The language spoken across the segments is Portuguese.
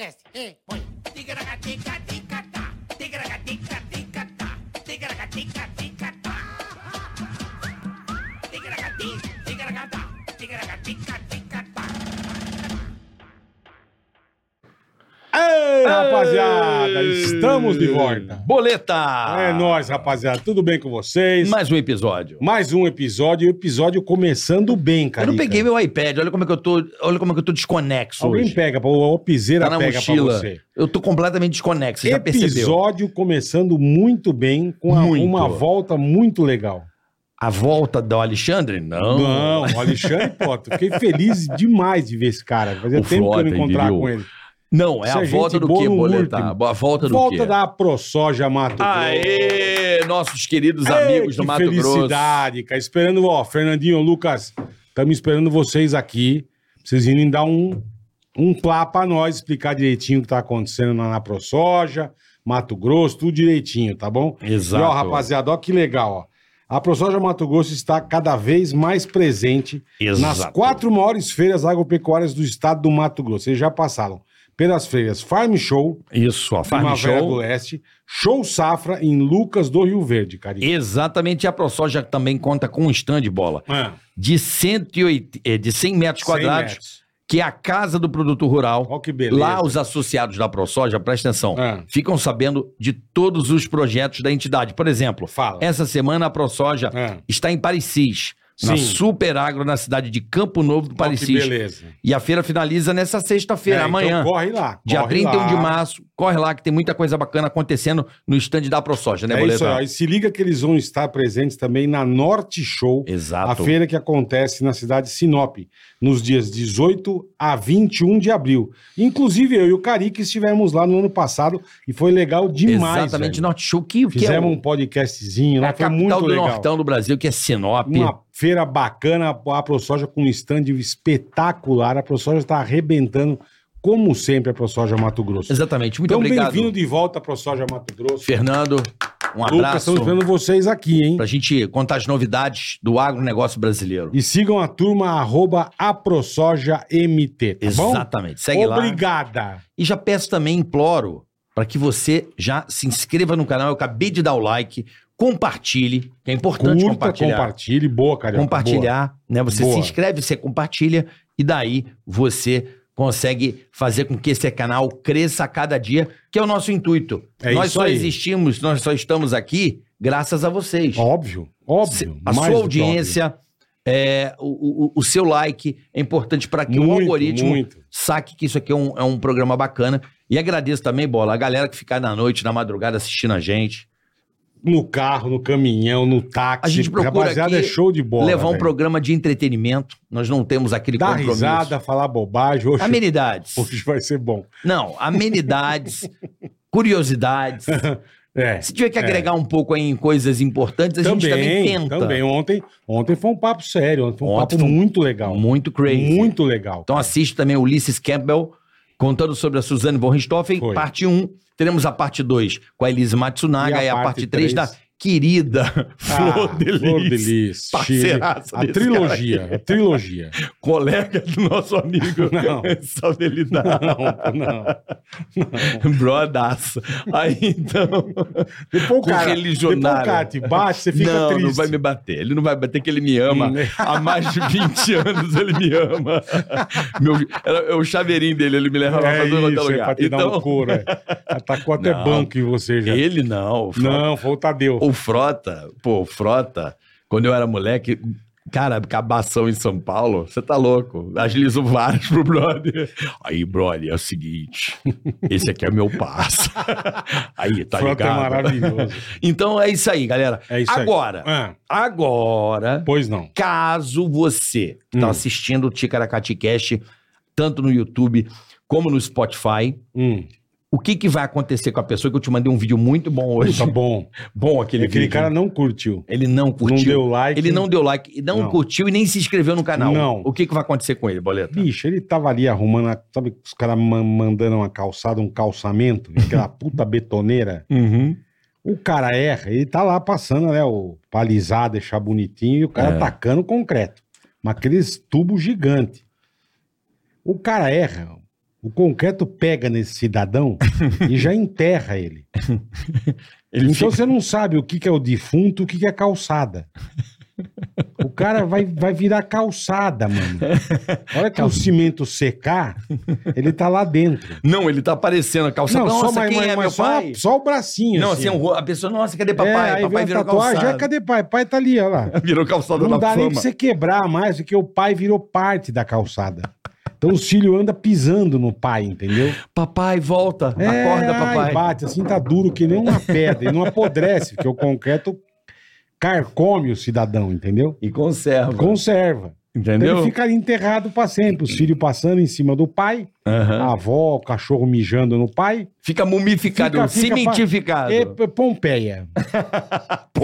Ticaracast, ei, põe. Ticaracatica-ticatá, ticaracatica-ticatá, rapaziada, estamos de volta. Boleta! É nóis, rapaziada. Tudo bem com vocês? Mais um episódio. Mais um episódio, episódio começando bem, Eu cara. não peguei meu iPad, olha como é que eu tô, olha como é que eu tô desconexo Alguém hoje. pega, o Piseira Tá na pega mochila. pra você. Eu tô completamente desconexo, você já percebeu? Episódio começando muito bem, com a- Muito. uma volta muito legal. A volta do Alexandre? Não. Não, o Alexandre, pô, eu fiquei feliz demais de ver esse cara. Fazia O tempo que eu não encontrava com ele. Não, é a é volta do boa quê, no Boleta? último. A volta do Volta quê? da ProSoja Mato Grosso. Aê, nossos queridos Ei, amigos que do Mato Grosso. felicidade, cara. Esperando, ó, Fernandinho, Lucas, estamos esperando vocês aqui. Vocês irem dar um, um plá pra nós, explicar direitinho o que tá acontecendo na, na ProSoja, Mato Grosso, tudo direitinho, tá bom? Exato. E ó, rapaziada, ó que legal, ó. A ProSoja Mato Grosso está cada vez mais presente nas Exato. quatro maiores feiras agropecuárias do estado do Mato Grosso. Vocês já passaram pelas feiras Farm Show, Isso, a Farm Primavera do Show. Oeste, Show Safra em Lucas do Rio Verde, carinho. Exatamente, e a ProSoja também conta com um stand de bola Ah, de, 108, eh, de 100 metros 100 quadrados, metros. que é a casa do produto rural. Ó que beleza. Lá, os associados da ProSoja, presta atenção, Ah. ficam sabendo de todos os projetos da entidade. Por exemplo, Fala. essa semana a ProSoja Ah. está em Parecis, na Sim. Super Agro, na cidade de Campo Novo do que Parecis. beleza. E a feira finaliza nessa sexta-feira, É, amanhã. Então corre lá. Dia corre 31 de lá. março, corre lá que tem muita coisa bacana acontecendo no stand da ProSoja, né, É Boleta? isso aí. E se liga que eles vão estar presentes também na Norte Show, Exato. a feira que acontece na cidade de Sinop, nos dias 18 a 21 de abril. Inclusive, eu e o Carica estivemos lá no ano passado e foi legal demais. Exatamente, velho. Norte Show, que, que é, Fizemos o- um podcastzinho é lá, a foi capital muito do legal. Nortão do Brasil, que é Sinop. Uma feira bacana, a ProSoja com um stand espetacular. A ProSoja está arrebentando, como sempre, a ProSoja Mato Grosso. Exatamente, muito Então, obrigado. bem-vindo de volta à ProSoja Mato Grosso. Fernando, um Lucas, abraço estamos esperando vocês aqui, hein? pra gente contar as novidades do agronegócio brasileiro. E sigam a turma arroba AproSojaMT, tá bom? Exatamente, segue lá. Obrigada. E já peço também, imploro, para que você já se inscreva no canal. Eu acabei de dar o like, compartilhe, que é importante Curta, compartilhar. compartilhe. Boa, Carioca. compartilhar, né? Você Boa. se inscreve, você compartilha e daí você consegue fazer com que esse canal cresça a cada dia, que é o nosso intuito. É nós só aí. existimos, nós só estamos aqui graças a vocês. Boa. Óbvio, óbvio. a sua audiência, é, o, o- o seu like é importante para que Muito, o algoritmo muito. saque que isso aqui é um, é um programa bacana. E agradeço também, Bola, a galera que fica na noite, na madrugada assistindo a gente. No carro, no caminhão, no táxi. A gente procura Rapaziada, aqui é show de bola. levar um velho. programa de entretenimento. Nós não temos aquele Dar compromisso. risada, falar bobagem. Hoje, Amenidades. hoje vai ser bom. Não, amenidades, curiosidades. É. Se tiver que agregar um pouco aí em coisas importantes, a gente também tenta. Também. Ontem, ontem foi um papo sério. Ontem foi um Ontem papo foi muito legal. Muito crazy. Muito legal. Então assiste também o Ulisses Campbell, contando sobre a Suzane von Richthofen, Foi. parte 1. Teremos a parte 2 com a Elise Matsunaga E e a a, parte parte 3 da? Querida Flor Ah, de Flor de Lis, Lis. parceiraça A trilogia. A trilogia. colega do nosso amigo Não. Sabelidade. Não, não. Brodaço. Aí então. Depois o cara, religionário. depois o cara te bate, você fica não, triste. não vai me bater. Ele não vai bater, que ele me ama. Hum. Há mais de 20 anos ele me ama. Meu, era, é o chaveirinho dele, ele me leva lá É pra todo quanto é lugar. pra te dar um Então, couro. É. Atacou até Não. banco em você já. ele não. Frota, Não, foi o Tadeu. o Frota, pô, o Frota, quando eu era moleque, cara, cabação em São Paulo, você tá louco. Agilizo vários pro brother. Aí, brother, é o seguinte, esse aqui é meu passo. Aí, tá Frota é ligado? maravilhoso. Então é isso aí, galera. É isso aí. Agora, Ah, agora, pois não. caso você está Hum. assistindo o Ticaracati Cast, tanto no YouTube como no Spotify, Hum, o que, que vai acontecer com a pessoa que eu te mandei um vídeo muito bom hoje? tá bom. Bom aquele, Aquele vídeo. cara não curtiu. Ele não curtiu. Não deu like. Ele não deu like, não, Não. curtiu e nem se inscreveu no canal. Não. O que, que vai acontecer com ele, Boleta? Bicho, ele tava ali arrumando, a- sabe, os caras ma- mandando uma calçada, um calçamento, aquela puta betoneira. Uhum. O cara erra, ele tá lá passando, né, o palizar, deixar bonitinho, e o cara É. tacando concreto. Mas aqueles tubos gigantes. O cara erra, O concreto pega nesse cidadão e já enterra ele. Ele então fica- você não sabe o que, que é o defunto, o que, que é calçada. O cara vai, vai virar calçada, mano. A hora que o cimento secar, ele tá lá dentro. Não, ele tá aparecendo a calçada. Nossa, mas- quem mas- é mas meu só, pai? só o bracinho. Não, assim. assim, a pessoa, nossa, cadê É, papai? aí papai virou tatuagem, calçada. ah, cadê pai? Pai tá ali, olha lá. Virou calçada Não dá nem fama. pra você quebrar mais, porque o pai virou parte da calçada. Então os filhos andam pisando no pai, entendeu? Papai, volta. É, Acorda, ai, papai. bate assim, tá duro que nem uma pedra. E não apodrece, porque o concreto carcome o cidadão, entendeu? E conserva. Conserva. Então Entendeu? ele fica ali enterrado pra sempre. Os filhos passando em cima do pai, Aham. a avó, o cachorro mijando no pai. Fica mumificado, Fica- fica cimentificado. E P- Pompeia.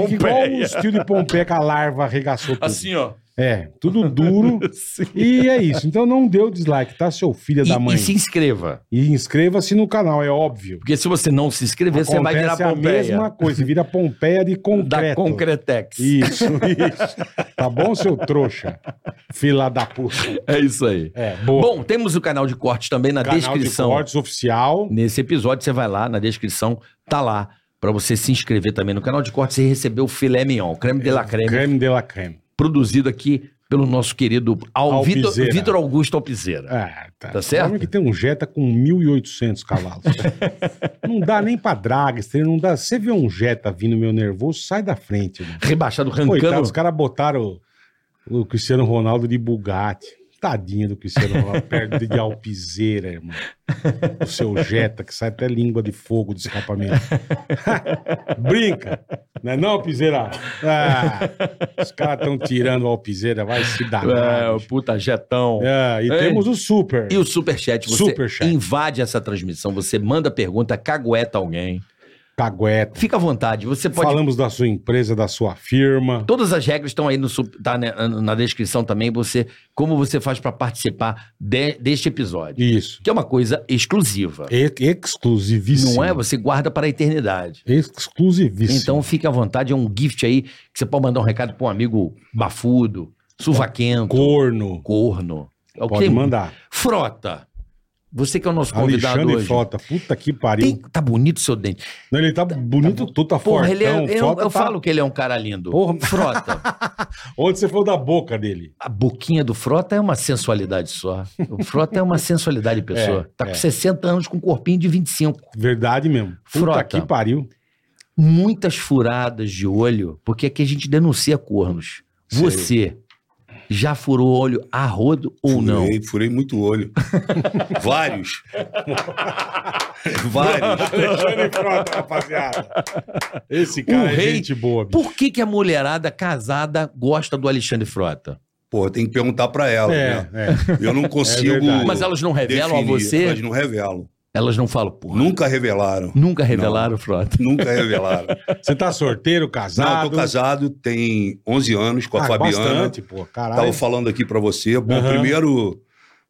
Fica igual o estilo de Pompeia que a larva arregaçou tudo. Assim, ó. É, tudo duro. E é isso. Então não dê o dislike, tá, seu filho E, da mãe? e se inscreva. E inscreva-se no canal, é óbvio. Porque se você não se inscrever, você vai virar Acontece a Pompeia. mesma coisa, vira Pompeia de Da concreto. Concretex. Isso, isso. Tá bom, seu trouxa? Fila da puta. É isso aí. É, boa. Bom, temos o canal de cortes também na Canal descrição. de cortes oficial. Nesse episódio, você vai lá na descrição, tá lá. Pra você se inscrever também no canal de cortes e receber o filé mignon, o creme de la creme, Creme de la creme. produzido aqui pelo nosso querido Al Vitor, Alpizeira. Vitor Augusto Alpizeira. É, tá. Tá certo? Homem que tem um Jetta com 1.800 cavalos. não dá nem pra dragster, não dá. Você vê um Jetta vindo meio nervoso, sai da frente. Mano. Rebaixado, arrancando. Coitado, os caras botaram o, o Cristiano Ronaldo de Bugatti. Tadinho do Cristiano Ronaldo, perto de Alpizeira, irmão. O seu Jetta, que sai até língua de fogo de escapamento. Brinca, não é não, Alpizeira? Ah, os caras estão tirando o Alpizeira, vai se É, danar. o puta jetão. É, e Ei. temos o Super. E o Superchat, você Superchat. invade essa transmissão, você manda pergunta, cagueta alguém. Cagueta. Fica à vontade, você pode... Falamos da sua empresa, da sua firma. Todas as regras estão aí no, sub- tá né, na descrição também, você como você faz para participar de- deste episódio. Isso. Que é uma coisa exclusiva. E- exclusivíssimo. Não é? Você guarda para a eternidade. Exclusivíssimo. Então fique à vontade, é um gift aí que você pode mandar um recado para um amigo bafudo, suvaquento, corno. corno. É o Pode que- mandar. Frota. Você que é o nosso convidado Alexandre hoje. Frota, puta que pariu. Tem- tá bonito o seu dente. Não, ele tá bonito, tudo tá Porra, fortão. ele é, eu, Frota eu tá- falo que ele é um cara lindo. Porra. Frota. Onde você falou da boca dele? A boquinha do Frota é uma sensualidade só. O Frota é uma sensualidade de pessoa. É, tá é. com 60 anos com um corpinho de 25. Verdade mesmo. Puta Frota. que pariu. Muitas furadas de olho, porque aqui a gente denuncia cornos. Sei. Você já furou olho a rodo ou não? Furei, furei muito olho. Vários. Vários. Alexandre Frota, rapaziada. Esse O cara é rei- gente boa, bicho. Por que, que a mulherada casada gosta do Alexandre Frota? Pô, tem que perguntar pra ela, É, né? é. Eu não consigo. verdade. Mas elas não revelam a definir. você? Elas não revelam. Elas não falam, porra. Nunca revelaram. Nunca revelaram, Frota. Nunca revelaram. Você tá sorteiro, Não, casado? eu tô casado, tem 11 anos com a Ah, Fabiana. Bastante, pô. Caralho. Tava falando aqui pra você. Bom, Aham. primeiro,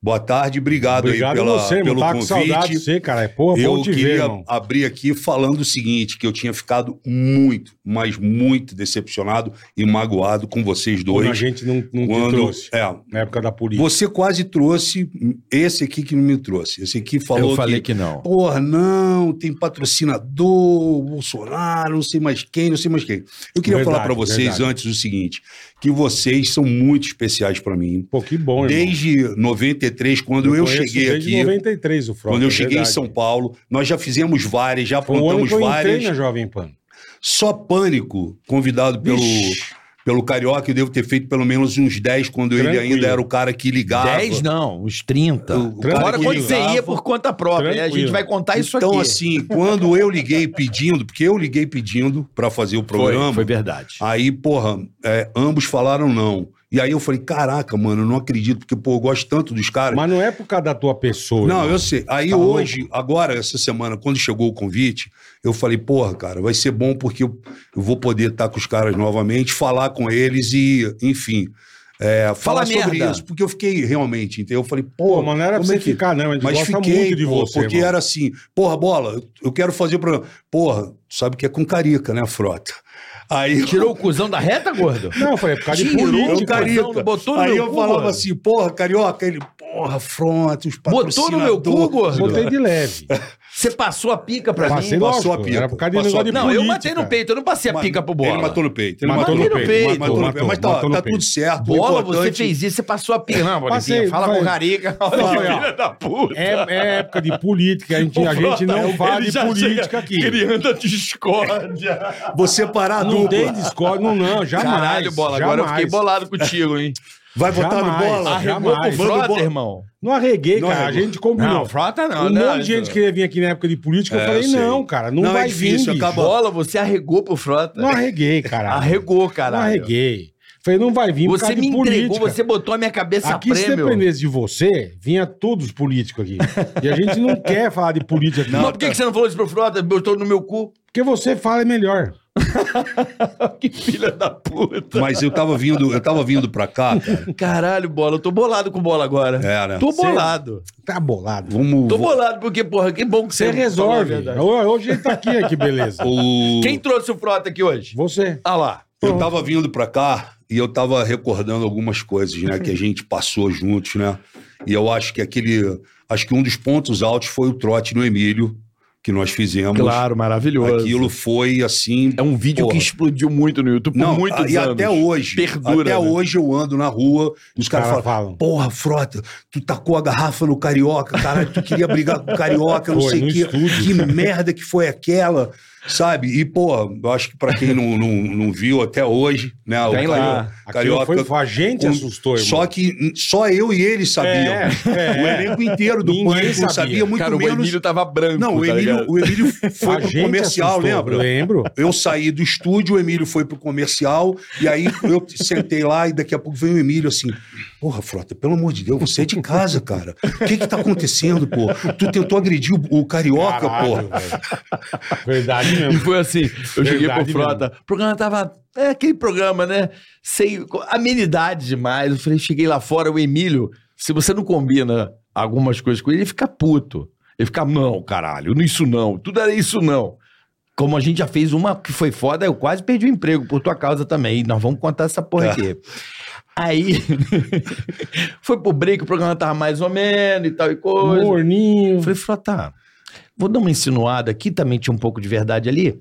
boa tarde, obrigado, Obrigado aí pela, você, pelo Tá com saudade de convite. você, cara. É, Porra, Eu bom te ver, queria irmão. abrir aqui falando o seguinte, que eu tinha ficado muito, mas muito decepcionado e magoado com vocês Quando a dois. gente não, não te Quando, trouxe. é, Na época da política. você quase trouxe esse aqui que não me trouxe. Esse aqui falou eu falei que, que não. porra, não, tem patrocinador, Bolsonaro, não sei mais quem, não sei mais quem. Eu queria Verdade, falar pra vocês verdade. antes o seguinte, que vocês são muito especiais pra mim. Pô, que bom, irmão. Desde 93, quando eu, conheço cheguei desde aqui, 93 o Frota. quando eu é cheguei verdade. em São Paulo, nós já fizemos várias, já Foi o ano que eu entrei várias. na Jovem Pan. Só Pânico, convidado pelo, Vixe. Pelo Carioca, eu devo ter feito pelo menos uns 10 quando ele Tranquilo. ainda era o cara que ligava. 10 não, uns 30. O- o cara Agora quando você ia por conta própria, né? a gente vai contar isso então, aqui. assim, quando eu liguei pedindo, porque eu liguei pedindo pra fazer o programa, foi, foi verdade. aí, porra, é, ambos falaram não. E aí eu falei, caraca, mano, eu não acredito, porque, pô, eu gosto tanto dos caras. Mas não é por causa da tua pessoa. Não, irmão. eu sei. Aí Tá hoje, agora, essa semana, quando chegou o convite, eu falei, porra, cara, vai ser bom porque eu, eu vou poder estar com os caras novamente, falar com eles e, enfim, é, falar Fala sobre merda. isso. Porque eu fiquei realmente, entendeu? Eu falei, Pô, pô, mas não era pra como você é que- ficar, não. A gente Mas gosta fiquei, muito de pô, você, porque irmão. era assim, porra, bola, eu- eu quero fazer o programa. Porra, sabe que é com carica, né, Frota? Aí Tirou o cuzão da reta, gordo? Não, eu falei, por causa de Tirou política. o carica. Carica. Botou no Aí meu eu cu, falava mano. assim, porra, carioca, ele, porra, Frota, os Botou no meu cu, gordo? Botei de leve. Você passou a pica pra Passei mim? passou lógico, a pica, Era por causa de passou negócio de Não, eu política. matei no peito, eu não passei a pica pro bola. Ele matou no peito. Ele Matou matou, no no peito, peito. matou, Matou no matou, peito. Mas tá, matou tá peito. tudo certo. Bola, você fez isso, você passou a pica. Não, Passei, Boletinha, fala vai. com o Carica. Olha, Não, filha da puta. É, é época de política, a gente, a gente não fala de política aqui. Criando a discórdia. Você parar a Não tem discórdia, não, não, jamais. Caralho, bola, agora eu fiquei bolado contigo, hein? Vai botar no bola. Arregou pro Jamais. frota, Bola. irmão. Não arreguei, Não cara, arregou. a gente combinou. Não, frota não, um né? monte de gente queria vir aqui na época de política, eu É, falei, eu não, cara, não, Não, é vai difícil, vir, acaba- Bola, você arregou pro frota. Não arreguei, cara. Arregou, Não caralho. arreguei. Falei, não vai vir por Você causa me de entregou, política. você botou a minha cabeça a Aqui, se prêmio. dependesse de você, vinha todos os políticos aqui. E a gente não quer falar de política aqui. Mas por que, que você não falou isso pro frota? Botou no meu cu? Porque você fala é melhor. que filha da puta. Mas eu tava vindo, eu tava vindo pra cá, cara. Caralho, bola, eu tô bolado com bola agora. É, né? Tô bolado. Tá bolado. Vamos. Tô bolado porque, porra, que bom que você, falou resolve. verdade. Hoje ele tá aqui, que beleza. O... Quem trouxe o frota aqui hoje? Você. Ah lá. Eu tava vindo pra cá e eu tava recordando algumas coisas, né, que a gente passou juntos, né? E eu acho que aquele, acho que um dos pontos altos foi o trote no Emílio que nós fizemos. maravilhoso. Aquilo foi assim. É um vídeo Porra. que explodiu muito no YouTube por Não, muitos e anos. até hoje. Perdura, até né? hoje eu ando na rua e os caras caras falam, falam. Porra, Frota, tu tacou a garrafa no Carioca, caralho, tu queria brigar com o Carioca, não Foi, sei o estúdio. Que merda que foi aquela, sabe? E, pô, eu acho que pra quem não, não, não viu até hoje, né? o Tem lá. Aquilo foi, a gente com- assustou, irmão. Só que só eu e ele sabíamos. É, é. O elenco inteiro do Pânico sabia. sabia, muito Cara, o menos. Emílio tava branco, Não, o tá Emílio, ligado? o Emílio A foi pro gente comercial, assustou, lembra? Lembro. Eu saí do estúdio, o Emílio foi pro comercial, e aí eu sentei lá e daqui a pouco veio o Emílio assim: Porra, Frota, pelo amor de Deus, você é de casa, cara. O que que tá acontecendo, pô? Tu tentou agredir o, o carioca, pô. velho. Verdade E mesmo. foi assim, eu cheguei pro Verdade Frota, o programa tava, é aquele programa, né, sem amenidade demais, eu falei, cheguei lá fora, o Emílio, se você não combina algumas coisas com ele, ele fica puto, ele fica, não, caralho, não isso não, tudo era isso não. Como a gente já fez uma que foi foda, eu quase perdi o emprego por tua causa também, e nós vamos contar essa porra aqui. Aí, foi pro break, o programa tava mais ou menos e tal e coisa. Morninho. Falei, Frota, vou dar uma insinuada aqui, também tinha um pouco de verdade ali.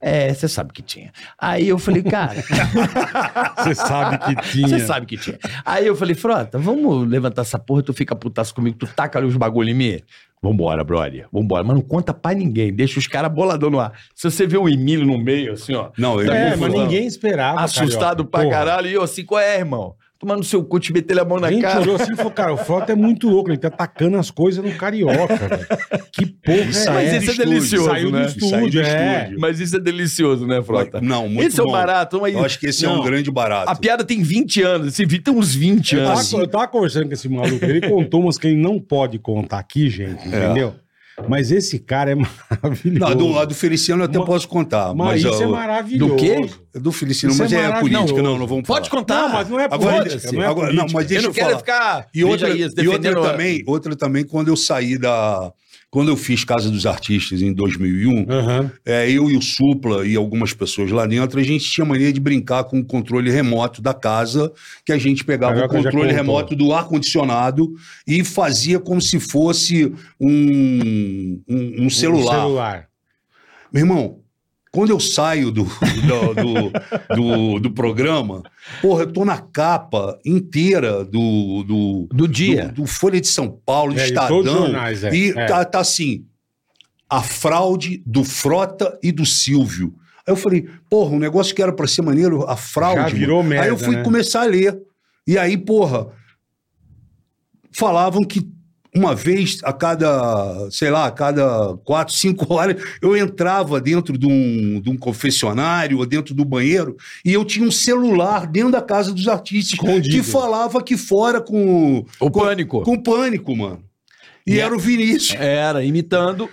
É, você sabe que tinha. Aí eu falei, cara, Você sabe que tinha. você sabe que tinha. Aí eu falei, Frota, vamos levantar essa porra, tu fica putaço comigo, tu taca ali os bagulho em mim. Vambora, brother, vambora. Mas não conta pra ninguém, deixa os caras boladão no ar. Se você vê o Emílio no meio, assim, ó, Não, eu É, Tá mas confusão. ninguém esperava. assustado Carioca. pra Porra. caralho, e eu assim, qual é, irmão? Tomando seu cu, te meter a mão na gente cara. olhou assim e falou, cara, o Frota é muito louco, ele tá atacando as coisas no Carioca, velho. Que porra Isso é Mas essa? isso é estúdio, delicioso, Saiu né? do Saiu do estúdio, é. estúdio. Mas isso é delicioso, né, Frota? Não, muito Esse é o bom. barato. Mas... Eu acho que esse é um Não. grande barato. A piada tem 20 anos, esse vídeo tem uns 20 Eu tava, anos. eu tava conversando com esse maluco, ele contou umas que ele não pode contar aqui, gente, entendeu? Mas esse cara é maravilhoso. Não, do, a do Feliciano eu até Ma- posso contar. Mas, Mas, isso é ó, maravilhoso. do quê? do Feliciano, Isso mas é é, maravilhoso. política, não, não vamos falar. Pode contar. Não, mas não é Agora, política, não é agora, não, mas deixa eu eu, não quero falar. ficar. E outra, isso, e outra também, outra também, quando eu saí da. Quando eu fiz Casa dos Artistas em 2001, Aham. é, eu e o Supla e algumas pessoas lá dentro, a gente tinha mania de brincar com o controle remoto da casa, que a gente pegava o controle remoto do ar-condicionado e fazia como se fosse um, um, um celular. Um celular. Meu irmão, quando eu saio do, do, do, do- do programa, porra, eu tô na capa inteira do, do, Do dia. do, do Folha de São Paulo, do É, de todos os Estadão. jornais, é. E É. tá, tá assim: a fraude do Frota e do Silvio. Aí eu falei, porra, um negócio que era pra ser maneiro, a fraude. Já virou mano. merda, Aí eu fui né? começar a ler. E aí, porra, falavam que uma vez a cada, sei lá, a cada quatro, cinco horas, eu entrava dentro de um, de um confessionário ou dentro do banheiro e eu tinha um celular dentro da casa dos artistas Escondido. que falava aqui fora com, O com, pânico. com pânico, mano. E E era o Vinícius. Era, imitando.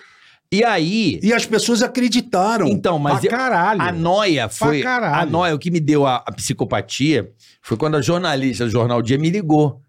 E aí. E as pessoas acreditaram. Então, mas pra caralho. a noia foi. caralho. A noia, o que me deu a, a psicopatia foi quando a jornalista do Jornal Dia me ligou.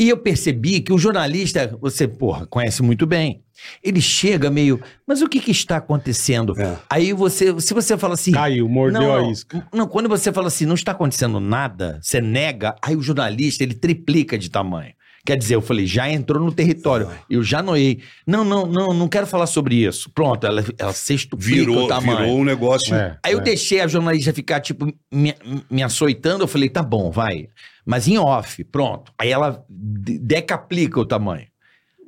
E eu percebi que o jornalista, você, porra, conhece muito bem. Ele chega meio, mas o que, que está acontecendo? É. Aí você, se você fala assim. Caiu, mordeu não, a isca. Não, quando você fala assim, não está acontecendo nada, você nega, aí o jornalista ele triplica de tamanho. Quer dizer, eu falei, já entrou no território. Eu já noiei. Não, não, não, não quero falar sobre isso. Pronto, ela, ela sextuplica Virou, o tamanho. virou um negócio. É, Aí eu é. deixei a jornalista ficar, tipo, me, me açoitando. Eu falei, tá bom, vai. Mas em off, pronto. Aí ela de- decaplica o tamanho.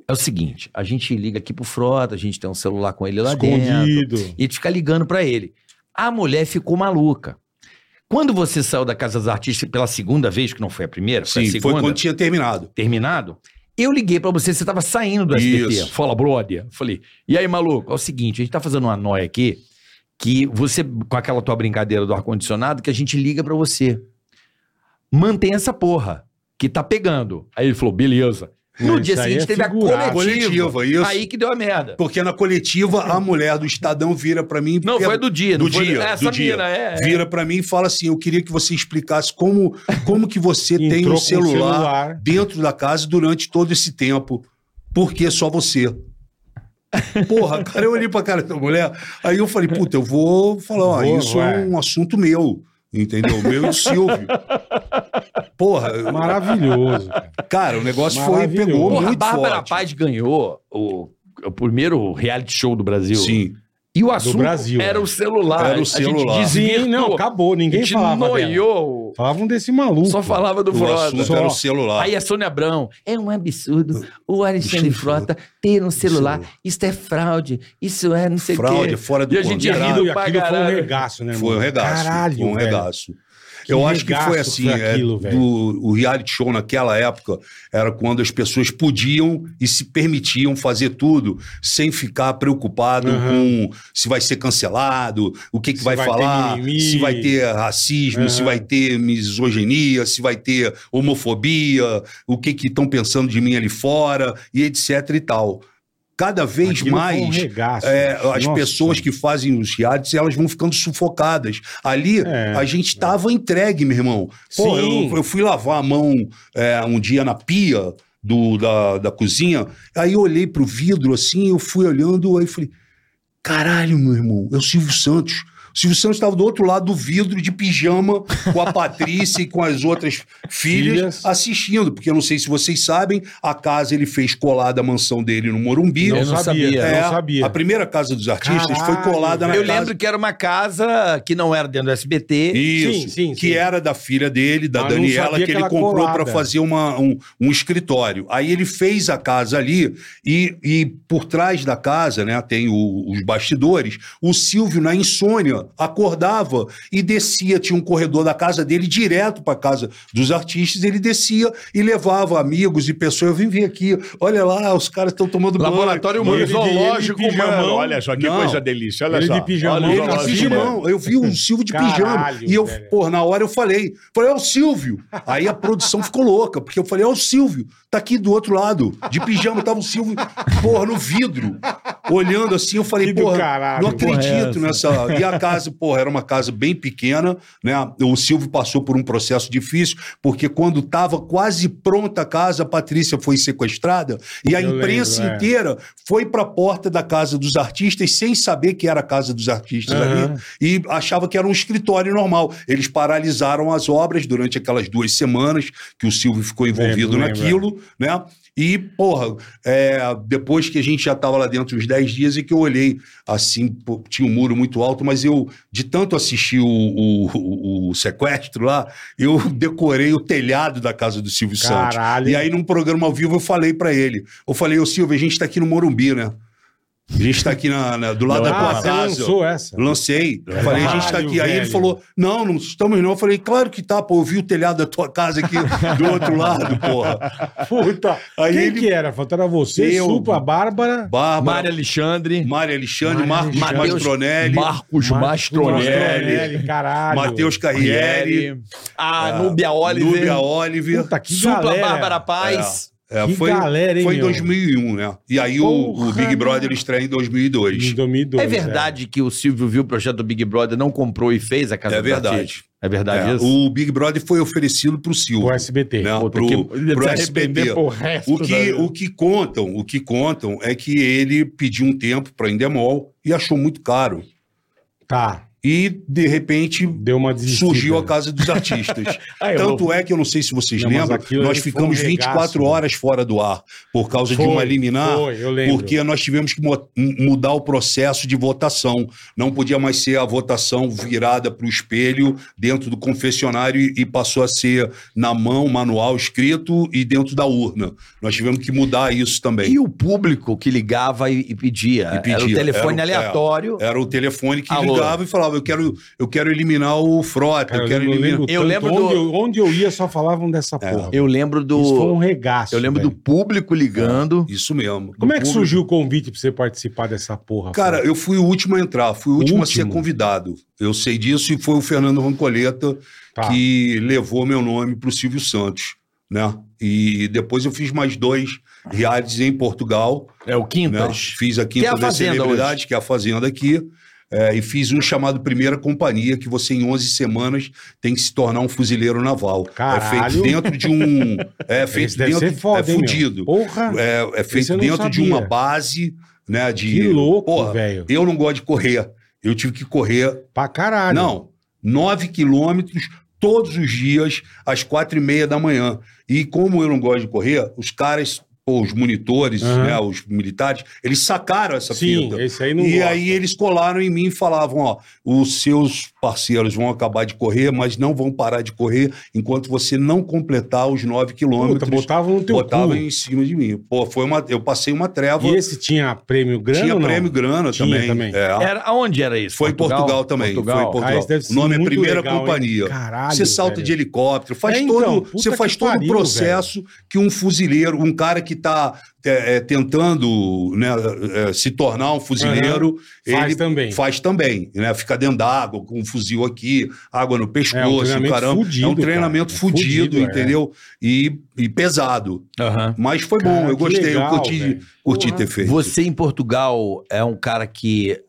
É o seguinte, a gente liga aqui pro Frota, a gente tem um celular com ele lá dentro. Escondido. E a gente fica ligando pra ele. A mulher ficou maluca. Quando você saiu da Casa dos Artistas pela segunda vez, que não foi a primeira, foi a Sim, foi segunda, quando tinha terminado. terminado, eu liguei pra você, você tava saindo do SBT. Isso. Fala, brother. Falei, e aí, maluco? É o seguinte, a gente tá fazendo uma noia aqui, que você, com aquela tua brincadeira do ar-condicionado, que a gente liga pra você. Mantém essa porra, que tá pegando. Aí ele falou, beleza. No Não, dia seguinte é teve a figurado. coletiva. Coletiva, isso. Aí que deu a merda. Porque na coletiva, a mulher do Estadão vira pra mim. Não, é- foi do dia. do não foi dia, Essa do dia. mina, é. é. Vira pra mim e fala assim: eu queria que você explicasse como, como que você tem um celular, celular. dentro da casa durante todo esse tempo. Por que só você? Porra, cara, eu olhei pra cara da mulher, aí eu falei, puta, eu vou falar, ó, Vou, isso é um assunto meu, entendeu? Meu e do Silvio. Porra, Maravilhoso. cara. cara, o negócio foi, pegou Porra, a muito Bárbara forte. Paz ganhou o, o primeiro reality show do Brasil. Sim. E o assunto Brasil, era é. o celular. Era o A celular. gente Sim, não, acabou. A Ninguém gente falava dela. noiou. Falavam desse maluco. Só falava do O Frota. assunto Só. era o celular. Aí a Sônia Abrão, é um absurdo o Alexandre Frota ter um celular. Isso é fraude, isso é não sei o Fraude, quê. fora do E a gente rindo Aquilo, pra aquilo foi um regaço, né, irmão? Foi um regaço. Caralho, foi um velho. regaço. Que Eu acho que foi assim, foi é, aquilo, velho. do- o reality show naquela época era quando as pessoas podiam e se permitiam fazer tudo sem ficar preocupado Uhum. com se vai ser cancelado, o que, que Se vai, vai falar, se vai ter racismo, se Uhum. vai ter misoginia, se vai ter homofobia, o que que estão pensando de mim ali fora e etc e tal. Cada vez Aquilo foi um mais regaço. é, as Nossa. pessoas que fazem os realities, elas vão ficando sufocadas. Ali, É. a gente tava entregue, meu irmão. Pô, eu, eu fui lavar a mão é, um dia na pia do, da, da cozinha, aí eu olhei pro vidro assim, eu fui olhando, aí falei, caralho, meu irmão, é o Silvio Santos. O Silvio Santos estava do outro lado do vidro, de pijama, com a Patrícia e com as outras filhas, Filhas. assistindo, porque eu não sei se vocês sabem, a casa ele fez colada a mansão dele no Morumbi. Não, Eu não sabia, sabia. É, não sabia. A primeira casa dos artistas Caralho, foi colada na Eu casa. lembro que era uma casa que não era dentro do SBT. Isso, Sim, sim, que sim. era da filha dele, da Mas não Daniela, que que ele comprou para fazer uma, um, um escritório. Aí ele fez a casa ali e, e por trás da casa, né, tem o- os bastidores. O Silvio, na insônia, acordava e descia, tinha um corredor da casa dele direto para casa dos artistas. Ele descia e levava amigos e pessoas. Eu vim ver aqui, olha lá, os caras estão tomando banho. Laboratório de- zoológico, pijamão. mano. Olha só que Não. coisa delícia. Olha Ele só. de pijamão. Olha Ele de pijamão. Eu vi o Silvio de Caralho, pijama. E eu, velho. pô, na hora eu falei. Falei, é o Silvio. Aí a produção ficou louca, porque eu falei, é o Silvio. Tá aqui do outro lado, de pijama. Tava o Silvio, porra, no vidro. Olhando assim, eu falei, porra, caralho, não porra, é acredito nessa. E a casa, porra, era uma casa bem pequena, né? O Silvio passou por um processo difícil, porque quando tava quase pronta a casa, a Patrícia foi sequestrada e a Eu imprensa lembro, é. inteira foi pra porta da casa dos artistas sem saber que era a casa dos artistas Aham. ali e achava que era um escritório normal. Eles paralisaram as obras durante aquelas duas semanas que o Silvio ficou envolvido Lembro, lembro, naquilo, né? E, porra, é, depois que a gente já estava lá dentro uns 10 dias e que eu olhei assim, pô, tinha um muro muito alto, mas eu, de tanto assistir o, o- o- sequestro lá, eu decorei o telhado da casa do Silvio Santos. Caralho. E aí, num programa ao vivo, eu falei pra ele: Eu falei, ô Silvio, a gente tá aqui no Morumbi, né? A gente tá aqui na- na- do lado da Ah, tua você casa. lançou essa. Lancei. Falei, a gente tá aqui. Aí ele velho. falou: Não, não estamos não. Eu falei, claro que tá, pô. Eu vi o telhado da tua casa aqui do outro lado, porra. Puta. Aí Quem ele- que era? Faltou era você, Eu. Supla, Bárbara. Bárbara, Mário Alexandre. Mário Alexandre, Marcos. Mastronelli, Marcos Mastronelli. Caralho. Matheus Carriere, A Núbia Oliver. Núbia Oliver. Puta, que Supla galera. Bárbara Paz. É, Que foi, galera, hein, foi em meu? 2001, né? E aí o, o Big Brother estreia em 2002. Em 2002. É verdade que o Silvio viu o projeto do Big Brother, não comprou e fez a casa É verdade. artistas? É verdade É, isso? o Big Brother foi oferecido pro Silvio. O SBT. né? Puta, pro, que- pro SBT. pro resto O que, da o que contam, o que contam é que ele pediu um tempo para Endemol e achou muito caro. Tá. E de repente Deu uma desistida. surgiu a Casa dos Artistas. Ah, Tanto vou- é que eu não sei se vocês Não, lembram, nós ficamos um regaço, 24 né? horas fora do ar por causa de Foi, uma liminar. foi. Porque nós tivemos que mudar o processo de votação. Não podia mais ser a votação virada para o espelho dentro do confessionário e, passou a ser na mão, manual escrito e dentro da urna. Nós tivemos que mudar isso também. E o público que ligava e, e pedia? E pedia. Era o telefone Era o- aleatório. Era o telefone que Alô. ligava e falava: eu quero, eu quero eliminar o Frota, Cara, eu quero eu eliminar. lembro, Eu lembro onde, do- eu, onde eu ia só falavam dessa porra. Eu lembro Isso foi um do. regaço. Eu lembro velho. do público ligando. Isso mesmo. Como é que Do público. surgiu o convite pra você participar dessa porra? Cara, Fred? eu fui o último a entrar, fui o último, a ser Último? convidado. Eu sei disso e foi o Fernando Rancoleta Tá. que levou meu nome para o Silvio Santos, né? E depois eu fiz mais dois realities em Portugal, É o né? Quintas. Fiz a Quinta Que é a das Fazenda Celebridades, que é a Fazenda aqui, é, e fiz um chamado Primeira Companhia, que você em 11 semanas tem que se tornar um fuzileiro naval. É Caralho. feito dentro de um... É Esse feito deve dentro... ser foda, é fudido. Porra, É, é feito dentro de sabia. uma base, né? De, que louco, velho. eu não gosto de correr. Eu tive que correr, Pra caralho. não, nove quilômetros todos os dias, às quatro e meia da manhã. E como eu não gosto de correr, os caras, pô, os monitores, Aham. né, os militares, eles sacaram essa Sim, fita. esse aí não E gosta. aí eles colaram em mim e falavam, ó, os seus parceiros vão acabar de correr, mas não vão parar de correr enquanto você não completar os nove Puta, quilômetros. botavam no teu Botavam cu. em cima de mim. Pô, foi uma, eu passei uma treva. E esse tinha prêmio grana Tinha ou não? prêmio grana Tinha também. também. É. Era, aonde era isso? Foi em Portugal, também. Portugal. Foi em Portugal. Ah, o nome é Primeira legal, hein? Companhia. Caralho, você salta velho. de helicóptero, faz É, então, todo, você faz todo o processo que um fuzileiro, um cara que está tentando né, é, se tornar um fuzileiro, Faz ele também. faz também, né? Fica dentro d'água, com um fuzil aqui, água no pescoço, treinamento caramba. fudido, é um treinamento cara. É fudido, fudido, é. entendeu? E, e pesado. Aham. Mas foi Cara, bom, eu gostei, legal, eu curti, curti Porra. ter feito. Você em Portugal é um cara que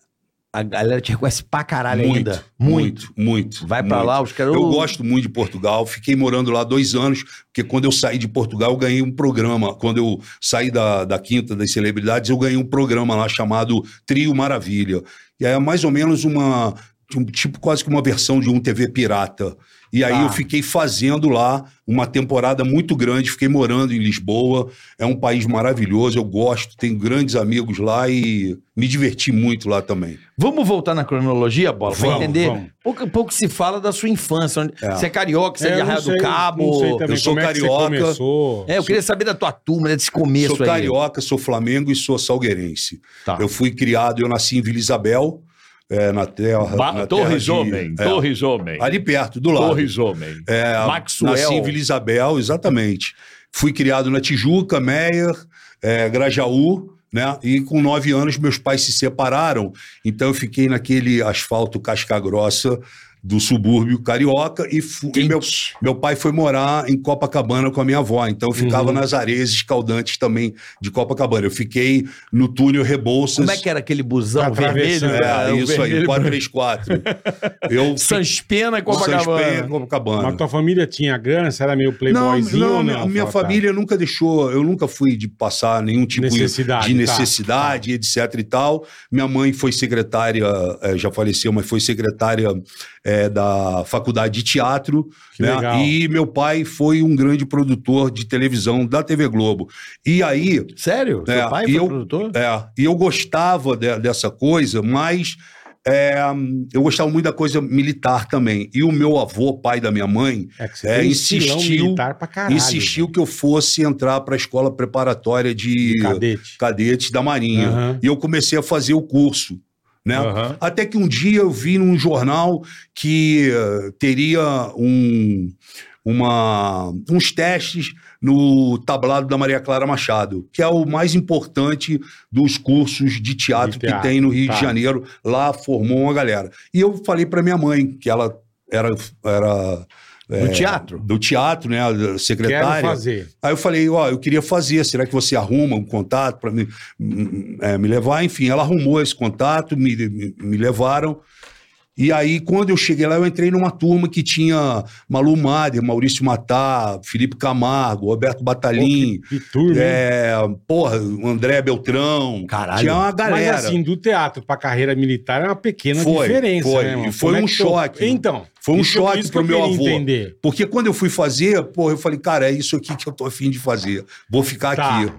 a galera te reconhece pra caralho muito, ainda. muito, muito. Vai pra muito. lá, os caras. Eu gosto muito de Portugal, fiquei morando lá dois anos, porque quando eu saí de Portugal, eu ganhei um programa. Quando eu saí da, da Quinta das Celebridades, eu ganhei um programa lá chamado Trio Maravilha. E é mais ou menos uma. um tipo quase que uma versão de um TV pirata. E aí Tá. eu fiquei fazendo lá uma temporada muito grande, fiquei morando em Lisboa. É um país maravilhoso, eu gosto, tenho grandes amigos lá e me diverti muito lá também. Vamos voltar na cronologia, Bola, pra Vamos, entender. vamos. Pouco, pouco se fala da sua infância. Onde... É. Você é carioca, você é, É, de Arraia do Cabo. Não sei também Eu sou como é que você carioca. É, eu queria saber da tua turma, desse começo sou aí. carioca, sou Flamengo e sou salgueirense. Tá. Eu fui criado, eu nasci em Vila Isabel, é, na terra. Ba- na Torres terra de- Homem, é, Torres Homem. Ali perto, do lado. Torres Homem. É, Maxwell. Nasci em Vila Isabel, exatamente. Fui criado na Tijuca, Meyer, é, Grajaú, né? E com nove anos meus pais se separaram, então eu fiquei naquele asfalto casca grossa do subúrbio carioca e, e meu, meu pai foi morar em Copacabana com a minha avó, então eu ficava Uhum. nas areias escaldantes também de Copacabana. Eu fiquei no túnel Rebouças. Como é que era aquele busão Tá vermelho? É, o isso aí, vermelho- 434. Eu Sanspena e Sans Copacabana. Penha, Copacabana. Mas tua família tinha grana? Você era meio Não, playboyzinho não, ou minha, não? minha Fala, tá. família nunca deixou, eu nunca fui de passar nenhum tipo Necessidade, de tá, necessidade, etc e tal. Minha mãe foi secretária, eh, já faleceu, mas foi secretária eh, da faculdade de teatro, Que né? legal. E meu pai foi um grande produtor de televisão da TV Globo. E aí, Sério? Seu É, pai foi eu- produtor? é, e eu gostava de- dessa coisa, mas é, eu gostava muito da coisa militar também. E o meu avô, pai da minha mãe, É É, insistiu- caralho. insistiu que eu fosse entrar para a escola preparatória de. De cadete. cadetes da Marinha. Aham. E eu comecei a fazer o curso. Né? Aham. Até que um dia eu vi num jornal que eh, teria um, uma, uns testes no tablado da Maria Clara Machado, que é o mais importante dos cursos de teatro, De teatro, que tem no Rio tá. de Janeiro. Lá formou uma galera. E eu falei para minha mãe, que ela era. era Do teatro? do teatro, né? a Quero Secretária. fazer. Aí eu falei, ó, eu queria fazer, será que você arruma um contato para me, hum, é, me levar? Enfim, ela arrumou esse contato, me, me, me levaram. E aí, quando eu cheguei lá, eu entrei numa turma que tinha Malu Mader, Maurício Matar, Felipe Camargo, Roberto Batalhin, Que turma, hein? é, porra, o André Beltrão. Caralho. Tinha uma galera. Mas assim, do teatro pra carreira militar é uma pequena Foi, diferença, foi. né? E foi é um tu- choque. Então. Foi um isso- choque isso que pro eu meu avô. entender. Porque quando eu fui fazer, pô, eu falei, cara, é isso aqui que eu tô afim de fazer. Vou ficar Tá. aqui.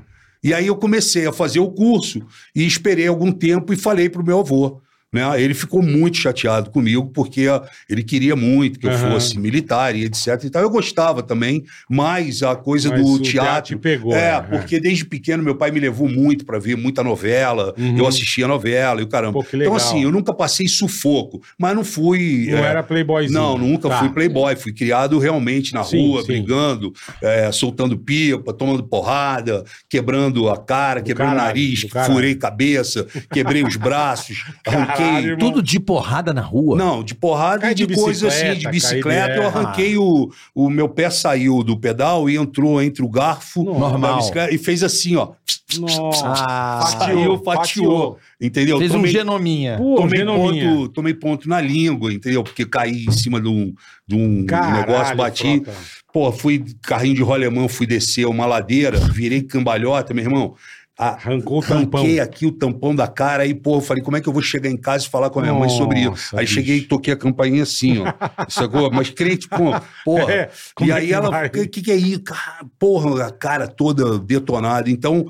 E aí eu comecei a fazer o curso e esperei algum tempo e falei pro meu avô. Né? Ele ficou muito chateado comigo, porque ele queria muito que eu Aham. fosse militar e etc. E tal. Eu gostava também, mas a coisa Mas do o teatro te pegou, é, é. porque desde pequeno meu pai me levou muito para ver muita novela, Uhum. eu assistia novela e o caramba. Pô. Então, assim, eu nunca passei sufoco, mas não fui. Não é, era playboyzinho. não, nunca Tá. fui playboy. Fui criado realmente na Sim, rua, sim. brigando, é, soltando pipa, tomando porrada, quebrando a cara, Do quebrando o nariz, furei cabeça, quebrei os braços, arranquei. Caralho, irmão. Tudo de porrada na rua? Não, de porrada Cai e de, de coisa assim, de bicicleta. de- Eu arranquei o. O meu pé saiu do pedal e entrou entre o garfo Normal. da bicicleta e fez assim, ó. Nossa. Saiu, fatiou. Entendeu? fez um Tomei- genominha. Pô, tomei genominha. ponto, tomei ponto na língua, entendeu? Porque caí em cima de um, de um Caralho, negócio, bati. Pô, fui carrinho de rolemão, fui descer uma ladeira, virei cambalhota, meu irmão. Arrancou o tampão. Arranquei aqui o tampão da cara aí, pô, eu falei, como é que eu vou chegar em casa e falar com a minha mãe sobre isso? Nossa, Aí bicho. cheguei e toquei a campainha assim, ó. Sacou? Mas crente, pô, porra. É, e é aí que ela, o que, que é isso? Porra, a cara toda detonada. Então,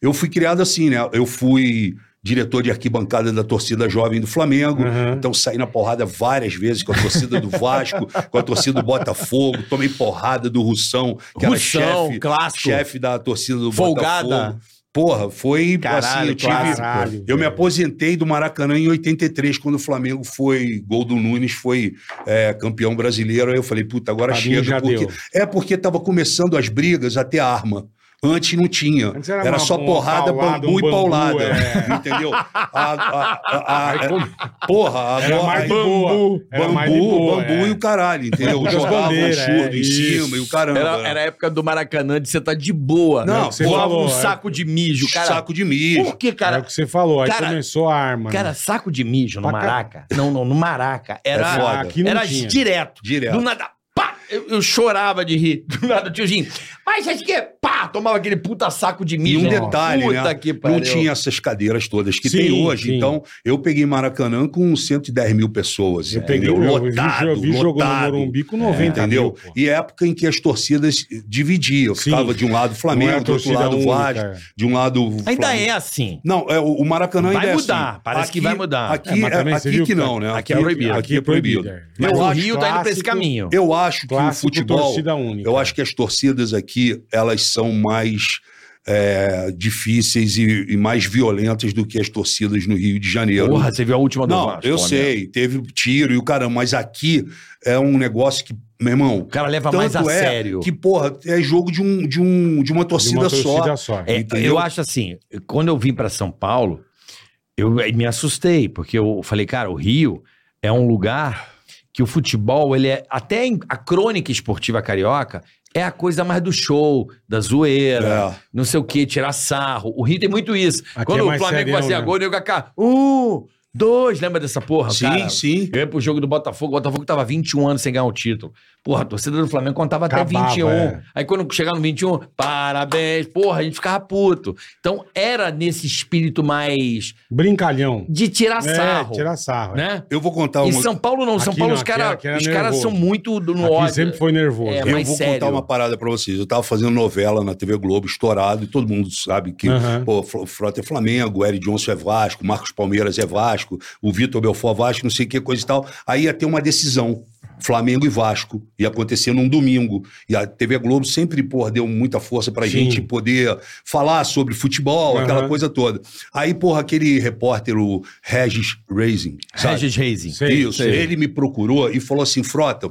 eu fui criado assim, né? Eu fui diretor de arquibancada da torcida jovem do Flamengo. Uhum. Então, saí na porrada várias vezes com a torcida do Vasco, com a torcida do Botafogo. Tomei porrada do Russão, que Russão, era chefe, clássico. chefe da torcida do Folgada. Botafogo. Porra, foi Caralho, assim, eu tive... Caralho, Eu me aposentei do Maracanã em 83, quando o Flamengo foi, gol do Nunes, foi é, campeão brasileiro. Aí eu falei, puta, agora chega. Porque... deu. É porque tava começando as brigas a ter arma. Antes não tinha. Antes era era só porrada, paulada, bambu um e bambu, paulada. é. Entendeu? A, a- a- a- como- porra, Era agora. mais aí- de boa. Era Bambu, mais de boa, bambu é. e o caralho, entendeu? Jogava um bandeiras, churro é, em isso. cima e o caramba. Era, era a época do Maracanã de você estar de boa. Não, né? você falou, um é. saco de mijo, cara. Saco de mijo. Por que, É cara? o que você falou. Aí Cara- começou a arma. Cara, né? saco de mijo no. Maraca. Não, não, no Maraca. Era, É foda. Aqui não era tinha. direto. Direto. Do nada, pá! Eu, eu chorava de rir. Do nada, tiozinho. Mas acho que pá! Tomava aquele puta saco de E mijo. um detalhe, Puta né? que não pariu. tinha essas cadeiras todas que Sim, tem hoje. sim. Então, eu peguei Maracanã com 110 mil pessoas. Eu peguei, entendeu? eu vi, lotado, eu vi jogando no lotado. Morumbi com 90 entendeu? mil. E época em que as torcidas dividiam. Sim. Ficava de um lado Não é Flamengo, a do outro lado Vasco, é. de um lado Ainda Flamengo. é assim. Não, é, o Maracanã Vai ainda é mudar, assim. parece que vai mudar. Aqui, É, é- aqui que não, né? aqui é proibido. Aqui é proibido. é. Mas o Rio tá indo pra esse caminho. eu acho que o futebol... Eu acho que as torcidas aqui, elas são mais é, difíceis e, e mais violentas do que as torcidas no Rio de Janeiro. Porra, você viu a última do Não, Vasco, eu né? sei, teve tiro e o caramba, mas aqui é um negócio que, meu irmão, O cara leva mais a é sério. que, porra, é jogo de, um, de, um, de uma De torcida, uma só. torcida só. É, Entendeu? eu acho assim, quando eu vim pra São Paulo, eu me assustei, porque eu falei, cara, o Rio é um lugar que o futebol, ele é. Até a crônica esportiva carioca é a coisa mais do show, da zoeira, É. não sei o quê, tirar sarro. O Rio tem muito isso. Aqui quando é o Flamengo fazia né? gol, o nego cá, um, dois, lembra dessa porra? Sim, cara? sim. Eu ia pro jogo do Botafogo, o Botafogo tava 21 anos sem ganhar o título. Porra, a torcida do Flamengo contava até Acabava, 21. é. Aí quando chegava no 21, parabéns, porra, a gente ficava puto. Então era nesse espírito mais Brincalhão. de tirar sarro, É, tirar sarro. é. né? Eu vou contar Em uma. São Paulo não, São Aqui Paulo não, os caras caras nervoso. são muito do no Aqui ódio. sempre foi nervoso. É, Eu vou sério. contar uma parada pra vocês. Eu tava fazendo novela na TV Globo, estourado, e todo mundo sabe que Aham. pô, Fro- Frota é Flamengo, o Eric Johnson é Vasco, Marcos Palmeiras é Vasco, o Vitor Belfort é Vasco, não sei o que, coisa e tal. Aí ia ter uma decisão. Flamengo e Vasco. Ia acontecer num domingo. E a TV Globo sempre, porra, deu muita força pra Sim. gente poder falar sobre futebol, Aham. aquela coisa toda. Aí, porra, aquele repórter, o Regis Racing? Regis. Sei, Isso, sei. ele me procurou e falou assim: Frota.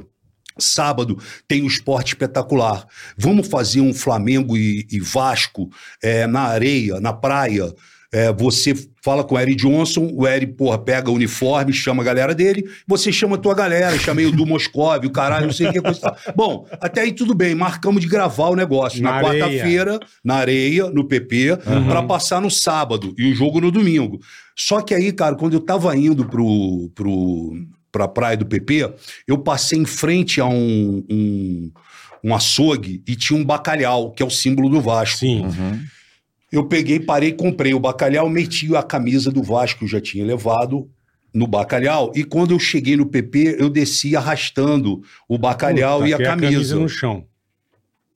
Sábado tem um esporte espetacular. Vamos fazer um Flamengo e, e Vasco é, na areia, na praia. É, você fala com o Eric Johnson, o Eric, porra, pega o uniforme, chama a galera dele, você chama a tua galera, chamei o do Moscov, o caralho, não sei o que coisa. Bom, até aí tudo bem, marcamos de gravar o negócio na, Na quarta-feira, na areia, no PP, pra passar no sábado e o jogo no domingo. Só que aí, cara, quando eu tava indo pro, pro, pra praia do PP, eu passei em frente a um, um, um açougue e tinha um bacalhau, que é o símbolo do Vasco. Sim. Eu peguei, parei, comprei o bacalhau, meti a camisa do Vasco que eu já tinha levado no bacalhau. E quando eu cheguei no PP, eu desci arrastando o bacalhau Puta, e a que é camisa. no chão.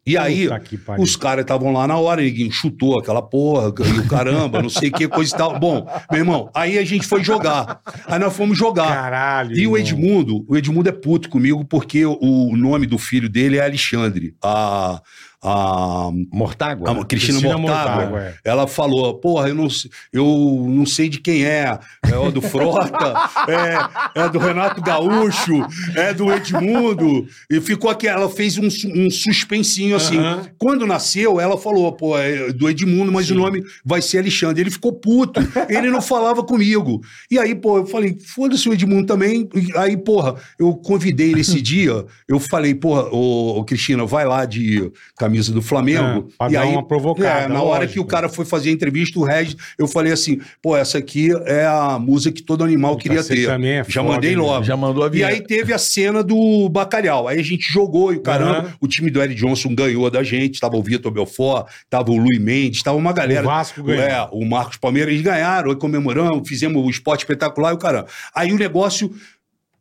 E aí, Puta os caras estavam lá na hora, ninguém chutou aquela porra, e o caramba, não sei o que, coisa e tal. Bom, meu irmão, aí a gente foi jogar. Aí nós fomos jogar. Caralho. E o irmão. Edmundo, o Edmundo é puto comigo porque o nome do filho dele é Alexandre. A, a, Mortágua? a Cristina, Cristina Mortágua. Mortágua, é. Ela falou, porra, eu não, eu não sei de quem é. É do Frota, é, é do Renato Gaúcho, é do Edmundo. E ficou aqui, ela fez um, um suspensinho assim. Quando nasceu, ela falou, pô, é do Edmundo, mas o nome vai ser Alexandre. Ele ficou puto, ele não falava comigo. E aí, pô, eu falei, foda-se o Edmundo também. E aí, porra, eu convidei ele esse dia, eu falei, porra, ô, ô, Cristina, vai lá de camisa do Flamengo. É, pra e dar aí, uma provocada, é, na hora lógico. que o cara foi fazer a entrevista, o Regis, eu falei assim, pô, essa aqui é a música que todo animal Puta, queria ter. também é Já foda, mandei logo. Já mandou a E vinheta. aí teve a cena do bacalhau. Aí a gente jogou e o caramba, Aham. o time do Eric Johnson ganhou da gente. Tava o Vitor Belfort, tava o Luiz Mendes, tava uma galera. O Vasco ganhou. É, o Marcos Palmeiras, eles ganharam, aí comemoramos, fizemos o esporte espetacular e o caramba. Aí o negócio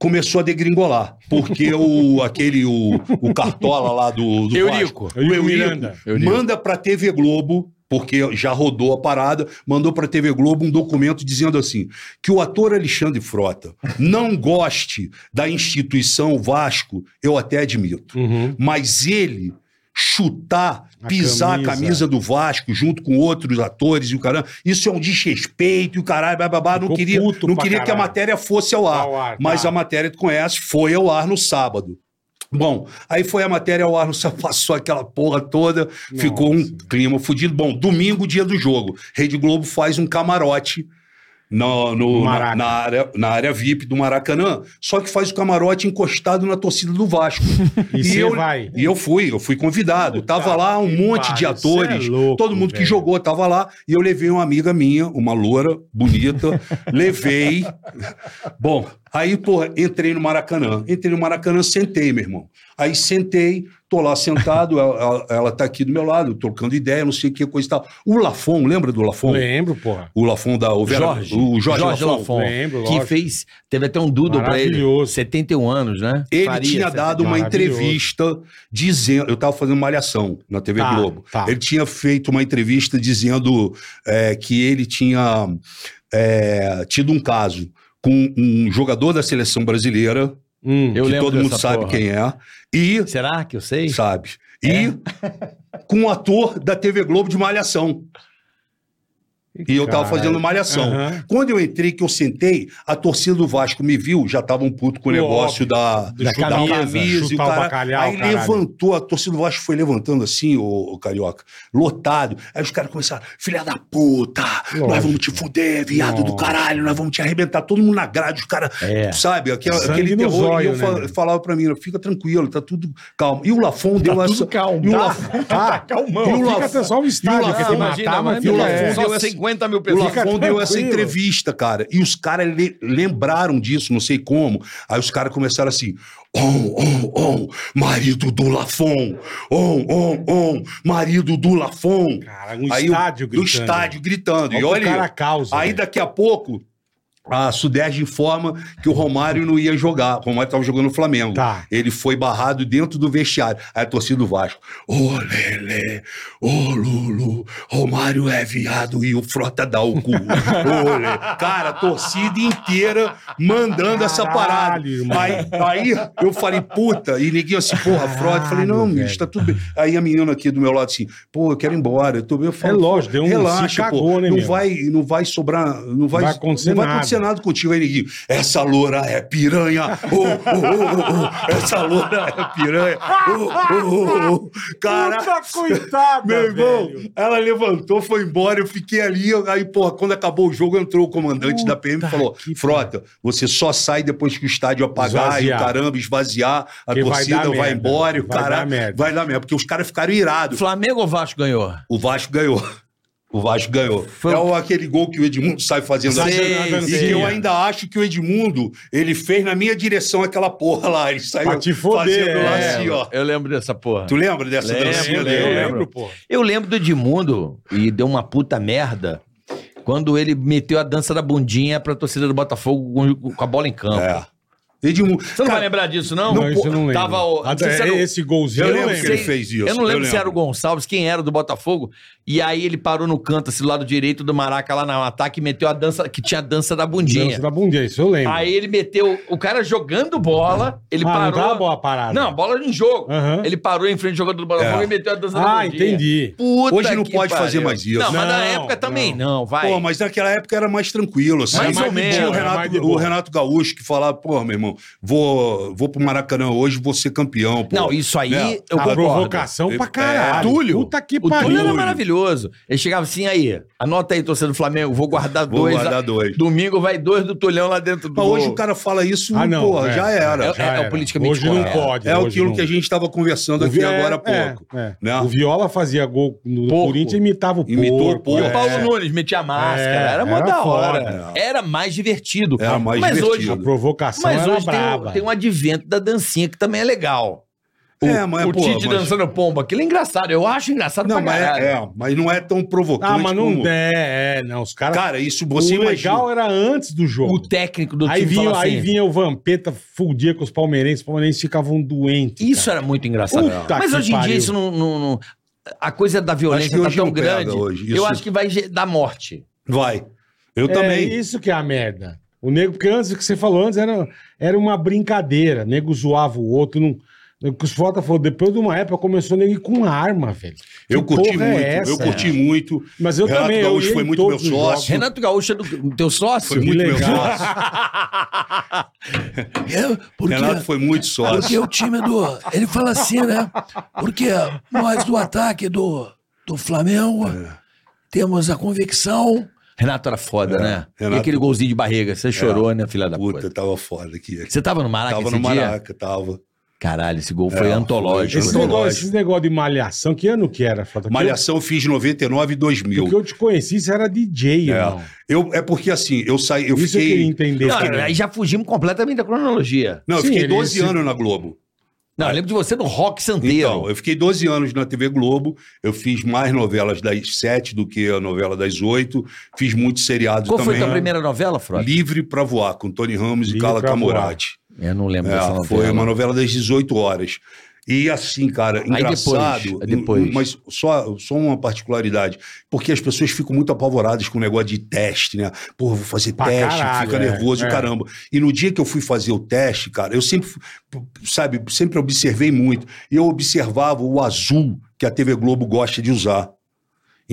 começou a degringolar, porque o, aquele, o, o Cartola lá do, do Eurico. Vasco, Eurico o Miranda. Eurico. manda pra TV Globo, porque já rodou a parada, mandou pra TV Globo um documento dizendo assim: que o ator Alexandre Frota não goste da instituição Vasco, eu até admito. Uhum. Mas ele chutar, A pisar camisa. a camisa do Vasco junto com outros atores e o caramba, isso é um desrespeito e o caralho, bababá, não queria, não queria que a matéria fosse ao ar. Ao ar, mas tá. a matéria, tu conhece, foi ao ar no sábado. Bom, aí foi a matéria ao ar, sábado, passou aquela porra toda, ficou um Nossa. clima fudido. Bom, domingo, dia do jogo, Rede Globo faz um camarote no, no- na, na área, na área VIP do Maracanã, só que faz o camarote encostado na torcida do Vasco. E você eu, vai. E eu fui, eu fui convidado. tava lá um monte de atores, é louco, todo mundo que jogou tava lá, e eu levei uma amiga minha, uma loura, bonita, levei. Bom, aí, pô, entrei no Maracanã. Entrei no Maracanã, sentei, meu irmão. Aí sentei, tô lá sentado, ela, ela, ela tá aqui do meu lado, trocando ideia, não sei o que, coisa e tal. O Lafon, lembra do Lafon? Lembro, porra. O Lafon da... O, Vera- Jorge. o Jorge, Jorge Lafon. Lafon. Lembro, que lógico. fez. Teve até um doodle pra ele. Maravilhoso. 71 anos, né? Ele Faria, tinha 71. dado uma entrevista dizendo. Eu estava fazendo malhação na TV Tá, Globo. tá. Ele tinha feito uma entrevista dizendo é, que ele tinha é, tido um caso com um jogador da seleção brasileira, Hum. Eu que lembro todo mundo sabe porra. quem é, e. Será que eu sei? Sabe? É. E com um ator da TV Globo de Malhação. E eu tava fazendo malhação. Aham. Quando eu entrei, que eu sentei, a torcida do Vasco me viu, já tava um puto com o negócio da, Do Da chutar da camisa, e o chutar o cara- bacalhau, aí caralho. levantou, a torcida do Vasco foi levantando assim, o, Carioca, lotado. Aí os caras começaram, filha da puta, nós Lógico. vamos te fuder, viado do Nossa. caralho, nós vamos te arrebentar, todo mundo na grade, os caras, É. sabe, aquele no terror. zóio, e eu né, falava pra mim, fica tranquilo, tá tudo calmo. E o Lafon deu tudo essa... calmo. E o Tá. Lafon, Tá, calmão. E o Fica Lafon- até só o estádio, mas e o fica- Lafon deu essa- 50 mil o pessoas. Fica Lafon deu essa entrevista, cara. E os caras le- lembraram disso, não sei como. Aí os caras começaram assim: on, on, on, marido do Lafon. On, on, on, marido do Lafon. Cara, um Aí o- estádio Do gritando. estádio gritando. Olha e o olha o cara aí, causa, aí velho. daqui a pouco. A Sudeste informa que o Romário não ia jogar. O Romário estava jogando no Flamengo. Tá. Ele foi barrado dentro do vestiário. Aí a torcida do Vasco. Ô, Lele, ô, Lulu, Romário é viado e o Frota dá o cu. Lele. Cara, a torcida inteira mandando essa parada. Aí, aí eu falei, puta, e ninguém assim, porra, Frota. Eu falei, não, bicho, tá tudo bem. Aí a menina aqui do meu lado assim, pô, eu quero ir embora. Eu tô bem, eu falo, É lógico, deu um- relaxa, cagou, pô, né, não vai, não vai sobrar, não vai, Vai acontecer não vai acontecer nada contigo aí, Neguinho. Essa loura é piranha. Ô, ô, ô, essa loura é piranha. Cara, Puta coitada, meu irmão, velho. ela levantou, foi embora, eu fiquei ali, aí, porra, quando acabou o jogo, entrou o comandante da PM e Puta falou, Frota, você só sai depois que o estádio apagar e Esvaziar. o caramba, esvaziar, a Que vai torcida vai, merda. embora e o Vai cara dar merda. vai dar merda, porque os caras ficaram irados. Flamengo ou Vasco ganhou? O Vasco ganhou. O Vasco ganhou. Foi- É aquele gol que o Edmundo sai fazendo Sai assim. a E que eu ainda acho que o Edmundo, ele fez na minha direção aquela porra lá. Ele saiu Pra te foder, fazendo lá é. assim, ó. Eu lembro dessa porra. Tu lembra dessa Lembro, dancinha Eu dele? lembro. lembro, pô. Eu lembro do Edmundo e deu uma puta merda quando ele meteu a dança da bundinha pra torcida do Botafogo com, com a bola em campo. É. Edmundo. Você não Cara, vai lembrar disso, não? Não, isso eu não lembro. Tava o, não se era o- Esse golzinho Eu eu lembro lembro. que ele fez isso. Eu não lembro eu se era o Gonçalves, quem era do Botafogo. E aí ele parou no canto, assim, do lado direito do Maraca, lá no ataque, e meteu a dança, que tinha a dança da bundinha. Dança da bundinha, isso eu lembro. Aí ele meteu o cara jogando bola, ele ah, não parou. tava boa a parada. Não, bola em jogo. Aham. Ele parou em frente ao jogador do Botafogo É. e meteu a dança da Ah, bundinha. entendi. Puta Hoje não que pode pariu. fazer mais isso. Não, mas na Não, época também não. não, vai. Pô, mas naquela época era mais tranquilo, assim. Mais ou menos, Tinha o. Renato Gaúcho que falava, pô, meu irmão, vou, vou pro Maracanã hoje, vou ser campeão. Pô. Não, isso aí Né? eu a concordo. provocação pra É, caralho. Túlio. Puta que O pariu. Túlio era maravilhoso. Ele chegava assim, aí, anota aí, torcedor do Flamengo, vou guardar Vou dois. guardar dois. Domingo vai dois do Tulhão lá dentro do Mas hoje o cara fala isso, Ah, não. pô, é, já era. É- já é o era. politicamente Hoje não correto. pode. É hoje aquilo não. que a gente estava conversando O aqui agora há é, pouco. é. né? O Viola fazia gol no Porco. Corinthians e imitava o Imitou o porco. E é. o Paulo Nunes metia máscara. É, era mó era da hora. Era mais divertido. Era mais mas divertido. A Hoje, provocação mas era hoje tem, um- tem um advento da dancinha que também é legal. O, É, mas, o pô, Tite mas- dançando pomba, aquilo é engraçado. Eu acho engraçado Não, pra mas caralho. é, é, mas não é tão provocante Ah, mas não como... é, é, não. Os caras. Cara, isso o você imagina. legal era antes do jogo. O técnico do Aí time vinha, assim, aí vinha o Vampeta, fudia com os palmeirenses, os palmeirenses ficavam doentes. Isso cara. era muito engraçado. Puta Mas hoje em pariu. dia isso não, não- não- A coisa da violência tá tão grande. hoje. Eu acho que vai dar morte. Vai. Eu É também. isso que é a merda. O nego, porque antes o que você falou antes era, era uma brincadeira. O nego zoava o outro. Não, o que os Frota falou, depois de uma época começou o nego ir com arma, velho. Eu Que curti é muito. essa? eu curti muito. Mas eu Renato também. Gaúcho foi muito meu sócio. jogos. Renato Gaúcho é do teu sócio? Foi muito meu sócio. Eu, porque, Renato foi muito sócio. porque o time do. Ele fala assim, né? Porque nós do ataque do, do Flamengo temos a convicção. Renato era foda, É, né? E Renato- aquele golzinho de barriga. Você chorou, né, filha da Puta, puta? tava foda aqui. Você tava no Maraca Tava esse no dia? Maraca, tava. Caralho, esse gol foi É, antológico. Esse antológico. negócio, esses negócio de malhação, que ano que era, Frota? Malhação eu fiz 99 e eu- 2000. Porque eu te conheci, você era DJ, É. irmão. Eu, é porque assim, eu saí, eu Isso eu queria fiquei. entender. Não, aí já fugimos completamente da cronologia. Não, eu Sim, fiquei ele- 12 esse- anos na Globo. Não, eu lembro de você no Rock Santeiro. Então, eu fiquei 12 anos na TV Globo. Eu fiz mais novelas das 7 do que a novela das 8. Fiz muitos seriados Qual foi também. tua primeira novela, Frota? Livre pra Voar, com Tony Ramos Livre e Carla Camurati. Eu não lembro dessa É, novela. foi uma novela das 18 horas. E assim, cara, engraçado. depois, depois. Mas só, só uma particularidade. Porque as pessoas ficam muito apavoradas com o negócio de teste, né? Pô, vou fazer Pra teste, caralho, fica é, nervoso, é. caramba. E no dia que eu fui fazer o teste, cara, eu sempre, sabe, sempre observei muito. E eu observava o azul que a TV Globo gosta de usar.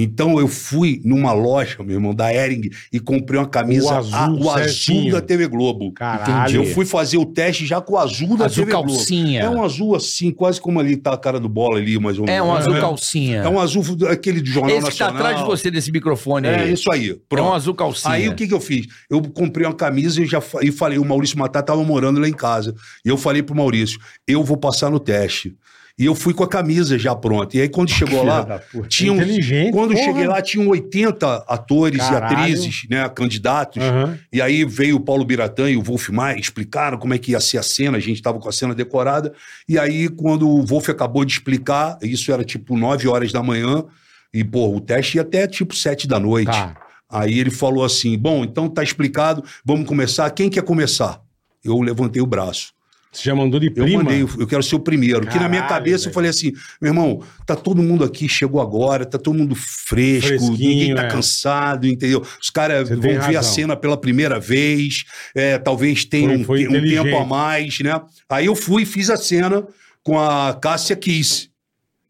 Então eu fui numa loja, meu irmão, da Ering e comprei uma camisa O azul a- o azul da TV Globo. Caralho. Eu fui fazer o teste já com o azul da Azul TV Globo. calcinha. É um azul assim, quase como ali tá a cara do bola ali, mais ou menos. É um azul é. calcinha. É um azul aquele de jornal Esse que tá nacional. atrás de você desse microfone É aí. isso aí. É um Pronto. azul calcinha. Aí o que, que eu fiz? Eu comprei uma camisa e já e falei, o Maurício Matar estava morando lá em casa. E eu falei pro Maurício, eu vou passar no teste. E eu fui com a camisa já pronta. E aí quando chegou Filha lá, tinham Inteligente, quando porra. cheguei lá tinham 80 atores Caralho. e atrizes, né, candidatos. Aham. E aí veio o Paulo Biratã e o Wolf Maia, explicaram como é que ia ser a cena, a gente estava com a cena decorada. E aí, quando o Wolf acabou de explicar, isso era tipo 9 horas da manhã, e, pô, o teste ia até tipo 7 da noite. Tá. Aí ele falou assim: bom, então tá explicado, vamos começar. Quem quer começar? Eu levantei o braço. Você já mandou de Eu prima? mandei, eu quero ser o primeiro. que na minha Caralho, cabeça velho. eu falei assim: meu irmão, tá todo mundo aqui, chegou agora, tá todo mundo fresco, Fresquinho, ninguém tá é. cansado, entendeu? Os caras vão ver a razão. cena pela primeira vez, é, talvez tenha Foi- um, foi um tempo a mais, né? Aí eu fui e fiz a cena com a Cássia Kiss.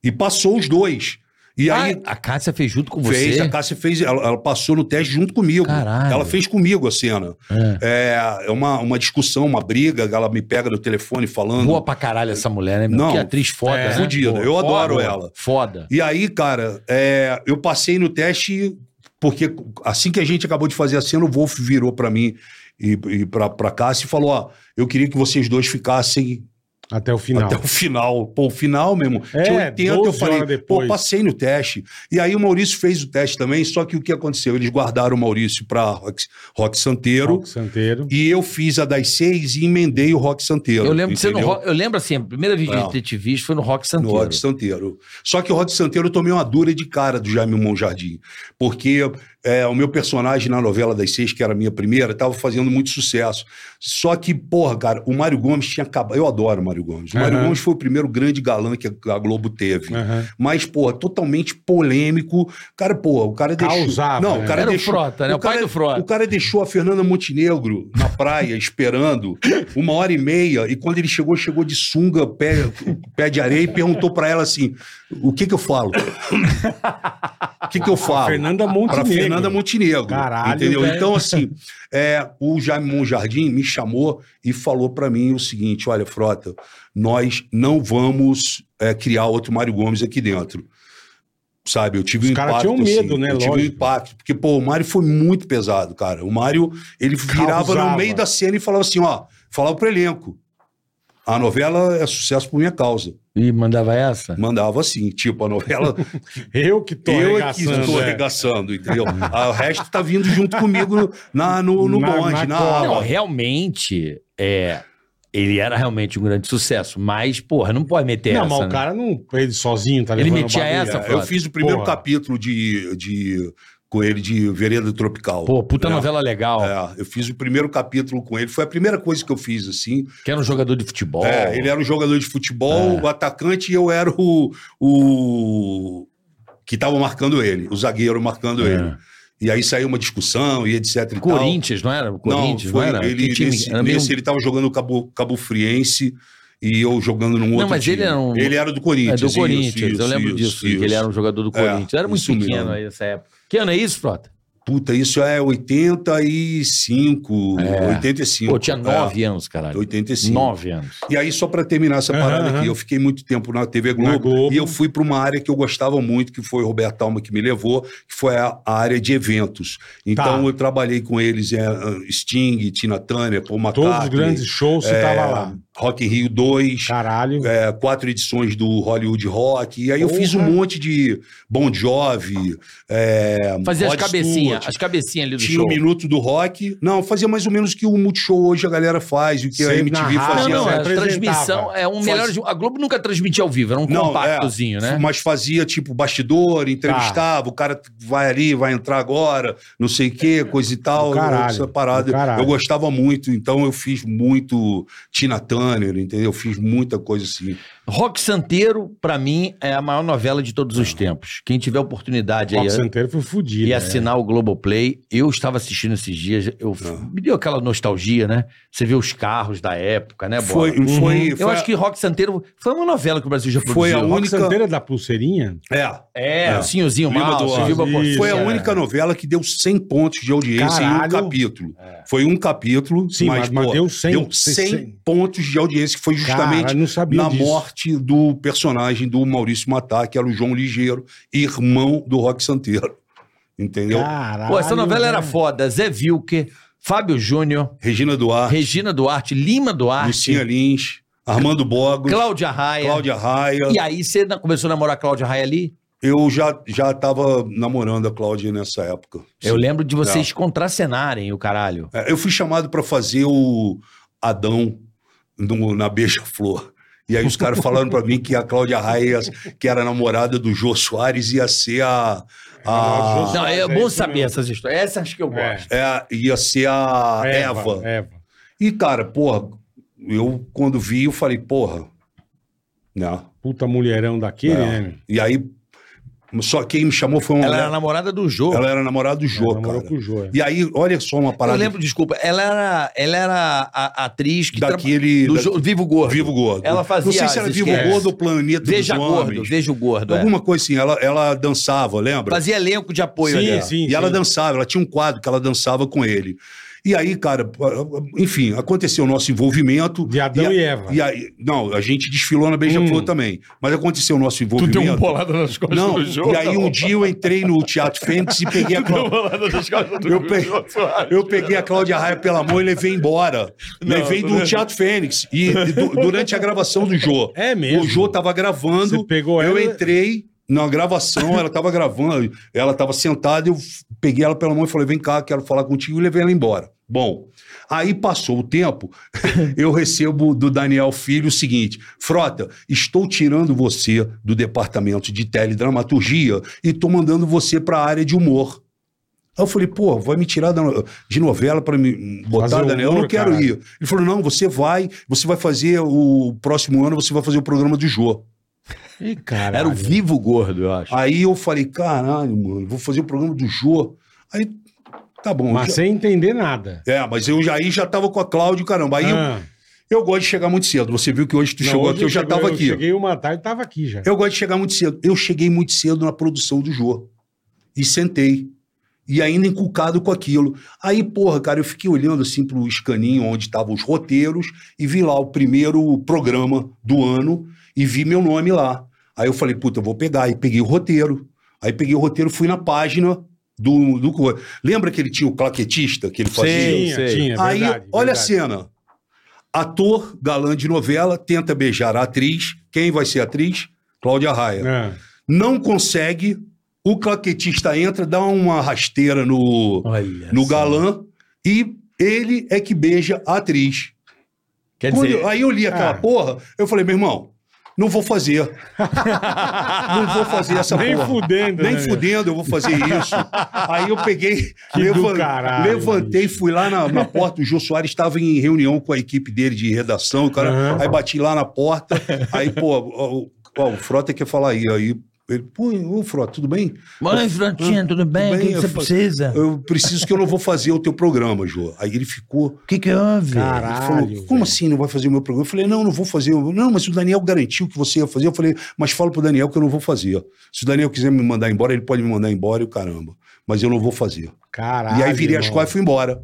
E passou os dois. E aí. Ah, a Cássia fez junto com Fez, você? a Cássia fez, ela, ela passou no teste junto comigo. Caralho. Ela fez comigo a cena. É, é uma, uma discussão, uma briga, ela me pega no telefone falando. Boa pra caralho essa mulher, né? meu? Não, que atriz foda, é, né? fudida. Pô, Eu adoro foda, ela. Foda. E aí, cara, é, eu passei no teste, porque assim que a gente acabou de fazer a cena, o Wolf virou pra mim e, e pra, pra Cássia e falou: Ó, eu queria que vocês dois ficassem Até o final. Até o final. Pô, o final mesmo. É, Tinha 80, eu 12 falei, horas pô, depois. passei no teste. E aí o Maurício fez o teste também, só que o que aconteceu? Eles guardaram o Maurício pra Rock, Rock Santeiro. Rock Santeiro. E eu fiz a das seis e emendei o Rock Santeiro. Eu lembro ser no Eu lembro assim, a primeira vez de ter te visto foi no Rock No Santeiro. Rock Santeiro. Só que o Rock Santeiro eu tomei uma dura de cara do Jaime Monjardim. Porque é, o meu personagem na novela das seis, que era a minha primeira, estava fazendo muito sucesso. Só que, porra, cara, o Mário Gomes tinha acabado. Eu adoro o Mário Gomes. O Mário Aham. Gomes foi o primeiro grande galã que a Globo teve. Aham. Mas, porra, totalmente polêmico. Cara, porra, o cara deixou. Causava, Não, né? o cara Era o deixou. Frota, né? O pai cara- do Frota. O cara deixou a Fernanda Montenegro na praia esperando uma hora e meia. E quando ele chegou, chegou de sunga, pé, pé de areia e perguntou pra ela assim: o que que eu falo? O que que eu falo? Fernanda Pra Montenegro. Fernanda Montenegro. Caralho, Entendeu? velho. Então, assim, é, o Jaime Monjardim me chamou e falou pra mim o seguinte: olha, Frota, nós não vamos é, criar outro Mário Gomes aqui dentro. Sabe, eu tive Os um impacto. tinham medo, assim, né? Eu tive um Lógico. impacto. Porque, pô, o Mário foi muito pesado, cara. O Mário, ele virava Causava. no meio da cena e falava assim: ó, falava pro elenco. A novela é sucesso por minha causa. E mandava essa? Mandava assim, tipo, a novela Eu que tô eu é que arregaçando. estou é. arregaçando, entendeu? Ah, o resto tá vindo junto comigo no, na, no, no Na- bonde, na na. Não, realmente, é, ele era realmente um grande sucesso, mas, porra, não pode meter Não, essa. mas o né? cara não. Ele sozinho tá Ele levando metia o bagulho. essa, Frota. eu fiz o primeiro Porra. capítulo de, de com ele de Vereda Tropical. Pô, puta É. novela legal. É, eu fiz o primeiro capítulo com ele. Foi a primeira coisa que eu fiz, assim. Que era um jogador de futebol. É, ele era um jogador de futebol, É. o atacante, e eu era o. o que tava marcando ele, o zagueiro marcando É. ele. E aí saiu uma discussão e etc e tal. Corinthians, não era? O Corinthians, não, não, foi era? ele, time? nesse, Era meio- nesse ele tava jogando Cabo, Cabo Friense e eu jogando num outro mas time. ele era um- Ele era do É, Corinthians. do isso, Corinthians, eu isso, lembro isso, disso, que isso. ele era um jogador do É, Corinthians. era muito isso pequeno aí nessa época. Que ano é isso, Frota? Puta, isso é 85, É. 85. Pô, tinha nove anos, caralho. 85. Nove anos. E aí, só pra terminar essa parada aham. aqui, eu fiquei muito tempo na TV Globo, Na Globo. e eu fui pra uma área que eu gostava muito, que foi o Roberto Alma que me levou, que foi a, a área de eventos. Então, Tá. eu trabalhei com eles, é, Sting, Tina Turner, Paul McCartney. Todos os grandes shows você é, tava lá. Rock in Rio 2, Caralho. é, quatro edições do Hollywood Rock. E aí eu Porra. fiz um monte de Bon Jovi. É, Fazia as cabecinhas, as cabecinhas ali do Tinha show. o Minuto do Rock. Não, fazia mais ou menos o que o Multishow hoje a galera faz, o que a Você MTV narrava, fazia. Não, não, Você a transmissão é um Faz- melhor. A Globo nunca transmitia ao vivo, era um Não, compactozinho, é, né? Mas fazia tipo bastidor, entrevistava, o cara vai ali, vai entrar agora, não sei o quê, coisa e tal. Caralho, essa parada. Eu gostava muito, então eu fiz muito Tina Turner, entendeu? Eu fiz muita coisa assim. Rock Santeiro, pra mim, é a maior novela de todos os tempos. Quem tiver oportunidade aí Rock Santeiro foi fudido. e né? assinar o Globoplay, eu estava assistindo esses dias, eu Ah. me deu aquela nostalgia, né? Você vê os carros da época, né, Bola? Foi, foi, Eu foi, acho que Rock Santeiro foi uma novela que o Brasil já produziu. Foi a Rock única- Santeiro é da pulseirinha? É, É, É. o Senhorzinho Lima Mal, Isso, Foi a é. única novela que deu 100 pontos de audiência em um Caralho. capítulo. Foi um capítulo, Sim, mas- mas pô, deu 100, deu 100 100. pontos de audiência, que foi justamente Cara, na disso. morte do personagem do Maurício Matar, que era o João Ligeiro, irmão do Rock Santeiro. Entendeu? Caralho. Pô, essa novela era foda. Zé Vilker, Fábio Júnior, Regina Duarte, Regina Duarte, Lima Duarte, Lucinha Lins, Armando Bogos, Cláudia Raia. Cláudia Raia. E aí você na- começou a namorar a Cláudia Raia ali? Eu já, já tava namorando a Cláudia nessa época. Eu Sim. lembro de vocês contracenarem o caralho. É, Eu fui chamado para fazer o Adão no- na Beija-Flor. E aí os caras falaram para mim que a Cláudia Raia, que era namorada do Jô Soares, ia ser a... a Não, é é bom saber essas histórias. Essas acho que eu É. gosto. é, ia ser a Eva. Eva. E, cara, porra, eu quando vi, eu falei, porra, né? Puta mulherão daquele, É. né? E aí, só quem me chamou foi uma Ela mulher- era namorada do Jô. ela era namorada do Jô, Ela namorou cara. com o Jô. é. E aí, olha só uma Eu parada lembro, desculpa, ela era, ela era a, a atriz que daquele... do da- Jô- Vivo Gordo. Vivo Gordo. Ela fazia Não sei se era Vivo. Gordo ou Planeta Veja dos Gordo, Homens. Veja o Gordo. é. Alguma coisa assim, ela, ela dançava, lembra? Fazia elenco de apoio Sim, ali. sim. e ela dançava, ela tinha um quadro que ela dançava com ele. E aí, cara, enfim, aconteceu o nosso envolvimento. De Adão a- e Eva. E aí, não, a gente desfilou na Beija-Flor Hum. também. Mas aconteceu o nosso Tu envolvimento. tem um bolada nas costas Não, do jogo. e aí um dia eu entrei no Teatro Fênix e peguei a Clá- bolada nas costas do eu, pe- eu peguei a Cláudia Raia pela mão e levei embora. Não, levei do. Teatro Fênix. E, e du- durante a gravação do Jô. É mesmo? O Jô tava gravando. Você pegou eu ela- entrei na gravação, ela tava gravando. Ela tava sentada, eu peguei ela pela mão e falei: vem cá, quero falar contigo, e levei ela embora. Bom, aí passou o tempo, eu recebo do Daniel Filho o seguinte: Frota, estou tirando você do departamento de teledramaturgia e estou mandando você para a área de humor. Aí eu falei, pô, vai me tirar de novela para me botar, Fazer Daniel? Eu não humor, quero caralho. ir. Ele falou, não, você vai, você vai fazer o próximo ano, você vai fazer o programa do Jô. Ih, caralho. Era o Vivo Gordo, eu acho. Aí eu falei, caralho, mano, vou fazer o programa do Jô. Aí, tá bom. Mas já- sem entender nada. É, mas eu já, aí já tava com a Cláudia, caramba. Aí eu- Ah. eu, gosto de chegar muito cedo. Você viu que hoje tu Não, chegou hoje aqui, eu já chegou- tava Eu aqui. cheguei uma tarde e tava aqui já. Eu gosto de chegar muito cedo. Eu cheguei muito cedo na produção do Jô. E sentei. E ainda encucado com aquilo. Aí, porra, cara, eu fiquei olhando assim pro escaninho onde estavam os roteiros e vi lá o primeiro programa do ano e vi meu nome lá. Aí eu falei, puta, eu vou pegar. Aí peguei o roteiro. Aí peguei o roteiro, fui na página do. do... Lembra que ele tinha o claquetista que ele fazia? Sim, Tinha, sei. tinha, Aí, verdade, olha verdade. a cena. Ator, galã de novela, tenta beijar a atriz. Quem vai ser a atriz? Cláudia Raia. Ah. Não consegue. O claquetista entra, dá uma rasteira no, Olha. no galã e ele é que beija a atriz. Quer Quando dizer, eu- aí eu li aquela Ah. porra, eu falei, meu irmão, não vou fazer. não vou fazer essa Nem porra. fudendo, Nem né, fudendo eu vou fazer isso. Aí eu peguei, levan- caralho, levantei, fui lá na, na porta. O Jô Soares estava em reunião com a equipe dele de redação. O cara, Aham. Aí bati lá na porta. Aí, pô, ó, ó, o Frota quer falar aí. Aí ele, pô, ô Frota, tudo bem? Mãe, Frotinha, tudo bem? O que, que você precisa? Eu preciso que eu não vou fazer o teu programa, Jô. Aí ele ficou. O que que houve? Caralho. Ele falou, como velho. assim não vai fazer o meu programa? Eu falei, não, não vou fazer. Não, mas o Daniel garantiu que você ia fazer. Eu falei, mas fala pro Daniel que eu não vou fazer. Se o Daniel quiser me mandar embora, ele pode me mandar embora e o caramba. Mas eu não vou fazer. Caralho. e aí virei as costas e fui embora.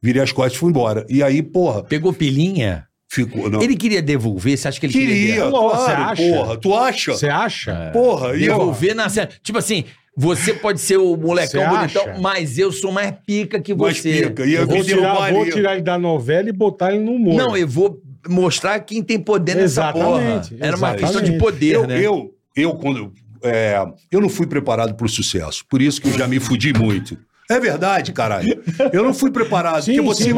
Virei as costas e fui embora. E aí, porra, pegou pilinha? Ficou. Não. Ele queria devolver? Você acha que ele queria, queria, devolver? Claro, acha? porra. Tu acha? Você acha? Porra, e eu, devolver na cena? Tipo assim, você pode ser o molecão Você bonitão, acha? mas eu sou mais pica que mais você. pica. E eu Eu vou tirar, derrubar vou tirar ele da novela e botar ele no humor. Não, eu vou mostrar quem tem poder nessa porra. Exatamente, Era uma exatamente. questão de poder, eu, né? eu, eu, quando. é, eu não fui preparado para o sucesso. Por isso que eu já me fudi muito. É verdade, caralho. Eu não fui preparado. Sim, porque você, sim,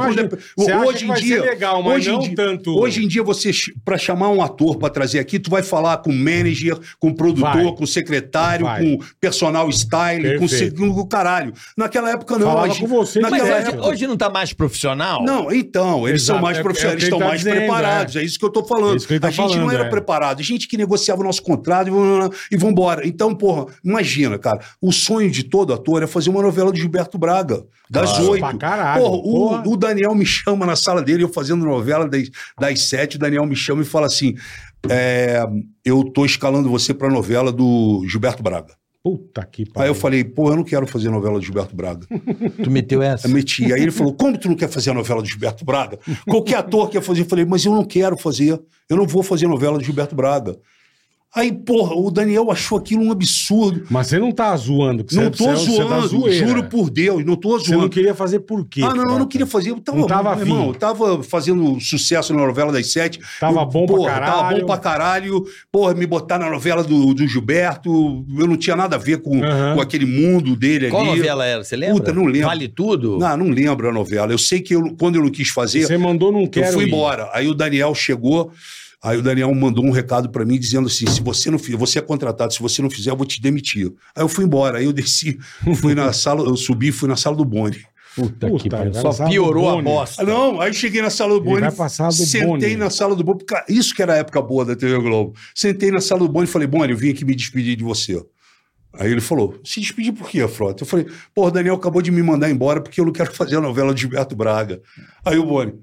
Você acha hoje em dia, legal, mas hoje em não dia, tanto- Hoje em dia você para chamar um ator para trazer aqui, tu vai falar com manager, com produtor, Vai. com secretário, Vai. com personal style, com, se- Perfeito. com o caralho. Naquela época não. Falava gente- com você Mas naquela hoje, época, hoje não tá mais profissional? não, então, eles Exato, são mais é- profissionais, é eles estão tá mais dizendo, preparados. É. isso que eu tô falando. É tá a gente não falando, era é. preparado, a gente que negociava o nosso contrato e vamos- e vambora. Então, porra, imagina, cara, o sonho de todo ator é fazer uma novela do Gilberto Braga, das Claro, oito. pra caralho, Porra, o- porra. O, Daniel me chama na sala dele, eu fazendo novela das, das sete, o Daniel me chama e fala assim: é, eu tô escalando você pra novela do Gilberto Braga. Puta que pariu. Aí eu falei, pô, eu não quero fazer novela do Gilberto Braga. Tu meteu essa? Eu meti. Aí ele falou: Como tu não quer fazer a novela do Gilberto Braga? Qualquer ator quer fazer. Eu falei: Mas eu não quero fazer. Eu não vou fazer novela do Gilberto Braga. Aí, porra, o Daniel achou aquilo um absurdo. Mas você não tá zoando. que não você, tô você, você tá zoando, zoeira. juro por Deus, não tô Você não zoando. queria fazer por quê? ah, não, eu não queria fazer. Eu tava, Não tava meu irmão, eu tava fazendo sucesso na novela das sete. Tava Eu, bom pra porra, caralho. Tava bom pra caralho. Porra, me botar na novela do, do Gilberto. Eu não tinha nada a ver com, Aham. com aquele mundo dele Qual ali. novela era? Você lembra? Puta, não lembro. Vale tudo? Não, não lembro a novela. Eu sei que eu, quando eu não quis fazer, Você mandou não quero eu fui ir. embora. Aí o Daniel chegou, aí o Daniel mandou um recado pra mim dizendo assim: se você não fizer, você é contratado, se você não fizer, eu vou te demitir. Aí eu fui embora, aí eu desci, fui na sala, eu subi e fui na sala do Boni. Puta, Puta, que pariu. Só piorou a bosta. Ah, não, aí cheguei na sala do Boni, do sentei Boni. na sala do Boni, porque isso que era a época boa da TV Globo. Sentei na sala do Boni e falei: Boni, eu vim aqui me despedir de você. Aí ele falou: se despedir por quê, Frota? Eu falei: pô, o Daniel acabou de me mandar embora porque eu não quero fazer a novela de Gilberto Braga. Aí o Boni.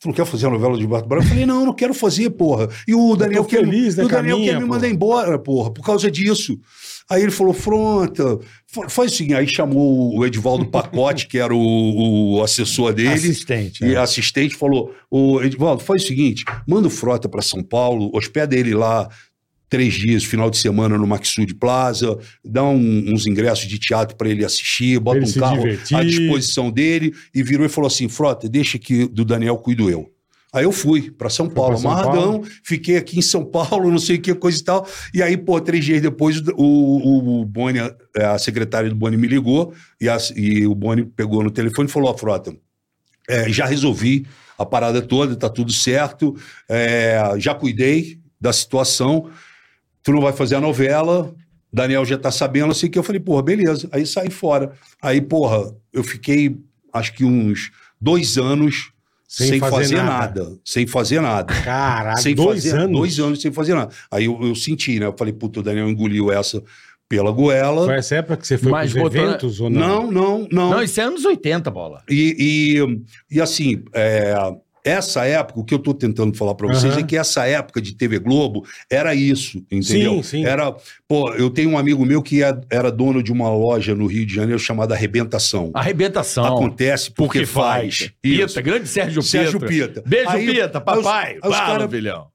Tu não quer fazer a novela de Gilberto Braga? Eu falei, não, não quero fazer, porra. E o Daniel, quer, feliz, né, o Daniel Caminha, quer me mandar embora, porra, por causa disso. Aí ele falou, Fronta, fa- faz o seguinte. Aí chamou o Edivaldo Pacote, que era o, o assessor dele. Assistente. E é. assistente falou: Ô, Edivaldo, faz o seguinte: manda o Frota para São Paulo, hospeda ele lá três dias, final de semana, no Maxud Plaza, dá um- uns ingressos de teatro para ele assistir, bota Ele um carro divertir. à disposição dele e virou e falou assim: Frota, deixa que do Daniel cuido eu. Aí eu fui para São Paulo, São amarradão, fiquei aqui em São Paulo, não sei o que, coisa e tal. E aí, pô, três dias depois, o, o, o Boni, a secretária do Boni me ligou e, a- e o Boni pegou no telefone e falou: Ó, Frota, é, já resolvi a parada toda, tá tudo certo, é, já cuidei da situação, tu não vai fazer a novela, Daniel já tá sabendo, não sei o que. Eu falei, porra, beleza. Aí saí fora. Aí, porra, eu fiquei, acho que uns dois anos Sem sem, fazer fazer, nada. nada. Sem fazer nada. Caralho, sem dois fazer, anos. Dois anos sem fazer nada. Aí eu, eu senti, né? Eu falei, puta, o Daniel engoliu essa pela goela. Foi essa época que você foi Mas pros botou- eventos ou não? Não, não, não. Não, isso é anos 80, bola. E, e, e assim, é, essa época, o que eu estou tentando falar para vocês Aham. é que essa época de TV Globo era isso, entendeu? Sim, sim. Era, pô, eu tenho um amigo meu que é- era dono de uma loja no Rio de Janeiro chamada Arrebentação. Arrebentação. Acontece porque, faz. Isso. Pita, grande Sérgio, Sérgio Pita. Pita. Beijo, Aí- Pita, aí papai. aí os Fala, cara- filhão.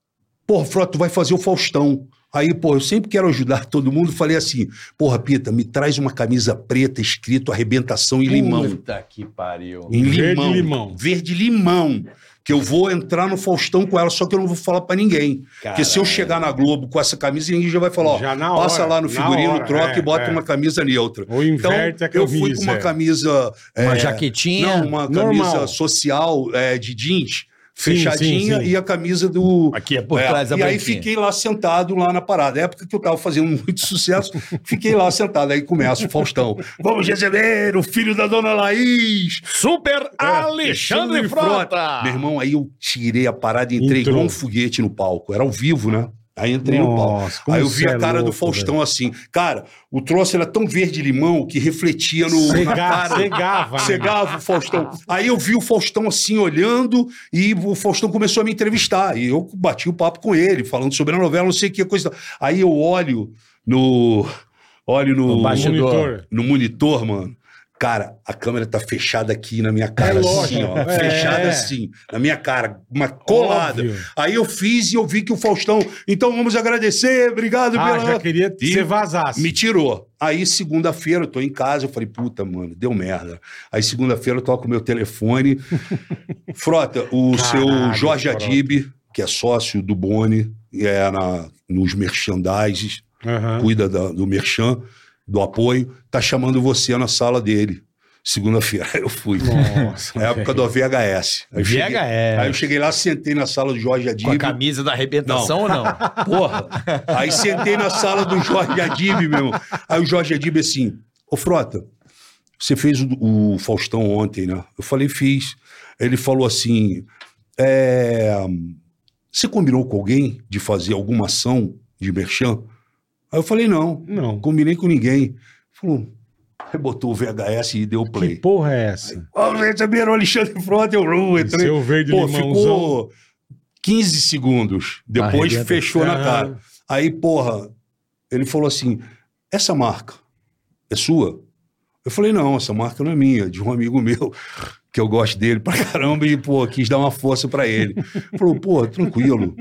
Porra, Frota, tu vai fazer o Faustão. Aí, pô, eu sempre quero ajudar todo mundo. Falei assim, porra, Pita, me traz uma camisa preta escrito Arrebentação em limão. Puta que pariu. Em Verde limão. limão. Verde limão. Que eu vou entrar no Faustão com ela, só que eu não vou falar pra ninguém. Porque se eu chegar na Globo com essa camisa, ninguém já vai falar, ó, Já na passa hora, lá no figurino, hora, troca é, e bota é. uma camisa neutra. Ou inverte a então, eu fui camisa, com uma é. camisa... Uma é, jaquetinha. Não, uma Normal. camisa social é, de jeans, fechadinha, sim, sim. e a camisa do... Aqui é por É, trás da e aí branquinha. fiquei lá sentado lá na parada. época que eu tava fazendo muito sucesso, fiquei lá sentado. Aí começa o Faustão. Vamos receber o filho da dona Laís. Super Alexandre Alexandre Frota. Meu irmão, aí eu tirei a parada e entrei Entrou. igual um foguete no palco. Era ao vivo, né? Aí entrei no palco. Nossa, Aí eu vi a é cara do louco, Faustão assim. Cara, o troço era tão verde-limão que refletia no, Cega- cara. Cegava. né? Cegava o Faustão. Aí eu vi o Faustão assim olhando e o Faustão começou a me entrevistar. E eu bati o papo com ele, falando sobre a novela, não sei o que coisa. Aí eu olho no. Olho no, No. Monitor. no monitor, mano. Cara, a câmera tá fechada aqui na minha cara, É assim, ó. É. Fechada assim, na minha cara, uma colada. Óbvio. Aí eu fiz e eu vi que o Faustão. Então vamos agradecer, obrigado Ah, pela. já queria que você vazasse. Me tirou. Aí, segunda-feira, eu tô em casa, eu falei, puta, mano, deu merda. Aí, segunda-feira, eu toco meu telefone. Frota, o seu Caralho, Jorge Frota. Adib, que é sócio do Boni, é na, nos merchandises, Aham. cuida da- do merchan, do apoio, tá chamando você na sala dele. Segunda-feira, eu fui. Nossa, Na época do VHS. Aí eu cheguei- VHS. Aí eu cheguei lá, sentei na sala do Jorge Adib. Com a camisa da arrebentação ou não? Porra. Aí sentei na sala do Jorge Adib, meu irmão. Aí o Jorge Adib assim, ô Frota, você fez o, o Faustão ontem, né? Eu falei, fiz. Ele falou assim, é, você combinou com alguém de fazer alguma ação de merchan? Aí eu falei, não, Não. combinei com ninguém. Falou, aí botou o VHS e deu o Que play. porra é essa? Vamos receber o Alexandre Frota, eu uh, entrei. Seu verde Pô, limãozão. ficou 15 segundos. Depois fechou na cara. Aí, porra, ele falou assim: essa marca é sua? Eu falei, não, essa marca não é minha, é de um amigo meu, que eu gosto dele pra caramba, e, pô, quis dar uma força pra ele. Falou, pô, tranquilo.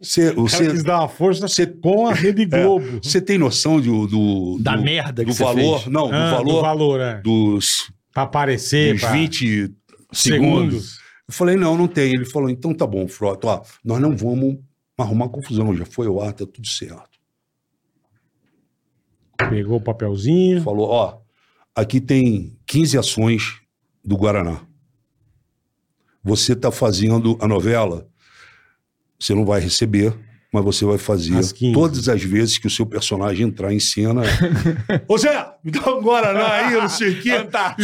Você, O cara você, quis dar uma força você- com a Rede Globo. você tem noção do, do, Da do- merda que do você valor? fez. Não, do Ah, valor do valor, é. dos, Pra aparecer, dos pra... 20 segundos. Eu falei, não, não tem. Ele falou, então tá bom, Frota, ó, nós não vamos arrumar confusão, já foi ao ar, tá tudo certo. Pegou o papelzinho. Falou, ó, aqui tem 15 ações do Guaraná. Você tá fazendo a novela, você não vai receber, mas você vai fazer As 15. todas as vezes que o seu personagem entrar em cena. Ô Zé, me dá um Guaraná aí, eu não sei o quê. E, pá,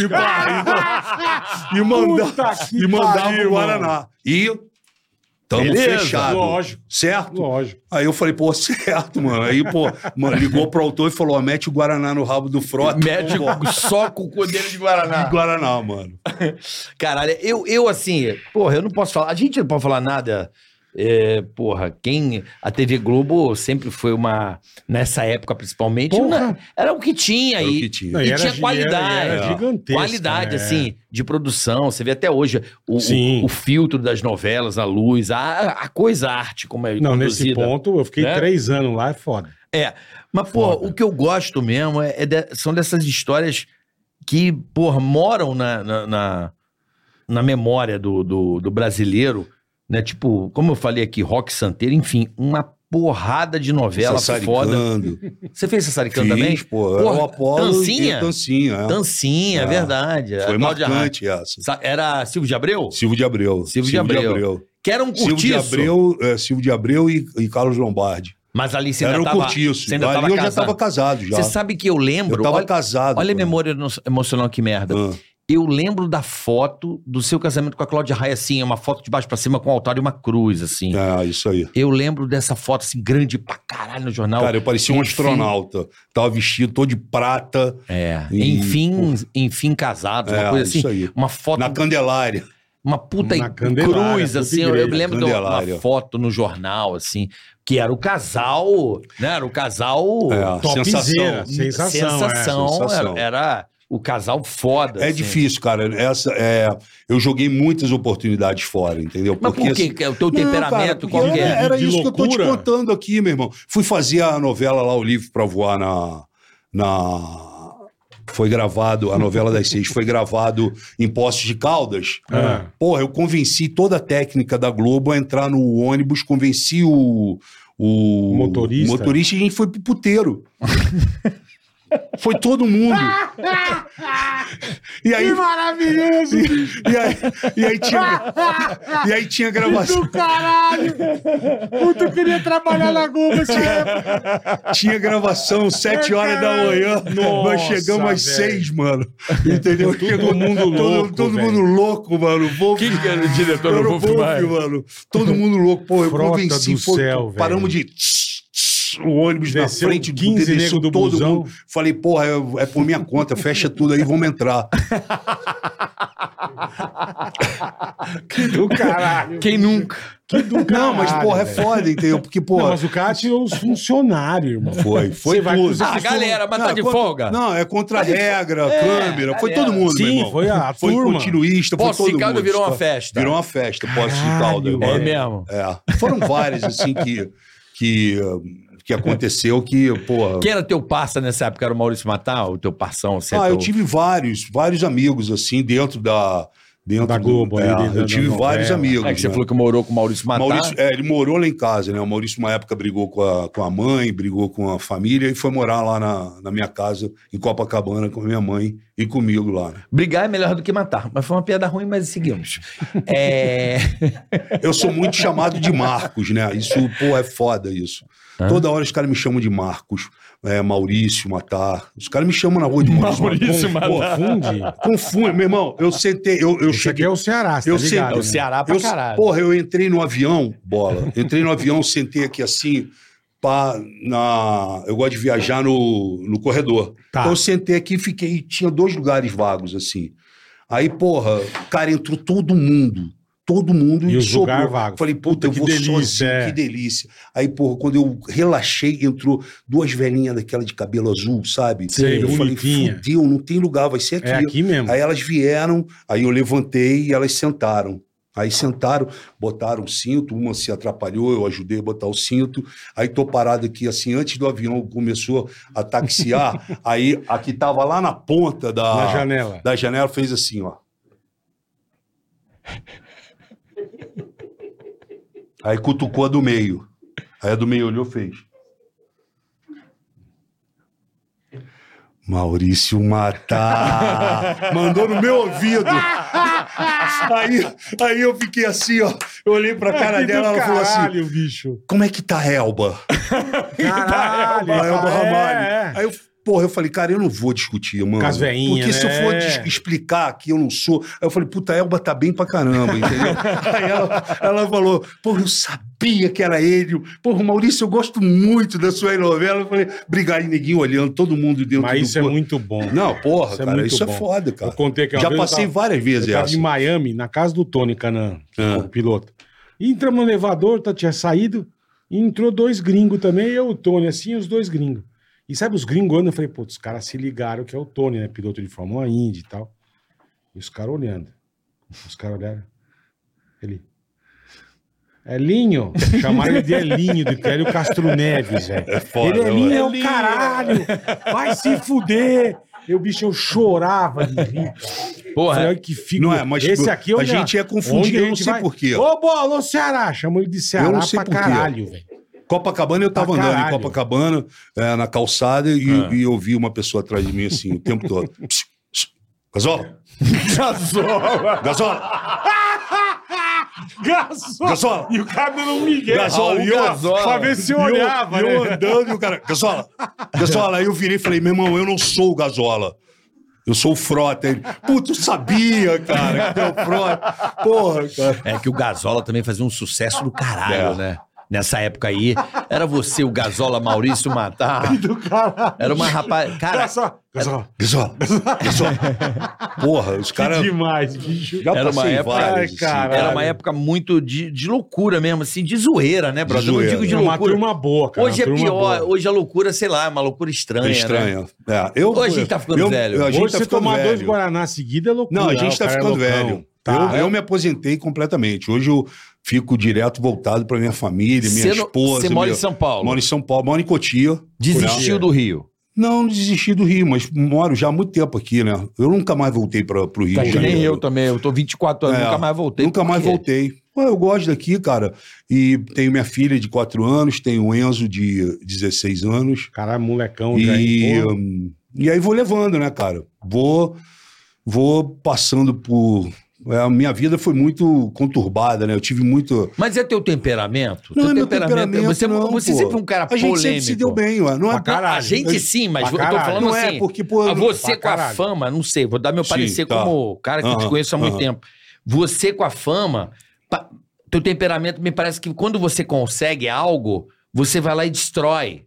e, e, manda- Puta que e mandava o Guaraná. E Tamo Beleza, fechado. lógico. Certo? Lógico. Aí eu falei, pô, certo, mano. Aí, pô, mano, ligou pro autor e falou: ó, mete o Guaraná no rabo do Frota. Mete Pô, só com o codeiro de Guaraná. Guaraná, mano. Caralho, eu, eu assim, porra, eu não posso falar. A gente não pode falar nada. É, porra, quem. A TV Globo sempre foi uma. Nessa época, principalmente, na- era o que tinha. Era o e, que tinha. Não, e e era tinha qualidade. era gigantesca, Qualidade, é. assim, de produção. Você vê até hoje o, o, o filtro das novelas, a luz, a, a coisa, a arte, como é Não, nesse ponto, eu fiquei Né? três anos lá, é foda. É. Mas, pô, Foda. o que eu gosto mesmo é, é de- são dessas histórias que, porra, moram na, na, na, na memória do, do, do brasileiro, né? Tipo, como eu falei aqui, Rock Santeiro, enfim, uma porrada de novela foda. Você fez Sassaricando também? Fiz, pô. Porra, era o Apolo Dancinha? e a Dancinha. é. É, É. verdade. A Foi Cláudia marcante essa. Sa- Era Silvio de Abreu? Silvio de Abreu. Silvio de Abreu. Que era um Silvio de curtiço. Abreu, é, Silvio de Abreu e, e Carlos Lombardi. Mas ali você Era ainda o tava, curtiço. você ainda Ali eu já tava casado já. Você sabe que eu lembro... eu tava olha, casado. olha a memória emocional que merda. Ah. Eu lembro da foto do seu casamento com a Cláudia Raia, assim, é uma foto de baixo pra cima com um altar e uma cruz, assim. É, isso aí. Eu lembro dessa foto, assim, grande pra caralho no jornal. Cara, eu parecia um Enfim. astronauta. Tava vestido todo de prata. É, E, enfim, enfim casados, uma É, coisa assim. isso aí. Uma foto, Na Candelária. uma puta cruz, assim. Eu, eu igreja, me lembro de uma foto no jornal, assim, que era o casal, né? Era o casal... É, Topzera, sensação. sensação. sensação, é. sensação. Era, era o casal foda. É assim. difícil, cara. Essa, é, eu joguei muitas oportunidades fora, entendeu? Mas por assim, quê? O teu temperamento, porque qual que era, é? era De isso que eu tô te loucura? contando aqui, meu irmão. Fui fazer a novela lá, o livro pra voar na. na... Foi gravado, a novela das seis foi gravado em Poços de Caldas. Ah. Porra, eu convenci toda a técnica da Globo a entrar no ônibus, convenci o. O Motorista. o motorista e a gente foi pro puteiro. Foi todo mundo. E aí, maravilhoso! e aí, e aí tinha, e aí tinha gravação. Do caralho! Puta, eu queria trabalhar na Globo época. Tinha gravação sete horas da manhã. Nossa, nós chegamos às seis, mano. Entendeu? Todo Chegou mundo todo, louco, Todo velho. mundo louco, mano. Wolf, Quem que era o diretor do Wolf Wolf, mano. Todo mundo louco. Pô, eu Frota convenci. do foi- céu, velho. paramos de... O ônibus Desceu na frente 15 desceu do todo busão. mundo. Falei, porra, é, é por minha conta, fecha tudo aí, vamos entrar. Do caralho. Quem nunca? Que do caralho. Não, mas porra, é foda, entendeu? Porque, Não, porra. mas o cara tirou os funcionários, irmão. Foi, foi vai tudo. Ah, galera, mas tá Não, de é contra- folga? Não, é contra a regra, É, câmera. Foi todo mundo, Sim, meu irmão. foi a Foi turma. continuista, foi Poço todo mundo. virou uma festa. Virou uma festa, Poço de Caralho, Caldas. É mesmo? É. Foram várias, assim, que, que, que aconteceu que, porra... Quem era teu parça nessa época? Era o Maurício Matar, o teu parção? É Ah, teu- eu tive vários, vários amigos, assim, dentro da... Dentro Da do- Globo, é, ali, da- eu tive vários novela. amigos. É que você né? falou que morou com o Maurício Matar. Maurício, é, ele morou lá em casa, né? O Maurício, uma época, brigou com a, com a mãe, brigou com a família e foi morar lá na, na minha casa, em Copacabana, com a minha mãe e comigo lá. né? Brigar é melhor do que matar. Mas foi uma piada ruim, mas seguimos. É... Eu sou muito chamado de Marcos, né? Isso, pô, é foda isso. Toda hora os caras me chamam de Marcos, é, Maurício, Matar. Os caras me chamam na rua de Maurício, Maurício Matar. Confunde. Confunde, meu irmão. Eu sentei, eu, eu Esse aqui cheguei. é o Ceará, você Eu tá ligado? É o? Ceará pra Eu, caralho. porra, eu entrei no avião, bola. Entrei no avião, sentei aqui assim, pá, na. Eu gosto de viajar no, no corredor. Tá. Então eu sentei aqui e fiquei. Tinha dois lugares vagos, assim. Aí, porra, cara, entrou todo mundo. Todo mundo E os sobrou. lugar vago. Falei, puta, Puta, eu vou delícia, sozinho, é. que delícia. Aí, porra, quando eu relaxei, entrou duas velhinhas daquela de cabelo azul, sabe? Sei, eu falei, bonitinha. fudeu, não tem lugar, vai ser aqui. É aqui mesmo. Aí elas vieram, aí eu levantei e elas sentaram. Aí sentaram, botaram o cinto, uma se atrapalhou, eu ajudei a botar o cinto. Aí tô parado aqui, assim, antes do avião começou a taxiar, aí a que tava lá na ponta da, Na janela. da janela fez assim, ó. Aí cutucou a do meio. Aí a do meio olhou e fez. Maurício Matar. Mandou no meu ouvido. Aí, aí eu fiquei assim, ó. Eu olhei pra cara Que do dela, ela falou assim: Caralho, bicho. Como é que tá a Elba? Caralho. A Elba é, Ramalho. é. Aí eu, porra, eu falei, cara, eu não vou discutir, mano. Com as veinhas, Porque se eu né? for dis- explicar que eu não sou. Aí eu falei, puta, a Elba tá bem pra caramba, entendeu? Aí ela, ela falou, porra, eu sabia que era ele. Porra, Maurício, eu gosto muito da sua novela. Eu falei, obrigado, e neguinho olhando, todo mundo dentro Mas do isso é muito bom. Não, porra, Isso é cara, muito isso bom. é foda, cara. Eu contei que Já passei tava- várias vezes Eu tava essa. em Miami, na casa do Tony Canan, Ah. o piloto. Entramos no elevador, tá, tinha saído, e entrou dois gringos também, eu e o Tony, assim, os dois gringos. E sabe, os gringos olhando, eu falei, putz, os caras se ligaram que é o Tony, né? Piloto de Fórmula Indy e tal. E os caras olhando. Os caras olharam. Ele. Elinho. Chamaram ele de Elinho, do Hélio Castro Neves, velho. É foda, ele, Elinho é o caralho. Vai se fuder. Eu, bicho, eu chorava de rir. Porra, Falei, olha que fico. Não é, mas Esse aqui eu a já- gente é confundido, onde a eu não sei vai- por quê. Ô, bola, ô Ceará. Chamou ele de Ceará Eu não sei pra caralho, velho. Copacabana, eu tava andando em. Copacabana, é, na calçada, e, Ah. e eu vi uma pessoa atrás de mim assim, o tempo todo. Gasola! Gasola. Gasola! Gasola. Gasola! E o cara dando um migué. Gasola, Raul e eu, Gasola. Pra ver se eu- olhava, e eu, né? andando e o cara, Gasola! Gasola! Aí eu virei e falei, meu irmão, eu não sou o Gasola. Eu sou o Frota. Ele, Puta, eu sabia, cara, que é o Frota. Porra, cara. É que o Gasola também fazia um sucesso do caralho, É. né? Nessa época aí, era você, o Gasola, Maurício Matar. Era uma rapaz. Cara, Gasola. Gasola. Gasola! Gasola! Porra, os Que caras... demais, bicho. Já Era uma época- Ai, assim. era uma época muito de, de loucura mesmo, assim, de zoeira, né, brother? Eu não zoeira. digo de É uma loucura. turma boa, cara. Hoje é uma pior, boa. hoje a loucura, sei lá, é uma loucura estranha. É Né? estranho. É, eu, Hoje a gente tá ficando eu- velho. A gente Hoje tá você tomar dois. Guaraná seguida é loucura. Não, a gente o tá é ficando loucão. velho. Tá. Eu, eu me aposentei completamente. Hoje eu fico direto voltado pra minha família, minha não- esposa. você mora meu- em São Paulo? Moro em São Paulo, moro em Cotia. Desistiu do Rio. Não, não desisti do Rio, mas moro já há muito tempo aqui, né? Eu nunca mais voltei para pro Rio Tá de que Janeiro. nem eu também, eu tô 24 anos, É, nunca mais voltei. Nunca mais voltei. Eu gosto daqui, cara. E tenho minha filha de 4 anos, tenho o Enzo de 16 anos. Caralho, molecão já. E, hum, e aí vou levando, né, cara? Vou, vou passando por. É, a minha vida foi muito conturbada, né? Eu tive muito. Mas é teu temperamento? Não teu é meu temperamento, Você, não, você pô. sempre foi um cara A polêmico. gente sempre se deu bem, ué. Não é Pra. A gente Eu- sim, mas eu tô falando Não assim. é, porque, pô. a você com a fama, não sei, vou dar meu Sim, parecer tá. como cara que eu te Aham, conheço há muito aham. tempo. Você com a fama, pa- teu temperamento me parece que quando você consegue algo, você vai lá e destrói.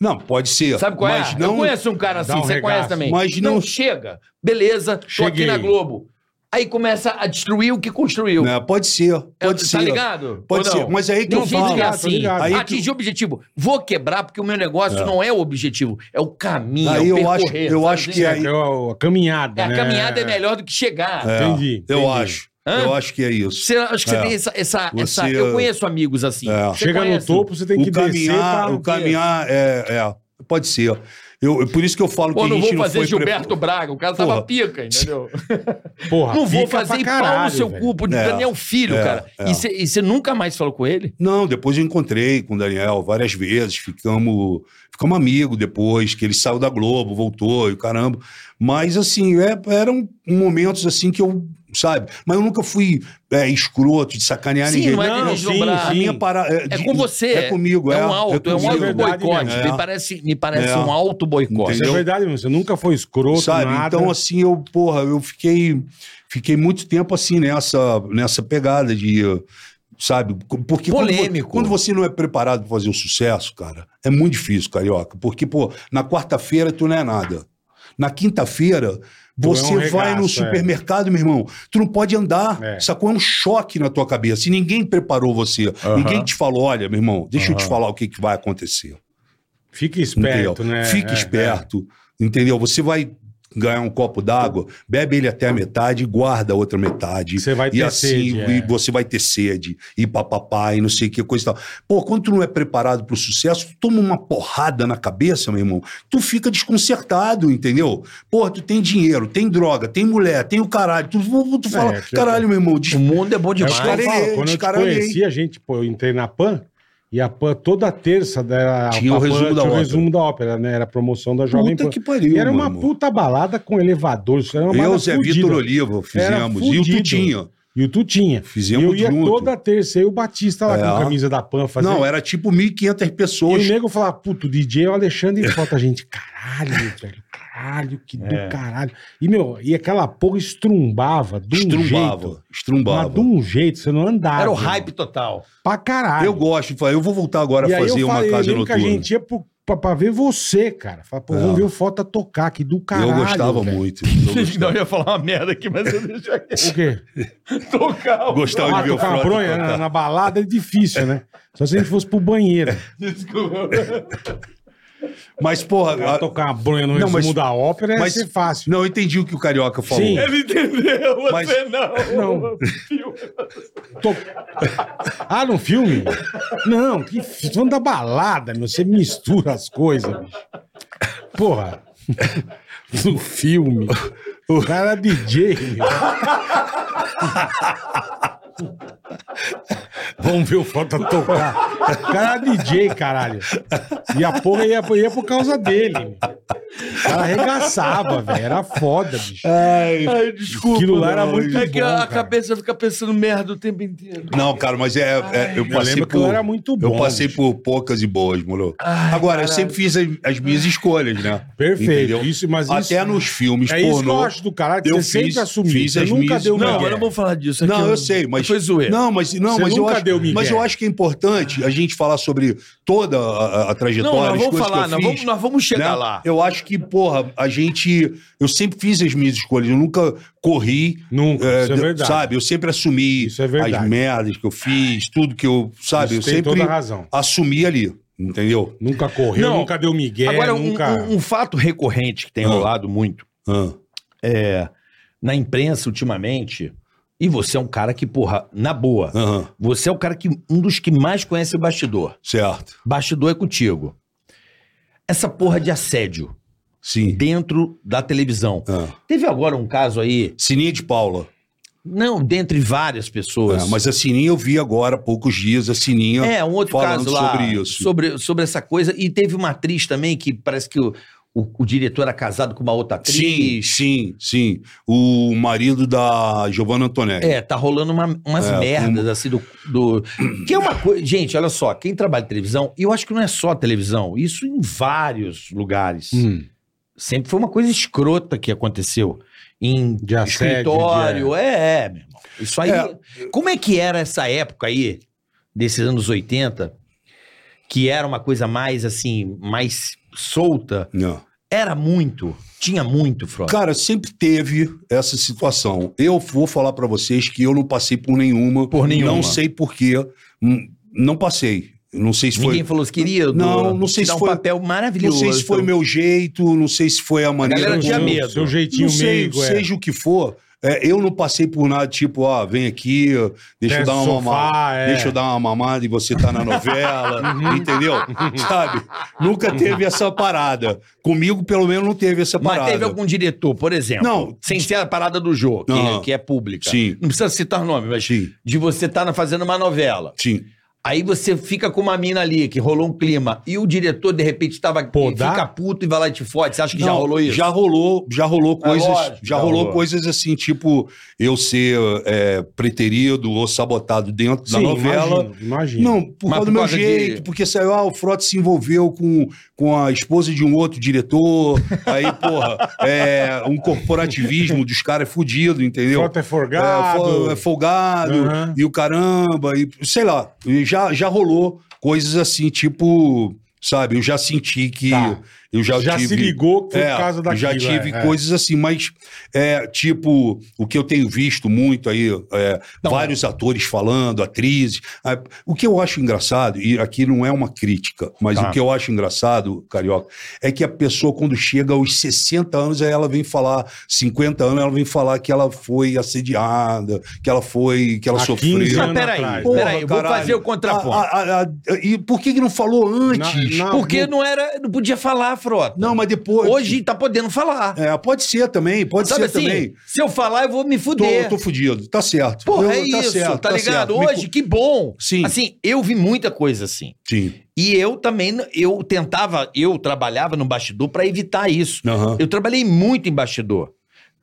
Não, pode ser. Sabe qual mas é? Não, Eu conheço um cara assim, um você regaço. conhece também. Mas não- chega. Beleza, tô Cheguei. aqui na Globo. Aí começa a destruir o que construiu. pode ser. Pode É, ser. Tá ligado? Pode ser. não? Mas aí que Tem eu falo. que é Tô assim. Aí que- atingir o objetivo. Vou quebrar porque o meu negócio não é o objetivo, é o caminho, Aí é o eu acho- eu acho assim? que É, aí- que é a, caminhada, É, a né? caminhada é melhor do que chegar. É, Entendi, Eu entendi. acho. Hã? Eu acho que é isso. Você, acho que você É. tem essa, essa, essa- Você- Eu conheço amigos assim. É. Você Chega conhece? no topo, você tem que o descer caminhar, pra... o caminhar é, é, pode ser. Eu, por isso que eu falo Pô, que a não gente vou não fazer foi Gilberto pre- Braga, o cara Porra. tava pica, entendeu? Porra, não vou fazer e pau no caralho, seu velho. cu de É. Daniel Filho, É, cara. é. E você- nunca mais falou com ele? Não, depois eu encontrei com o Daniel várias vezes, ficamos, ficamos amigos depois, que ele saiu da Globo, voltou e o caramba. Mas assim, é, eram momentos assim que eu, sabe? Mas eu nunca fui é, escroto de sacanear Sim, ninguém. não é Não, sim, A minha para... É com você. É comigo, é. É um alto, é, um alto boicote. mesmo. Me É. parece, me parece É. um alto boicote. Isso é verdade mesmo. Você nunca foi escroto, sabe? nada. Então, assim, eu, porra, eu fiquei, fiquei muito tempo assim nessa, nessa pegada de. Sabe? Porque quando Polêmico. Quando, você não é preparado para fazer o sucesso, cara, é muito difícil, carioca. Porque, pô, na quarta-feira tu não é nada. Na quinta-feira, Tu é um você vai regaço, no é. supermercado, meu irmão, tu não pode andar. É. Sacou? É um choque na tua cabeça. E ninguém preparou você. Ninguém te falou: olha, meu irmão, deixa eu te falar o que, que vai acontecer. Fica esperto, Entendeu? né? Fique É, esperto, entendeu? Você vai ganhar um copo d'água, bebe ele até a metade e guarda a outra metade. Você vai e ter assim, sede, e é. você vai ter sede, e papapá, e não sei o que, coisa e tal. Pô, quando tu não é preparado pro sucesso, tu toma uma porrada na cabeça, meu irmão, tu fica desconcertado, entendeu? Porra, tu tem dinheiro, tem droga, tem mulher, tem o caralho, tu, tu fala, É, caralho, meu irmão, des- O mundo é bom É demais. Descaralhei, falo, Quando eu te conheci, a gente, pô, eu entrei na PAN e a PAN toda terça da, Tinha a o PAN resumo da tinha o ópera. resumo da ópera, né? Era a promoção da Jovem puta Pan. que pariu, E era uma mano. puta balada com elevadores. Era uma Eu, Zé. Vitor Oliva, fizemos, e o fudido. E o Tutinha. Fizemos e eu ia junto. toda terça, eu e o Batista lá É. com a camisa da Pan fazer. Não, era tipo 1.500 E pessoas. o nego falava, puto, o DJ é o Alexandre e falta a gente. Caralho, velho, caralho, que do É. caralho. E, meu, e aquela porra estrumbava de um Estrumbava, jeito. Mas estrumbava. de um jeito, você não andava. Era o hype total. Pra caralho. Eu gosto, eu vou voltar agora E a aí fazer eu uma falei, eu casa lembro que a noturna. gente ia pro, pra, pra ver você, cara. Fala, pô, É. vamos ver o Fota tocar, que do caralho. eu gostava velho. muito. Eu Não, gostava, eu ia falar uma merda aqui, mas eu deixo aqui. O quê? Tocar. o- gostava Ah, de ver o tocar uma Frota bronha tocar. na, na balada é difícil, né? Só se a gente fosse pro banheiro. Desculpa. Mas, porra, a- tocar uma bronha no Não, mas- da ópera mas- ser fácil. não, eu entendi o que o Carioca falou. Sim. Ele entendeu, você Mas- não. Não. Tô- Ah, no filme? Não, que fi- falando da balada, meu. Você mistura as coisas, bicho. Porra. No filme. O cara é DJ, meu. Vamos ver o Frota tocar. O cara é DJ, caralho. E a porra ia, ia por causa dele. Cara arregaçava, velho. Era foda, bicho. Ai, desculpa. Aquilo lá era não. muito É que bom, a cara. cabeça fica pensando merda o tempo inteiro. Não, cara, mas é, é- eu Eu passei lembro que por. eu era muito bom. eu passei bicho. por poucas e boas, moro? Ai, Agora, eu caralho. sempre fiz as, as minhas escolhas, né? Perfeito. Entendeu? Isso, mas Até isso, nos filmes É isso que eu pornô. acho do caralho, que eu você sempre fiz- assumiu. fiz Você as nunca minhas- deu Não, eu não vou falar disso. Não, eu sei, mas. Foi zoeira. Não, mas, não, Você mas eu nunca acho. Mas eu acho que é importante a gente falar sobre toda a, trajetória. Não, nós vamos falar, eu nós vamos, chegar lá. Eu acho que, porra, a gente. Eu sempre fiz as minhas escolhas, eu nunca corri. Nunca, é, isso é verdade. Sabe, eu sempre assumi Isso é verdade. as merdas que eu fiz, tudo que eu. Sabe, Isso eu tem sempre toda a razão. assumi ali. Entendeu? Nunca correu, Não. nunca deu migué, Agora, um, nunca... um- um fato recorrente que tem Ah. rolado muito Ah, é na imprensa ultimamente, e você é um cara que, porra, na boa, aham, você é o cara que um dos que mais conhece o bastidor. certo. Bastidor é contigo. Essa porra de assédio Sim. dentro da televisão. Ah. Teve agora um caso aí, Sininha de Paula. não, dentre várias pessoas. É, mas a Sininha eu vi agora há poucos dias, a Sininha. É, um outro falando caso lá sobre isso. Sobre, sobre essa coisa. E teve uma atriz também que parece que o, o, o diretor era casado com uma outra atriz. Sim, sim, sim. O marido da Giovanna Antonelli. É, tá rolando uma- umas É, merdas assim do, do. Que é uma coisa. Gente, olha só, quem trabalha em televisão, eu acho que não é só televisão, isso em vários lugares. Hum, Sempre foi uma coisa escrota que aconteceu. Em De assédio, escritório, é, é, meu irmão. Isso aí. É. Como é que era essa época aí, desses anos 80, que era uma coisa mais assim, mais solta? Não. Era muito. Tinha muito, Frota. Cara, sempre teve essa situação. Eu vou falar pra vocês que eu não passei por nenhuma. Por nenhuma. Não sei porquê. Hum, Não passei. Não sei se Ninguém foi. falou se queria. Não, não sei se dar um foi- papel Não maravilhoso. sei se foi meu jeito, não sei se foi a maneira. galera como- tinha medo. Seu jeitinho Não sei, meigo, é. seja o que for. é, eu não passei por nada, tipo, ó, vem aqui, deixa eu dar uma no sofá, mamada, é. deixa eu dar uma mamada e você tá na novela, entendeu? Sabe? Nunca teve essa parada. Comigo, pelo menos, não teve essa Mas parada. teve algum diretor, por exemplo, Não. sem ser a parada do jogo, que, Não. que é pública. Sim. Não precisa citar nome, mas Sim, de você estar fazendo uma novela. sim. Aí você fica com uma mina ali, que rolou um clima, e o diretor, de repente, tava, Podar? fica puto e vai lá e te fode. Você acha que já Não, rolou isso? Já rolou, já rolou É coisas, lógico, já já rolou rolou. coisas assim, tipo eu ser é, preterido ou sabotado dentro da Sim, novela. imagino, imagino. Não, por Mas causa por do meu causa de- jeito, porque saiu, ah, o Frota se envolveu com, com a esposa de um outro diretor, aí, porra, é, um corporativismo dos caras é fudido, entendeu? Frota é forgado. É, é folgado, Aham. e o caramba, e sei lá, e já, já rolou coisas assim, tipo, sabe, eu já senti que Tá. Eu já, Já tive... se ligou que foi É, por causa daquilo. já tive é, é. coisas assim, mas é, tipo, o que eu tenho visto muito aí, é, Não, vários atores falando, atrizes. é, o que eu acho engraçado, e aqui não é uma crítica, mas Tá. o que eu acho engraçado, Carioca, é que a pessoa, quando chega aos 60 anos, aí ela vem falar, 50 anos, ela vem falar que ela foi assediada, que ela foi, que ela Há sofreu. 15 Mas anos peraí, atrás. Porra, peraí, eu vou fazer o contraponto. A- a- a- e por que, que não falou antes? Na- na- Porque não era, não podia falar, Frota. Não, mas depois. Hoje tá podendo falar. É, pode ser também, pode Sabe ser assim? também. Se eu falar, eu vou me Tô, fuder. tô fudido, tá certo. Porra, Eu- é tá isso, certo, tá, ligado? certo. Me Hoje, que bom. Sim. Assim, eu vi muita coisa assim. Sim. E eu também, eu tentava, eu trabalhava no bastidor pra evitar isso. Aham. Eu trabalhei muito em bastidor.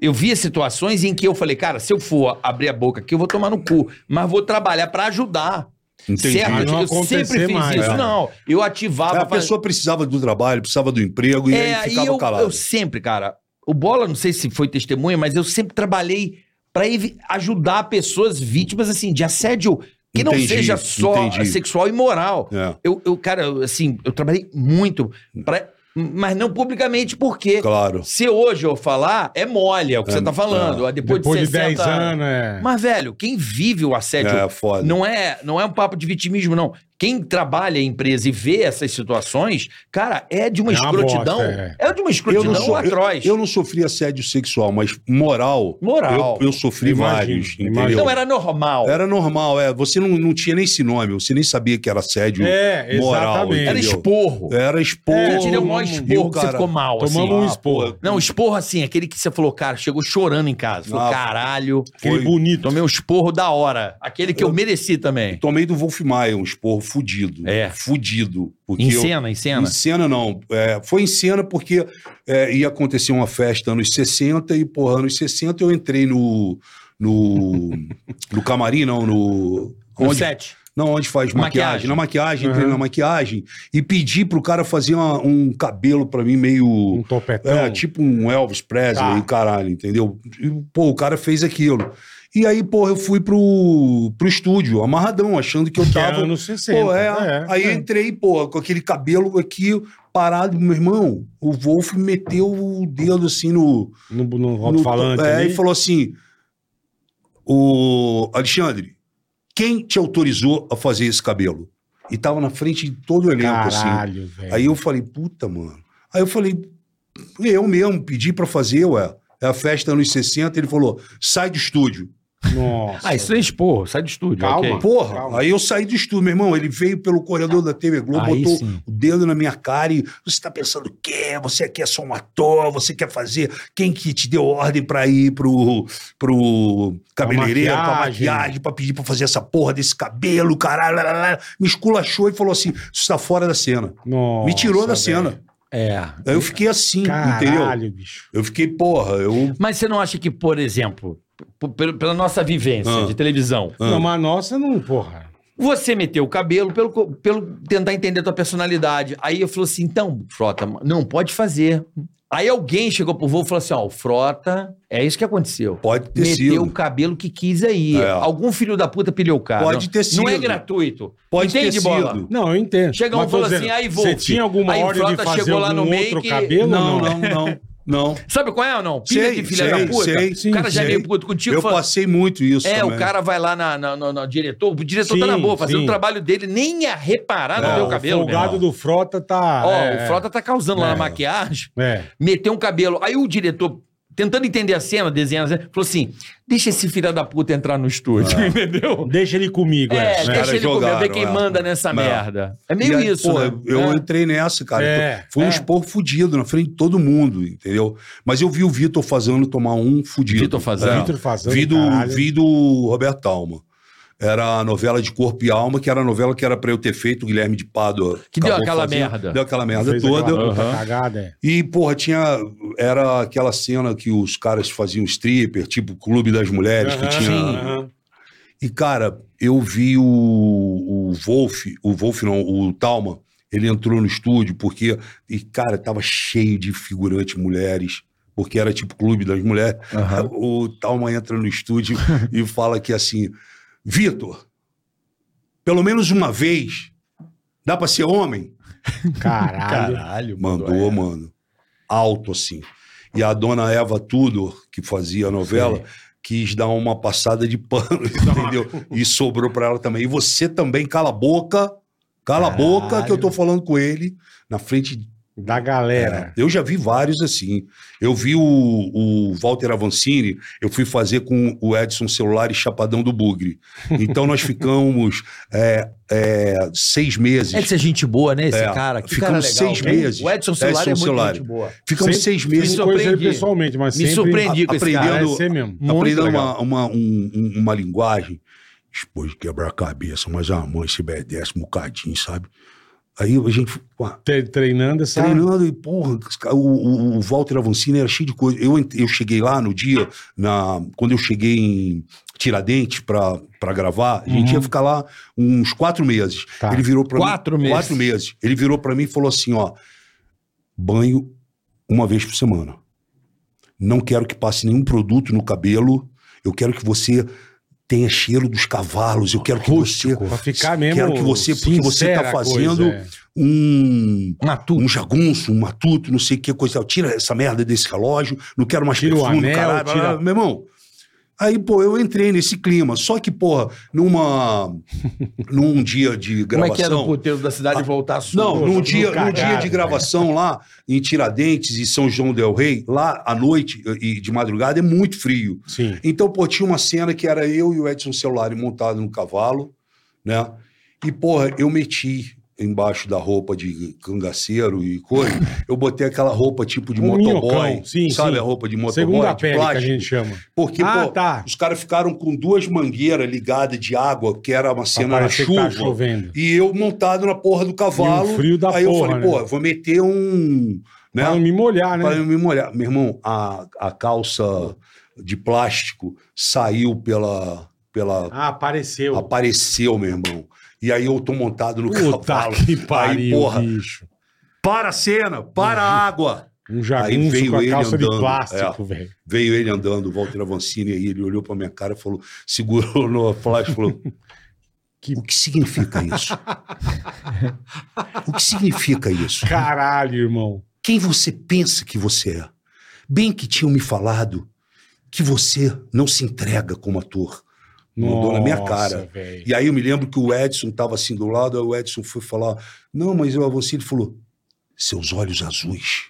eu via situações em que eu falei, cara, se eu for abrir a boca aqui, eu vou tomar no cu, mas vou trabalhar pra ajudar. Entendi. Certo? Não eu sempre fiz mais, isso, é. não. Eu ativava. a pessoa precisava do trabalho, precisava do emprego e É, aí e ficava eu, calado. eu sempre, cara, o Bola, não sei se foi testemunha, mas eu sempre trabalhei pra evi- ajudar pessoas vítimas, assim, de assédio que não Entendi, seja só entendi. sexual e moral. É, Eu, eu, cara, eu, assim, eu trabalhei muito, pra, mas não publicamente, porque claro. se hoje eu falar, é mole, é o que É, você tá falando. Depois, Depois de de 60 10 anos, é. Mas, velho, quem vive o assédio É foda. não é, não é um papo de vitimismo, não. Quem trabalha em empresa e vê essas situações, cara, é de uma É uma escrotidão. bosta, é. de uma eu escrotidão não, sou, atroz. eu, eu não sofri assédio sexual, mas moral, Moral. Eu, eu sofri Imagino, vários, imagino. entendeu? Não era normal. Era normal, é. Você não, não tinha nem esse nome, você nem sabia que era assédio É, moral. exatamente. Era esporro. Era esporro. Eu tirei o maior esporro o que você ficou mal, Tomamos assim. um Ah, esporro. pô, Não, esporro assim, aquele que você falou, cara, chegou chorando em casa. Falou, Ah, caralho, Aquele Foi. bonito. tomei um esporro da hora. Aquele que eu, Eu- mereci também. Tomei do Wolf Maia, um esporro fudido. É. Fudido. Porque Em eu- cena, em cena. Em cena, não. É, foi em cena porque é, ia acontecer uma festa anos 60 e, porra, anos 60 eu entrei no. No, no camarim, não, no. No Onde, set. não, onde faz maquiagem. Maquiagem. Na maquiagem, entrei Uhum. na maquiagem e pedi pro cara fazer uma- um cabelo pra mim meio. Um topetão. É, tipo um Elvis Presley, Tá. caralho, entendeu? E, pô, o cara fez aquilo. E aí, pô, eu fui pro, pro estúdio, amarradão, achando que eu Que é tava. anos 60. Pô, é, é, aí é. entrei, pô, com aquele cabelo aqui parado, meu irmão. O Wolf meteu o dedo assim no. No, no alto-falante é, ali. e falou assim: O Alexandre, quem te autorizou a fazer esse cabelo? E tava na frente de todo o elenco, assim. Caralho, velho. Aí eu falei, puta, mano. Aí eu falei, eu mesmo pedi pra fazer, ué. É a festa anos 60, ele falou, sai do estúdio. Nossa. Ah, isso é esporro, sai do estúdio. Calma. ok. Porra, Calma. aí eu saí do estúdio, meu irmão. Ele veio pelo corredor da TV Globo, Aí botou sim. o dedo na minha cara e você tá pensando o quê? Você aqui é só um ator, você quer fazer. Quem que te deu ordem pra ir pro, pro cabeleireiro, pra maquiagem. maquiagem, pra pedir pra fazer essa porra desse cabelo, caralho? lá, lá, lá. Me esculachou e falou assim: isso tá fora da cena. Nossa, Me tirou da cena. É. Aí eu fiquei assim, entendeu? Caralho, bicho. Eu fiquei, porra, eu. Mas você não acha que, por exemplo, pela nossa vivência Ah. de televisão, Ah. Não, mas a nossa não, porra. você meteu o cabelo pelo, pelo tentar entender a tua personalidade. Aí eu falou assim, então, Frota, não pode fazer. Aí alguém chegou pro voo e falou assim, ó, o Frota, é isso que aconteceu. Pode ter Meteu sido. o cabelo que quis aí. É. Algum filho da puta pilhou o cara. Pode não, ter Não é sido. gratuito. Pode Entende, ter bola? sido. Não, eu entendo. Chega um e falou dizendo, assim, aí, Você Wolf. tinha alguma Aí o ordem de Frota fazer chegou lá algum no meio outro que- cabelo? Não, ou não, não, não. Sabe qual é ou não? Pilha Sei, de filha sei, da puta. sei, o cara já é sei. meio puto contigo. Eu fala, passei muito isso. É, também. o cara vai lá na, na- no- no diretor, o diretor tá Sim, na boa, fazendo sim. o trabalho dele, nem ia reparar no É, meu O cabelo. meu folgado do Frota tá... Ó, é, o Frota tá causando lá É. na maquiagem, É. meteu um cabelo. Aí o diretor, tentando entender a cena, desenhando, a cena, falou assim: deixa esse filho da puta entrar no estúdio, entendeu? Deixa ele comigo, É, é. deixa ele jogaram, ver quem é. manda nessa É. merda. É meio aí, isso, pô, né? Eu É. entrei nessa, cara. É, Foi um é. esporro fudido na frente de todo mundo, entendeu? Mas eu vi o Vitor fazendo tomar um fudido. Vitor Fazano. É. Vitor Fazano, Vi do, vi do Roberto Alma. Era a novela de Corpo e Alma, que era a novela que era pra eu ter feito, o Guilherme de Pádua. Que deu aquela fazendo. merda. Deu aquela merda Fez toda. aquela Aham. cagada, é. E, porra, tinha. Era aquela cena que os caras faziam stripper, tipo Clube das Mulheres, que Aham, tinha. E, cara, eu vi o, o Wolf, o Wolf não, o Talma, ele entrou no estúdio porque, e, cara, tava cheio de figurantes mulheres, porque era tipo Clube das Mulheres. O Talma entra no estúdio e fala que assim, Vitor, pelo menos uma vez, dá pra ser homem? Caralho. Caralho, Mandou, é. mano. Alto, assim. E a dona Eva Tudor, que fazia a novela, quis dar uma passada de pano, entendeu? E sobrou pra ela também. E você também, cala a boca, cala a boca, que eu tô falando com ele na frente de Da galera. é, eu já vi vários assim. Eu vi o, o Walter Avancini, eu fui fazer com o Edson Celular e Chapadão do Bugre. Então nós ficamos é, é, seis meses. É de ser gente boa, né, esse É, cara? Que ficamos cara legal. seis Quem? meses. O Edson Celular é Edson muito Celulari. gente boa. Ficamos Sempre- seis meses Não conheço ele surpreendi. pessoalmente, mas Me surpreendi com esse aprendendo- cara. Mesmo. Muito aprendendo uma, uma, um- um- uma linguagem. Depois de quebrar a cabeça, mas a mãe se obedece um bocadinho, sabe? Aí a gente, pô, Tre- Treinando essa. treinando e, porra, o, o, Walter Avancini era cheio de coisa. Eu, eu cheguei lá no dia, na, quando eu cheguei em Tiradentes pra, pra gravar, a gente ia ficar lá uns quatro meses. Tá. Ele virou pra Quatro mim. meses. Quatro meses. Ele virou pra mim e falou assim: ó, banho uma vez por semana. Não quero que passe nenhum produto no cabelo. Eu quero que você tenha cheiro dos cavalos. Eu quero que você. Pra ficar mesmo. Quero que você, porque você tá fazendo coisa, é. um Matuto. um jagunço, um matuto, não sei o que, coisa. Tira essa merda desse relógio, não quero mais Tira o perfume, anel, caralho. tira-. Meu irmão, aí, pô, eu entrei nesse clima. Só que, porra, numa... num dia de Como é que no gravação... puteiro da cidade voltar sujo? Não, num dia, num dia de gravação lá em Tiradentes e São João del Rei, lá à noite e de madrugada é muito frio. Sim. Então, pô, tinha uma cena que era eu e o Edson Celulari montado no cavalo, né? E, porra, eu meti embaixo da roupa de cangaceiro e coisa, eu botei aquela roupa tipo de Um motoboy, sim, sabe sim. a roupa de motoboy, Segunda de pele que a plástico? gente chama. Porque, Ah, pô, tá. os caras ficaram com duas mangueiras ligadas de água, que era uma Pra cena na tá chuva. chovendo. E eu montado na porra do cavalo. E um frio da aí eu porra, falei, né? pô, eu vou meter um. Né, Pra não me molhar, né? para eu me molhar. Meu irmão, a, a calça de plástico saiu pela. pela Ah, apareceu. apareceu, meu irmão. E aí eu tô montado no Puta cavalo. que aí, pariu, porra, bicho. para a cena, para a água. Um Aí veio com a ele calça de andando, plástico, velho. Veio ele andando, o Walter Avancini, aí ele olhou pra minha cara e falou, segurou no flash e falou: Que- O que significa isso? o que significa isso? Caralho, irmão. Quem você pensa que você é? Bem que tinham me falado que você não se entrega como ator. Mandou na minha Nossa, cara. velho. E aí eu me lembro que o Edson estava assim do lado, aí o Edson foi falar: Não, mas o Avancini falou: Seus olhos azuis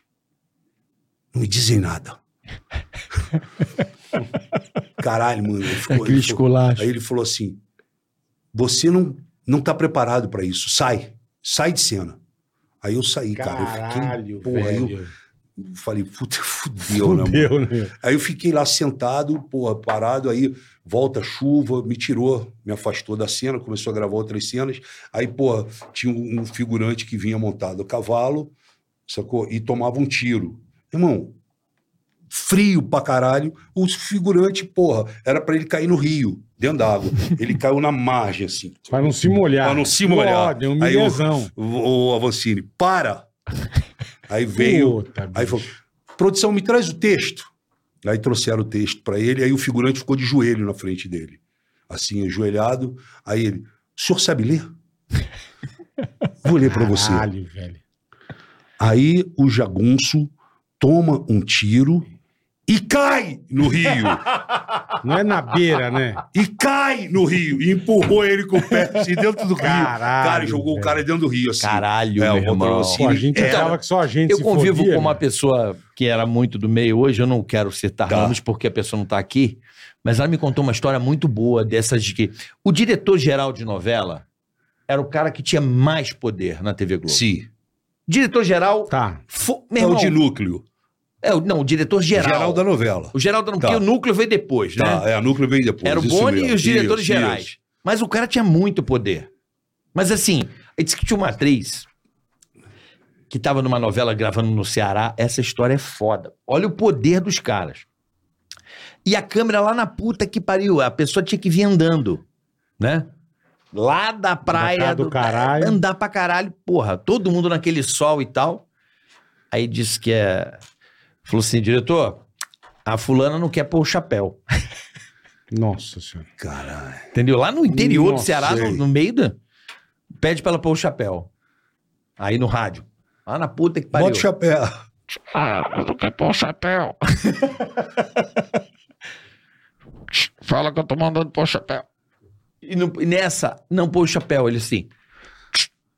não me dizem nada. Caralho, mano. Ele ficou, Aquele ele falou- aí ele falou assim: Você não, não tá preparado para isso. Sai. Sai de cena. Aí eu saí, cara. Eu Caralho, fiquei, porra, aí eu velho. falei, puta, fudeu, né, mano? Fudeu, né? Aí eu fiquei lá sentado, porra, parado, aí volta chuva, me tirou, me afastou da cena, começou a gravar outras cenas. Aí, porra, tinha um figurante que vinha montado a cavalo, sacou? E tomava um tiro. Irmão, frio pra caralho, o figurante, porra, era pra ele cair no rio, dentro da água. Ele caiu na margem, assim. Pra não se molhar. Pra não se molhar. Pô, deu um Aí milhazão. O, o Avancini, para! Aí veio, Puta, Aí falou: produção, me traz o texto. Aí trouxeram o texto pra ele, aí o figurante ficou de joelho na frente dele. Assim, ajoelhado. Aí ele: o senhor sabe ler? Vou ler pra você. Caralho, velho. Aí o jagunço toma um tiro e cai no rio. Não é na beira, né? e cai no rio. E empurrou ele com o pé assim, dentro do rio. Caralho, Cara, jogou o velho. cara dentro do rio. Assim. Caralho, É, o meu irmão. Pô, a gente É. achava que só a gente Eu se convivo fodia, com uma né? pessoa que era muito do meio hoje, eu não quero citar Tá. nomes porque a pessoa não tá aqui, mas ela me contou uma história muito boa dessas de que o diretor-geral de novela era o cara que tinha mais poder na TV Globo. Sim. Diretor-geral... Tá. fo- É Meu o irmão, de núcleo. É, o- não, o diretor-geral. Geral da novela. O geral da... Tá. Porque o núcleo veio depois, né? Tá, é, a núcleo veio depois. Era o Boni e os diretores Isso, gerais. isso. Mas o cara tinha muito poder. Mas assim, ele disse que tinha uma atriz que tava numa novela gravando no Ceará. Essa história é foda. Olha o poder dos caras. E a câmera lá na puta que pariu. A pessoa tinha que vir andando, né? Lá da praia. casa do caralho. Andar pra caralho. Porra, todo mundo naquele sol e tal. Aí disse que é... Falou assim, diretor, a fulana não quer pôr o chapéu. Nossa senhora. Caralho. Entendeu? Lá no interior do Nossa, Ceará, no, no meio da. Pede pra ela pôr o chapéu. Aí no rádio. Lá na puta que pariu. Bota o chapéu. Ah, não quer pôr o chapéu. Fala que eu tô mandando pôr o chapéu. E, no- e nessa, não pôs o chapéu. Ele assim.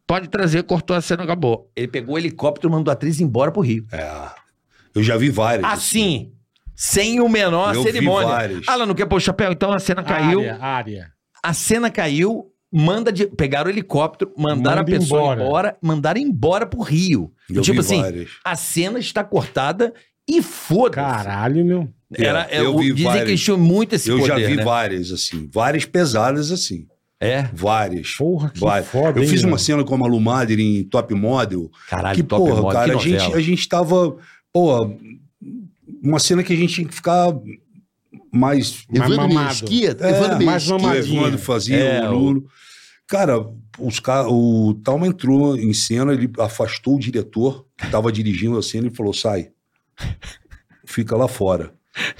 Pode trazer, cortou a cena, acabou. Ele pegou o helicóptero e mandou a atriz embora pro Rio. É. Eu já vi várias. Assim. Sem o menor Eu vi cerimônia. várias. Ah, ela não quer pôr o chapéu, então a cena caiu. Área, área. A cena caiu. Manda de, pegaram o helicóptero, mandaram Manda a pessoa embora. embora. mandaram embora pro Rio. Eu tipo vi assim, várias. a cena está cortada e foda-se. Caralho, meu. Era, É, é, eu o- vi dizem várias. que eles tinham muito esse Eu poder, já vi né? várias, assim. Várias pesadas, assim. É? Várias. Porra, que Várias. foda, Eu hein, fiz uma cena com a Malu Mader em Top Model. Caralho, que, top porra, model, cara, a que gente, novela. a gente tava. Pô, uma cena que a gente tinha que ficar mais. Mais Evandro mamado. Mesquia, É, Evandro mais mamadinho. Evandro fazia, É, o Lulo. Cara, os ca... o Talma entrou em cena, ele afastou o diretor que estava dirigindo a cena e falou: sai, fica lá fora.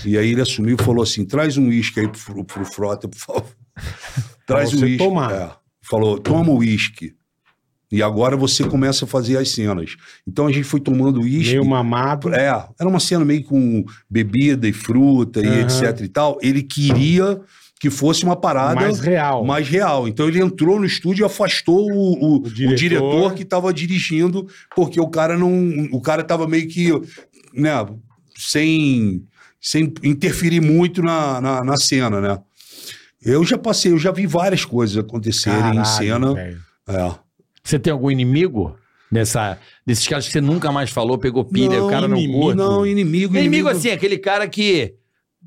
E aí ele assumiu e falou assim: traz um uísque aí pro, pro Frota, por favor. Traz um uísque. É. Falou: toma o uísque. E agora você começa a fazer as cenas. Então a gente foi tomando uísque. Meio mamado. É, era uma cena meio com bebida e fruta e Aham. etc e tal. Ele queria que fosse uma parada mais real. mais real. Então ele entrou no estúdio e afastou o, o- O o diretor. diretor. que estava dirigindo, porque o cara não. O cara tava meio que. Né, sem, sem interferir muito na, na, na cena, né? Eu já passei, eu já vi várias coisas acontecerem em Caralho, cena. velho. É. Você tem algum inimigo nessa, desses caras que você nunca mais falou, pegou pilha e o cara não inimigo, curte? Não, inimigo, Inimigo assim, aquele cara que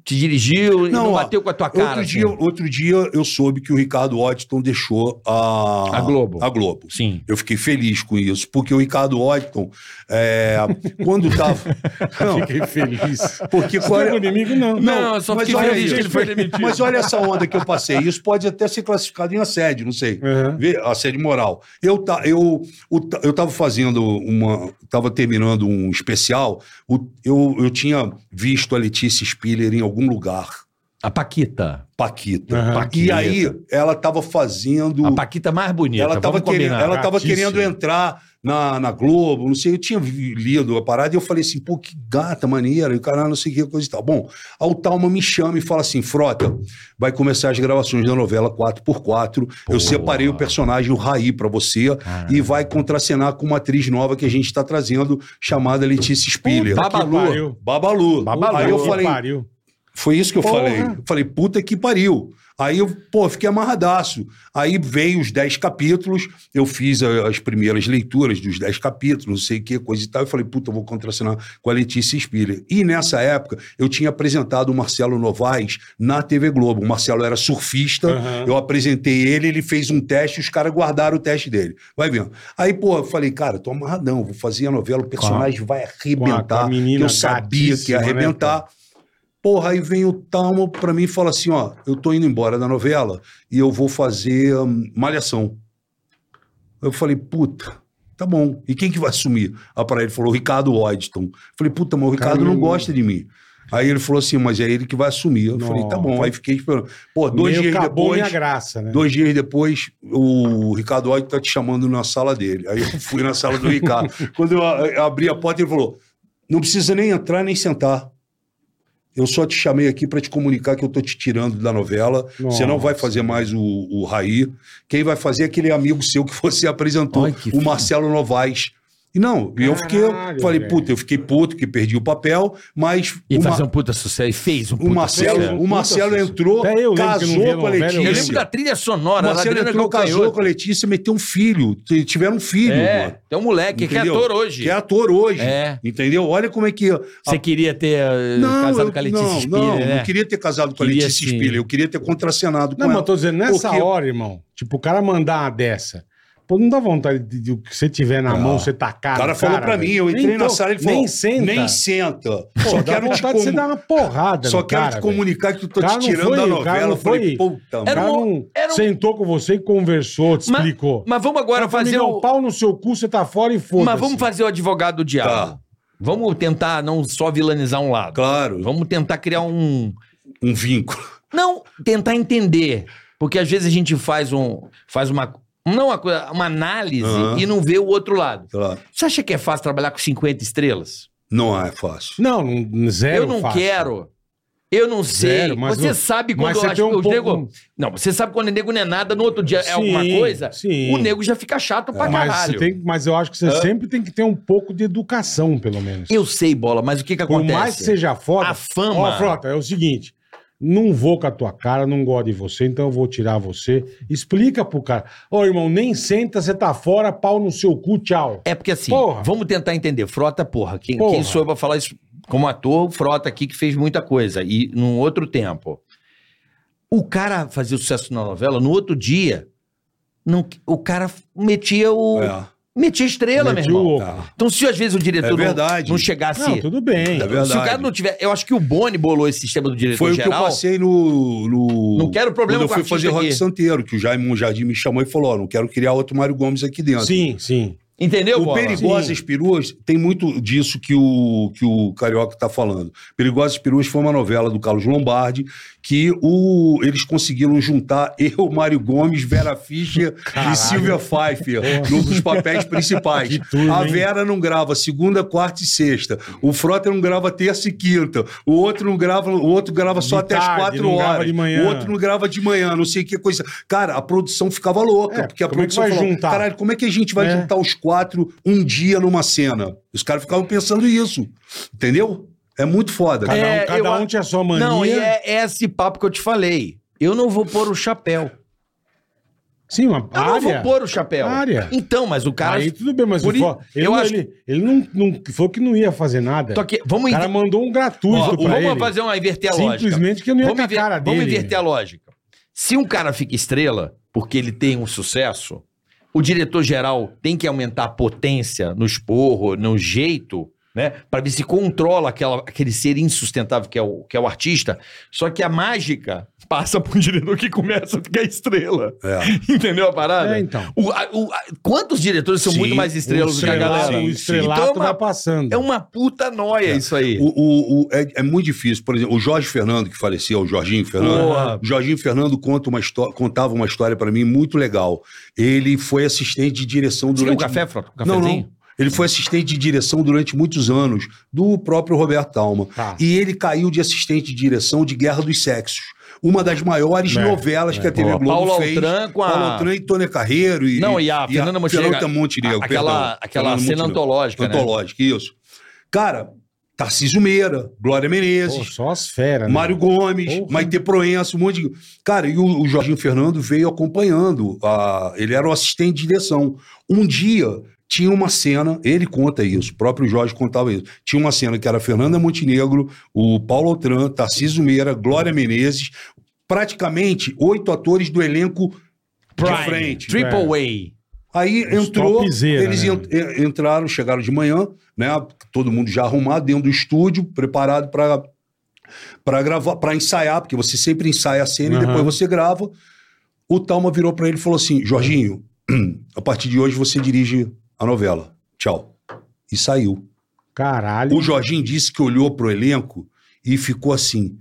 te dirigiu e não, Não, bateu com a tua cara. Outro, assim. dia, outro dia eu soube que o Ricardo Odton deixou a, A Globo. A Globo. Sim. Eu fiquei feliz com isso, porque o Ricardo Odton, é, quando tava. Não, Fiquei feliz. porque qual tem é- inimigo? Não. Não, eu só mas fiquei olha feliz que ele foi demitido. Mas olha essa onda que eu passei. Isso pode até ser classificado em assédio, não sei. Uhum. Assédio moral. Eu, ta, eu, o eu tava fazendo uma. Tava terminando um especial. o- eu, eu tinha visto a Letícia Spiller em algum lugar. A Paquita. Paquita. E Paquita. aí, ela tava fazendo. A Paquita mais bonita. ela tava, vamos querendo, ela tava querendo entrar na, na Globo, não sei, eu tinha lido a parada e eu falei assim, pô, que gata maneira, e o cara não sei o que, coisa e tal. Bom, a Talma me chama e fala assim, Frota, vai começar as gravações da novela 4x4, eu separei o personagem, o Raí, pra você, e vai contracenar com uma atriz nova que a gente tá trazendo, chamada Letícia Spiller. Babalu. pariu. Babalu. Babalu. Aí eu falei, pariu. Foi isso que eu Porra. falei. Eu falei, puta que pariu. Aí eu, pô, fiquei amarradaço. Aí veio os 10 capítulos, eu fiz a- as primeiras leituras dos 10 capítulos, não sei o que, coisa e tal. Eu falei, puta, eu vou contracenar com a Letícia Spiller. E nessa época, eu tinha apresentado o Marcelo Novaes na TV Globo. O Marcelo era surfista, Aham. eu apresentei ele, ele fez um teste, os caras guardaram o teste dele. Vai vendo. Aí, pô, eu falei, cara, tô amarradão, vou fazer a novela, o personagem vai arrebentar. com a menina eu sabia que ia né, arrebentar. Porra, aí vem o Talmo pra mim e fala assim: ó, eu tô indo embora da novela e eu vou fazer hum, Malhação. Eu falei, puta, tá bom. E quem que vai assumir? A para ele falou, Ricardo Odton. Falei, puta, mas o Ricardo não Caramba. gosta de mim. Aí ele falou assim, mas é ele que vai assumir. Eu falei, tá bom. Aí fiquei esperando. Pô, dois Meio dias depois. minha graça, né? Dois dias depois, o Ricardo Odton tá te chamando na sala dele. Aí eu fui na sala do Ricardo. Quando eu abri a porta, ele falou: não precisa nem entrar nem sentar. Eu só te chamei aqui para te comunicar que eu tô te tirando da novela. Você não vai Nossa. fazer mais o, o Raí. Quem vai fazer é aquele amigo seu que você apresentou, Ai, que o Marcelo Novaes. E não, e eu fiquei, eu Caralho, falei, velho. puta, eu fiquei puto que perdi o papel, mas E o, fazer um puta sucesso. E fez um puta o Marcelo, sucesso. o Marcelo Puta entrou, não casou com a novela, eu Eu Letícia. lembro da trilha sonora, O Marcelo entrou, casou com a Letícia, meteu um filho. Tiveram um filho, É, mano. tem um moleque que é Entendeu? ator hoje. Que é ator hoje. É. Entendeu? Olha como é que. a- Você queria ter eh, casado eu- com a Letícia não, Spiller, não, né? não queria ter casado com Queria a Letícia sim. Spiller. Eu queria ter contracenado com Não, mas ela. eu tô dizendo, nessa hora, irmão, tipo, o cara mandar uma dessa. Pô, não dá vontade de, de o que você tiver na Não. mão, você tacar O cara no falou pra velho. mim, eu entrei Então, na sala e ele falou: Nem senta. Nem senta. Pô, só dá quero te, vontade de você dar uma porrada só quero cara, te velho. comunicar que eu tô O cara te tirando foi- da o cara novela. não Eu falei, foi- puta, O Era cara um- não era um- sentou com você e conversou, te Mas- explicou. Mas vamos agora Cara, fazer amigão, o... pau no seu cu, você tá fora e foda Mas vamos fazer o advogado do diabo. Tá. Vamos tentar não só vilanizar um lado. Claro, Vamos tentar criar um... um vínculo. Não, tentar entender. Porque às vezes a gente faz um... Faz uma... Não uma, coisa- uma análise Aham. e não vê o outro lado. Claro. Você acha que é fácil trabalhar com 50 estrelas? Não é fácil. Não, não- zero eu não fácil. quero. Eu não sei. Zero, mas você não- sabe quando mas eu você acho um que os pouco- nego. Não, você sabe quando o nego não é nada, no outro dia é alguma Sim, coisa. sim. O nego já fica chato pra Mas, caralho. tem- mas eu acho que você sempre tem que ter um pouco de educação, pelo menos. Eu sei, bola, mas o que que Por acontece? mais que seja foda. A fama. Ó, Frota, é o seguinte. Não vou com a tua cara, não gosto de você, então eu vou tirar você. Explica pro cara. Ô, irmão, nem senta, você tá fora, pau no seu cu, tchau. É porque assim, Porra. vamos tentar entender. Frota, porra. Quem, Porra. quem sou eu pra falar isso como ator? Frota aqui que fez muita coisa. E num outro tempo. O cara fazia sucesso na novela, no outro dia, não, o cara metia o. É. Metia estrela, Meti meu irmão. louco. Então, se às vezes o diretor É não- verdade. não, chegasse. Não, tudo bem. É verdade. se o cara não tiver. Eu acho que o Boni bolou esse sistema do diretor Foi o que eu geral. passei no, no. Não quero problema Quando eu com fui fazer Rock. Santeiro, que o Jaime Jardim me chamou e falou: ó, não quero criar outro Mário Gomes aqui dentro. Sim, sim. Entendeu, O Bola? Perigosas Peruas tem muito disso que o, que o Carioca está falando. Perigosas Peruas foi uma novela do Carlos Lombardi que o, eles conseguiram juntar eu, Mário Gomes, Vera Fischer Caralho. e Silvia Pfeiffer nos papéis principais. Turma, a hein? Vera não grava segunda, quarta e sexta. O Frota não grava terça e quinta. O outro não grava, o outro grava só De até tarde, as quatro horas. O outro não grava de manhã, não sei que coisa. Cara, a produção ficava louca, É, porque a como é que produção vai falou, juntar? caralho, como é que a gente vai É. juntar os quatro um dia numa cena? Os caras ficavam pensando isso, entendeu? É muito foda. Cada, É, um, cada eu um tinha a sua mania. Não, e é, é esse papo que eu te falei. Eu não vou pôr o chapéu. Sim, uma Eu não área. vou pôr o chapéu. Área. Então, mas o cara. Aí tudo bem, mas Por o i- fo- ele, eu não, acho ele, ele não, não falou que não ia fazer nada. Tô aqui- vamos o cara mandou um gratuito Ó, pra vamos ele. fazer uma inverter a lógica. Simplesmente que eu não ia Vamos, com a inver- cara dele. vamos inverter a lógica. Se um cara fica estrela porque ele tem um sucesso, o diretor geral tem que aumentar a potência no esporro, no jeito, né? Para ver se controla aquela, aquele ser insustentável que é, o, que é o artista. Só que a mágica passa por um diretor que começa a ficar estrela. É. Entendeu a parada? É, então. O- a- o- a- quantos diretores são Sim, muito mais estrelas do que a galera? o estrelato Então é uma- vai passando. É uma puta noia isso aí. O, o- o- é, é muito difícil. Por exemplo, o Jorge Fernando, que faleceu, o Jorginho Fernando. Porra. O Jorginho Fernando conta uma contava uma história pra mim muito legal. Ele foi assistente de direção Você quer um durante. café, Frota? Um Não, cafezinho? não. Ele foi assistente de direção durante muitos anos do próprio Roberto Talma. Tá. E ele caiu de assistente de direção de Guerra dos Sexos. Uma das maiores É, novelas que é. a TV Pô, Globo Paulo fez. Altran com a- Paulo Altran e Tônia Carreiro. E, Não, e a Fernanda Montenegro. Fernanda Montenegro, Aquela, perdão. aquela Fernanda cena Montenegro. antológica, né? Antológica, isso. Cara, Tarcísio Meira, Glória Pô, Menezes, só as feras. né? Mário Gomes, Porra. Maite Proença, um monte de. Cara, e o, o Jorginho Fernando veio acompanhando. a- ele era o assistente de direção. Um dia tinha uma cena, ele conta isso, o próprio Jorge contava isso. Tinha uma cena que era Fernanda Montenegro, o Paulo Outran, Tarcísio Meira, Glória Menezes, praticamente oito atores do elenco de frente. Triple A. Aí Os entrou, topzera, eles né? en- entraram, chegaram de manhã, né? Todo mundo já arrumado dentro do estúdio, preparado para para gravar, para ensaiar, porque você sempre ensaia a cena e Aham. depois você grava. O Talma virou para ele e falou assim: "Jorginho, a partir de hoje você dirige a novela. Tchau." E saiu. Caralho. O Jorginho disse que olhou pro elenco e ficou assim: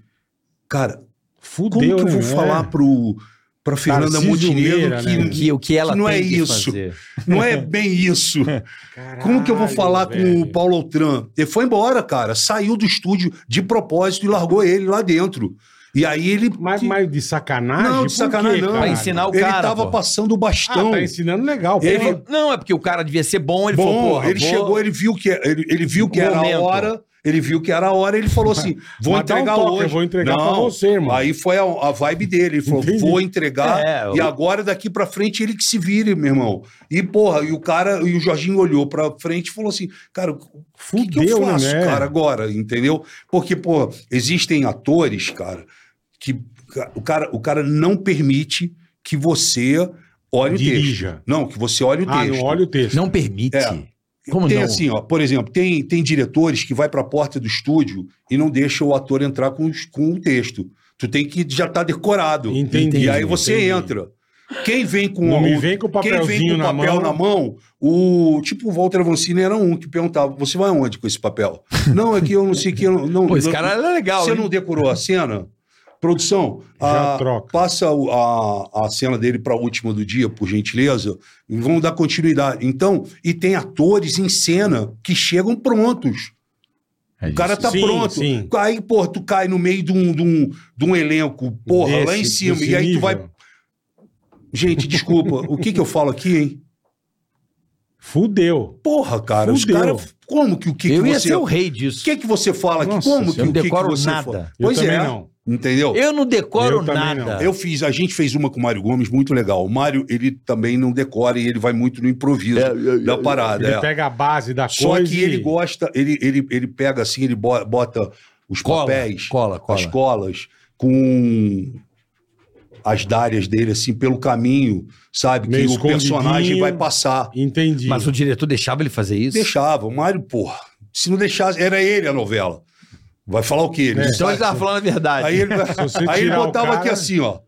"Cara, Fudeu, como que eu né? vou É. falar pro para Fernanda Tarcísio Montenegro Meira, que, né? Que, o que ela Que não é isso. fazer. não é bem isso?" Como que eu vou Caralho, falar com velho. o Paulo Altran? Ele foi embora, cara. Saiu do estúdio de propósito e largou ele lá dentro. E aí ele. Mas, mas de sacanagem? Não, de Por sacanagem quê, não. Pra ensinar o ele cara, tava pô. passando o bastão. Ah, tá ensinando legal. Ele- porra. Não, é porque o cara devia ser bom, ele falou, Bom, porra, ele vou- chegou, ele viu que ele, ele viu que era a hora. Ele viu que era a hora, ele falou assim: vou Mas dá um entregar toque, hoje. eu vou entregar pra você, irmão. Aí foi a, a vibe dele. Ele falou: Entendi. vou entregar. É, e eu- agora, daqui pra frente, ele que se vire, meu irmão. E, porra, e o cara, e o Jorginho olhou pra frente e falou assim: cara, o que, que eu faço, né? cara, agora? Entendeu? Porque, pô, existem atores, cara, que o cara, o cara não permite que você olhe o Dirija. texto. Não, que você olhe o Ah, texto. não olha o texto. Não permite. É. Como tem não? assim, ó, por exemplo, tem, tem diretores que vai para a porta do estúdio e não deixa o ator entrar com, com o texto. Tu tem que já tá decorado. Entendi, E aí você entendi. entra. Quem vem com Não o, vem com o quem vem papelzinho com o na papel mão. na mão, o tipo o Walter Avancini era um que perguntava: "Você vai aonde com esse papel?" não, é que eu não sei que eu não Pô, esse não- cara é legal, Você hein? não decorou a cena? Produção, Já a- troca. passa a, a cena dele para a última do dia, por gentileza, e vamos dar continuidade. Então, e tem atores em cena que chegam prontos. É O cara tá Sim, pronto. sim. Aí, pô, tu cai no meio de um, de um, de um elenco, porra, lá em Desse- cima, desse e aí tu vai. nível. Gente, desculpa, o que que eu falo aqui, hein? Fudeu. Porra, cara, os Fudeu. caras. Como que o que, eu que ia você. ser o rei disso. O que que você fala aqui? Nossa, Como eu que não o que, que nada. fala? Eu Pois também é. não. Entendeu? Eu não decoro Eu nada. não. Eu fiz, a gente fez uma com o Mário Gomes muito legal. O Mário, ele também não decora e ele vai muito no improviso da parada. Ele é. pega a base da Só coisa que e- ele gosta, ele, ele, ele pega assim, ele bo- bota os Cola, papéis, cola, cola. as colas, com as dárias dele, assim, pelo caminho, sabe? Meio que o personagem vai passar. Entendi. Mas o diretor deixava ele fazer isso? Deixava. O Mário, porra, se não deixasse, era ele a novela. Vai falar o quê? Ele É. Então ele tava falando a verdade. Aí ele, aí ele botava cara- aqui assim, ó.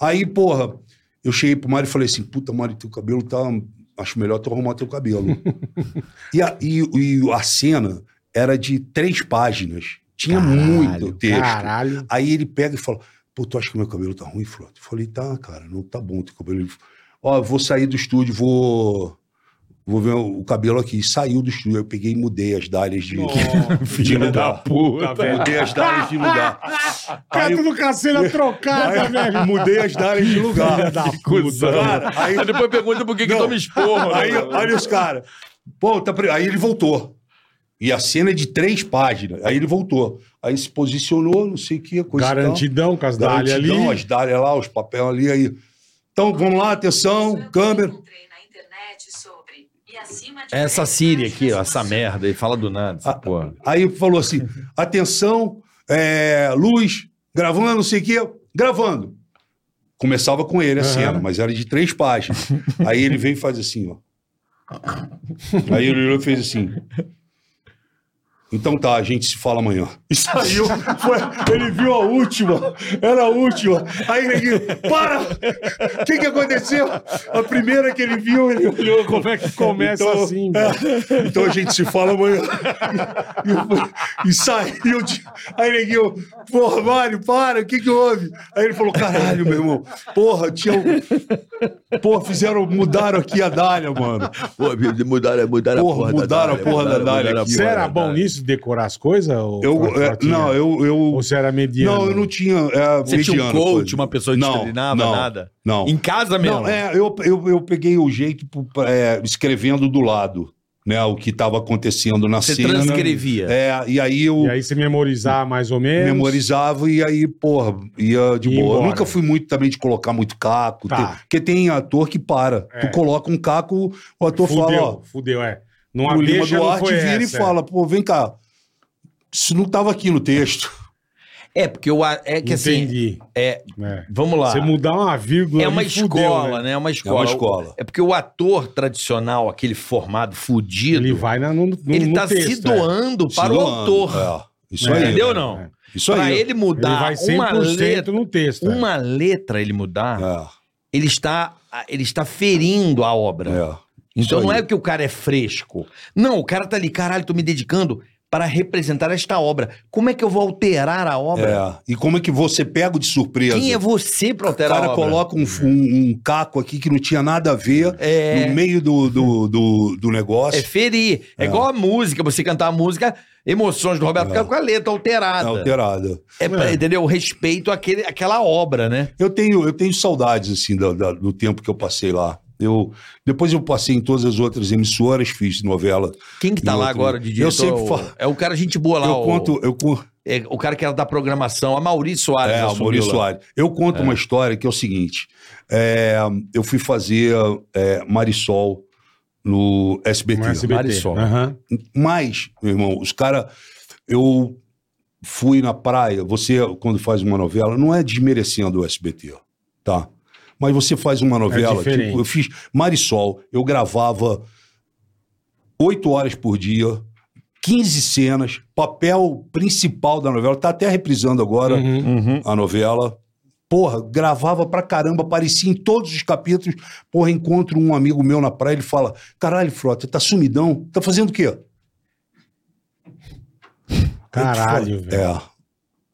Aí, porra, eu cheguei pro Mário e falei assim: puta, Mário, teu cabelo tá. Acho melhor tu arrumar teu cabelo. e, a, e, e a cena era de três páginas. Tinha Caralho, muito texto. Caralho. Aí ele pega e fala: Pô, tu acha que meu cabelo tá ruim, Frota? Eu falei: Tá, cara, não tá bom teu cabelo. Ó, eu vou sair do estúdio, vou. Vou ver o cabelo aqui. Saiu do estúdio. Eu peguei e mudei as dálias de, de Filho da lugar. puta. velho. Mudei as dálias de lugar. Cara, Aí, tudo com a cena trocada, velho. mudei as dálias de lugar. Da puta. Cara, aí, Aí depois pergunta por que, que Não. toma esporro. né? aí, olha os caras. Pô, tá pre- aí ele voltou. E a cena é de três páginas. Aí ele voltou. Aí se posicionou, não sei o que, coisa tal. Garantidão com as dálias ali. Garantidão, as dálias lá, os papéis ali. Aí. Então, vamos lá, atenção, câmera. Encontrei internet sobre e acima de Essa Siri aqui, ó, essa merda, ele fala do nada, essa Ah, porra. Aí falou assim: atenção, é, luz, gravando, não sei o quê, gravando. Começava com ele a cena, mas era de três páginas. Aí ele veio e faz assim, ó. Aí ele olhou e fez assim. Então tá, a gente se fala amanhã. E saiu, foi- ele viu a última, era a última. Aí ele, para! O que que aconteceu? A primeira que ele viu, ele olhou. Como é que começa Então, assim, é, velho? então a gente se fala amanhã. E, eu- e saiu de. Aí neguinho, porra, Mário, para, o que que houve? Aí ele falou: caralho, meu irmão, porra, tinha. um- Porra, fizeram, mudaram aqui a Dália, mano. Pô, mudaram, mudaram Porra, mudaram a porra da Dália. Você era bom nisso, decorar as coisas? ou- Eu, ou- é, não, eu. eu Ou você era mediano? não, eu não tinha. É, Você tinha um mediano, coach, coisa. uma pessoa que te Não, treinava, não, nada? Não. Em casa mesmo? Não, é, eu, eu, eu peguei o jeito é, escrevendo do lado, né? O que estava acontecendo na Você cena. transcrevia. É, e aí eu E aí você memorizar mais ou menos? memorizava e aí, porra, ia de Ia boa. Eu embora. nunca fui muito também de colocar muito caco. Tá. tem- porque tem ator que para. É. Tu coloca um caco, o ator Fudeu, fala, ó. fudeu, é. Não O Lima não Duarte foi vira essa, e fala, pô, vem cá. Isso não estava aqui no texto. É, porque o a- é que assim, Entendi. é, É. vamos lá. Você mudar uma vírgula É uma ali, fudeu, escola, né? né? É uma É escola. uma escola. É porque o ator tradicional, aquele formado fudido, Ele ele, vai na, no, no, no tá texto, se doando para o Se doando. autor. É, isso É, aí. Entendeu é, ou não? é. Isso Para aí. ele Ele mudar vai 100% uma letra, no texto. é. uma letra ele mudar, É, ele está ele está ferindo a obra. é. Então não é que o cara é fresco. Não, o cara tá ali, caralho, tô me dedicando para representar esta obra. Como é que eu vou alterar a obra? É. E como é que você pega de surpresa? Quem é você para O alterar cara a obra? coloca um, um- um caco aqui que não tinha nada a ver É. no meio do, do, do, do negócio. É ferir. É, É. igual a música, você cantar a música, emoções do Roberto É. Carlos com a letra alterada. É alterada. É, É. entendeu? O respeito àquele, àquela obra, né? Eu tenho, eu tenho saudades, assim, da- do tempo que eu passei lá. Eu, depois eu passei em todas as outras emissoras, fiz novela. Quem que tá lá outro- agora de Eu diretor? sempre O- falo- É o cara gente boa lá. eu o, conto, eu conto, é, o cara que era da programação, a Maurício Soares. é, o assumiu Maurício. Soares. Eu conto uma história que é o seguinte: é, eu fui fazer é, Marisol no SBT. No SBT. Marisol. Aham. Mas, meu irmão, os caras. Eu fui na praia. Você, quando faz uma novela, não é desmerecendo o SBT, tá? Mas você faz uma novela. diferente. tipo, eu fiz Marisol, eu gravava oito horas por dia, 15 cenas, papel principal da novela. Tá até reprisando agora Uhum. Uhum. a novela. Porra, gravava pra caramba, aparecia em todos os capítulos. Porra, encontro um amigo meu na praia, ele fala: Caralho, Frota, tá sumidão? Tá fazendo o quê? Caralho, tu velho. É.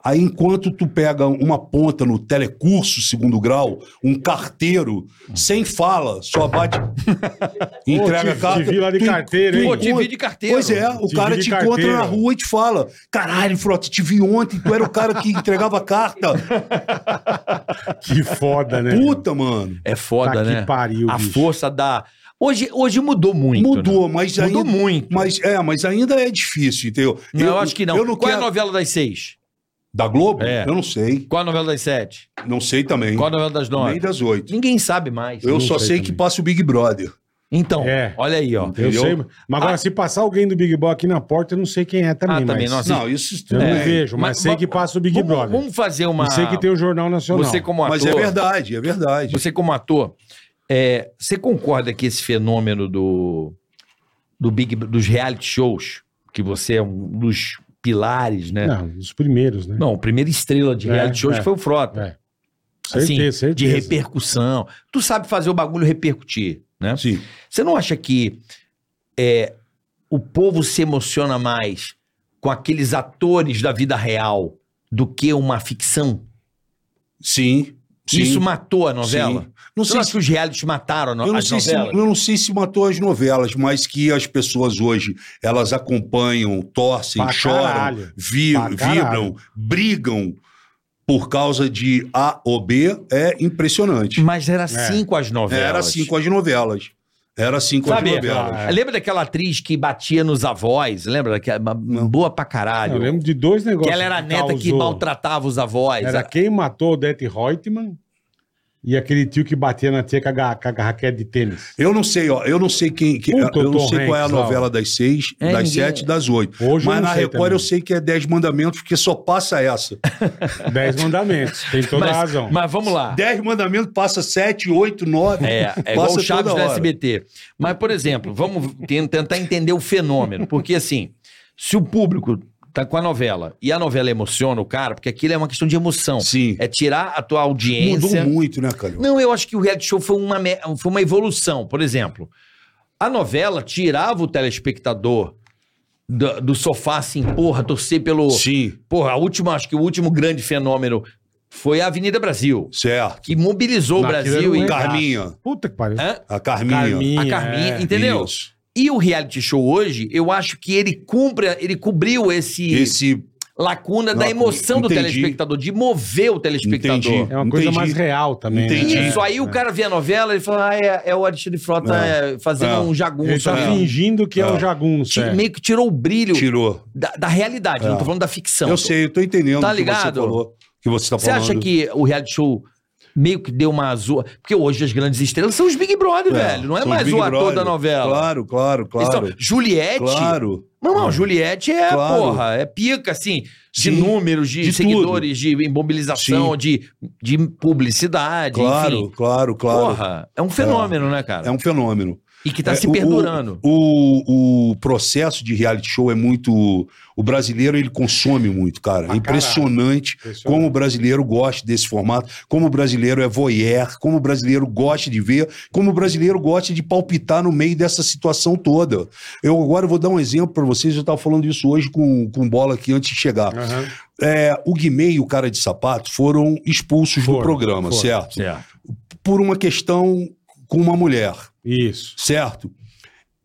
Aí, enquanto tu pega uma ponta no telecurso segundo grau, um carteiro, sem fala, só bate. entrega a carta. te vi lá de tu- carteiro, tu hein? Pô, te vi de carteiro. Pois é, o Te cara te encontra na rua e te fala: Caralho, Frota, te vi ontem, tu era o cara que entregava carta. Que foda, né? Puta, mano. É foda, Tá que né? pariu, a bicho. força da. Hoje, hoje mudou muito. Mudou, né? mas Mudou ainda. muito. Mas, é, mas ainda é difícil, entendeu? Não, eu, acho que não. Eu não Qual é quero... a novela das seis? Da Globo? É. Eu não sei. Qual a novela das sete? Não sei também. Qual a novela das nove? Nem das oito. Ninguém sabe mais. Eu Não só sei sei que passa o Big Brother. Então, É. olha aí, ó. Eu Entendeu? sei, mas agora Ah. se passar alguém do Big Brother aqui na porta, eu não sei quem é também. Ah, também mas... não assisto. Não, isso Eu tudo não vejo, mas, Mas- sei que passa o Big vamos, Brother. Vamos fazer uma. E sei que tem o Jornal Nacional. Você como ator. Mas é verdade, é verdade. Você como ator, é, você concorda que esse fenômeno do, do Big, dos reality shows, que você é um dos pilares, né? Não, Não, os primeiros, né? a primeira estrela de É, reality shows é. foi o Frota. É. Assim, Certeza, certeza. de repercussão. Tu sabe fazer o bagulho repercutir, né? Sim. Você não acha que é, o povo se emociona mais com aqueles atores da vida real do que uma ficção? Sim. Sim. Isso matou a novela? Sim. Não sei se os realities mataram no- Eu não, as sei se, novelas? eu não sei se matou as novelas, mas que as pessoas hoje elas acompanham, torcem, Pra choram, caralho. vi- Pra caralho. vibram, brigam por causa de A ou B é impressionante. Mas era assim com as novelas. Era assim com as novelas. Era assim com Sabe, as novelas. É. lembra daquela atriz que batia nos avós? Lembra? Daquela, boa pra caralho. Eu lembro de dois negócios. que ela era a neta que causou. maltratava os avós. Era quem matou o Odete Reutemann e aquele tio que batia na tia com a, com a raquete de tênis. Eu não sei, ó. Eu não sei quem. que- Puta, eu não sei qual é a Hanks novela ó. das seis, É, das ninguém- sete, das oito. Hoje eu Mas não na sei Record também. eu sei que é Dez Mandamentos, porque só passa essa. Dez mandamentos. Tem toda mas, a razão. Mas vamos lá. Dez Mandamentos passa sete, oito, nove. É, é igual o Chaves da. SBT. Mas, por exemplo, vamos ten- tentar entender o fenômeno. Porque, assim, se o público tá com a novela e a novela emociona o cara, porque aquilo é uma questão de emoção. Sim. É tirar a tua audiência. Mudou muito, né, Calil? Não, eu acho que o reality show foi uma, foi uma evolução. Por exemplo, a novela tirava o telespectador do, do sofá, assim, porra, torcer pelo. Sim, Porra, a última, acho que o último grande fenômeno foi a Avenida Brasil, certo. que mobilizou Naquilo o Brasil e. Carminha. Puta que pariu. Hã? A Carminha. Carminha. A Carminha, é. entendeu? Isso. E o reality show hoje, eu acho que ele cumpre, ele cobriu esse, Esse. lacuna da emoção do entendi. telespectador, de mover o telespectador. Entendi. É uma coisa Entendi. mais real também. né? Entendi. Isso, É, aí o é. cara vê a novela e fala, ah, é, é o Alexandre Frota É. é, fazendo É. um jagunço. Ele tá fingindo que é, É. o jagunço. É. Meio que tirou o brilho Tirou. da, da realidade, não tô falando da ficção. eu sei, eu tô entendendo Tá o que ligado? você falou. Que você tá Você falando. acha que o reality show meio que deu uma zoa? Porque hoje as grandes estrelas são os Big Brother, velho. Não é mais o ator Brother. da novela. Claro, claro, claro. Então, Juliette. Claro. Não, não, Juliette é, Claro. porra, é pica, assim, de Sim. números, de, De seguidores, de mobilização, Sim. de, de publicidade, Claro, enfim. claro, claro. Porra, é um fenômeno, né, cara? É um fenômeno. E que tá É, se o- perdurando. O, o processo de reality show é muito. O brasileiro ele consome muito, cara. Pra é impressionante Impressionante. como o brasileiro gosta desse formato, como o brasileiro é voyeur, como o brasileiro gosta de ver, como o brasileiro gosta de palpitar no meio dessa situação toda. Eu agora vou dar um exemplo para vocês. Eu estava falando isso hoje com, com bola aqui antes de chegar. Aham. É, o Guimê e o cara de sapato foram expulsos do Foram, programa, foram. certo? Certo. Por uma questão com uma mulher Isso. certo?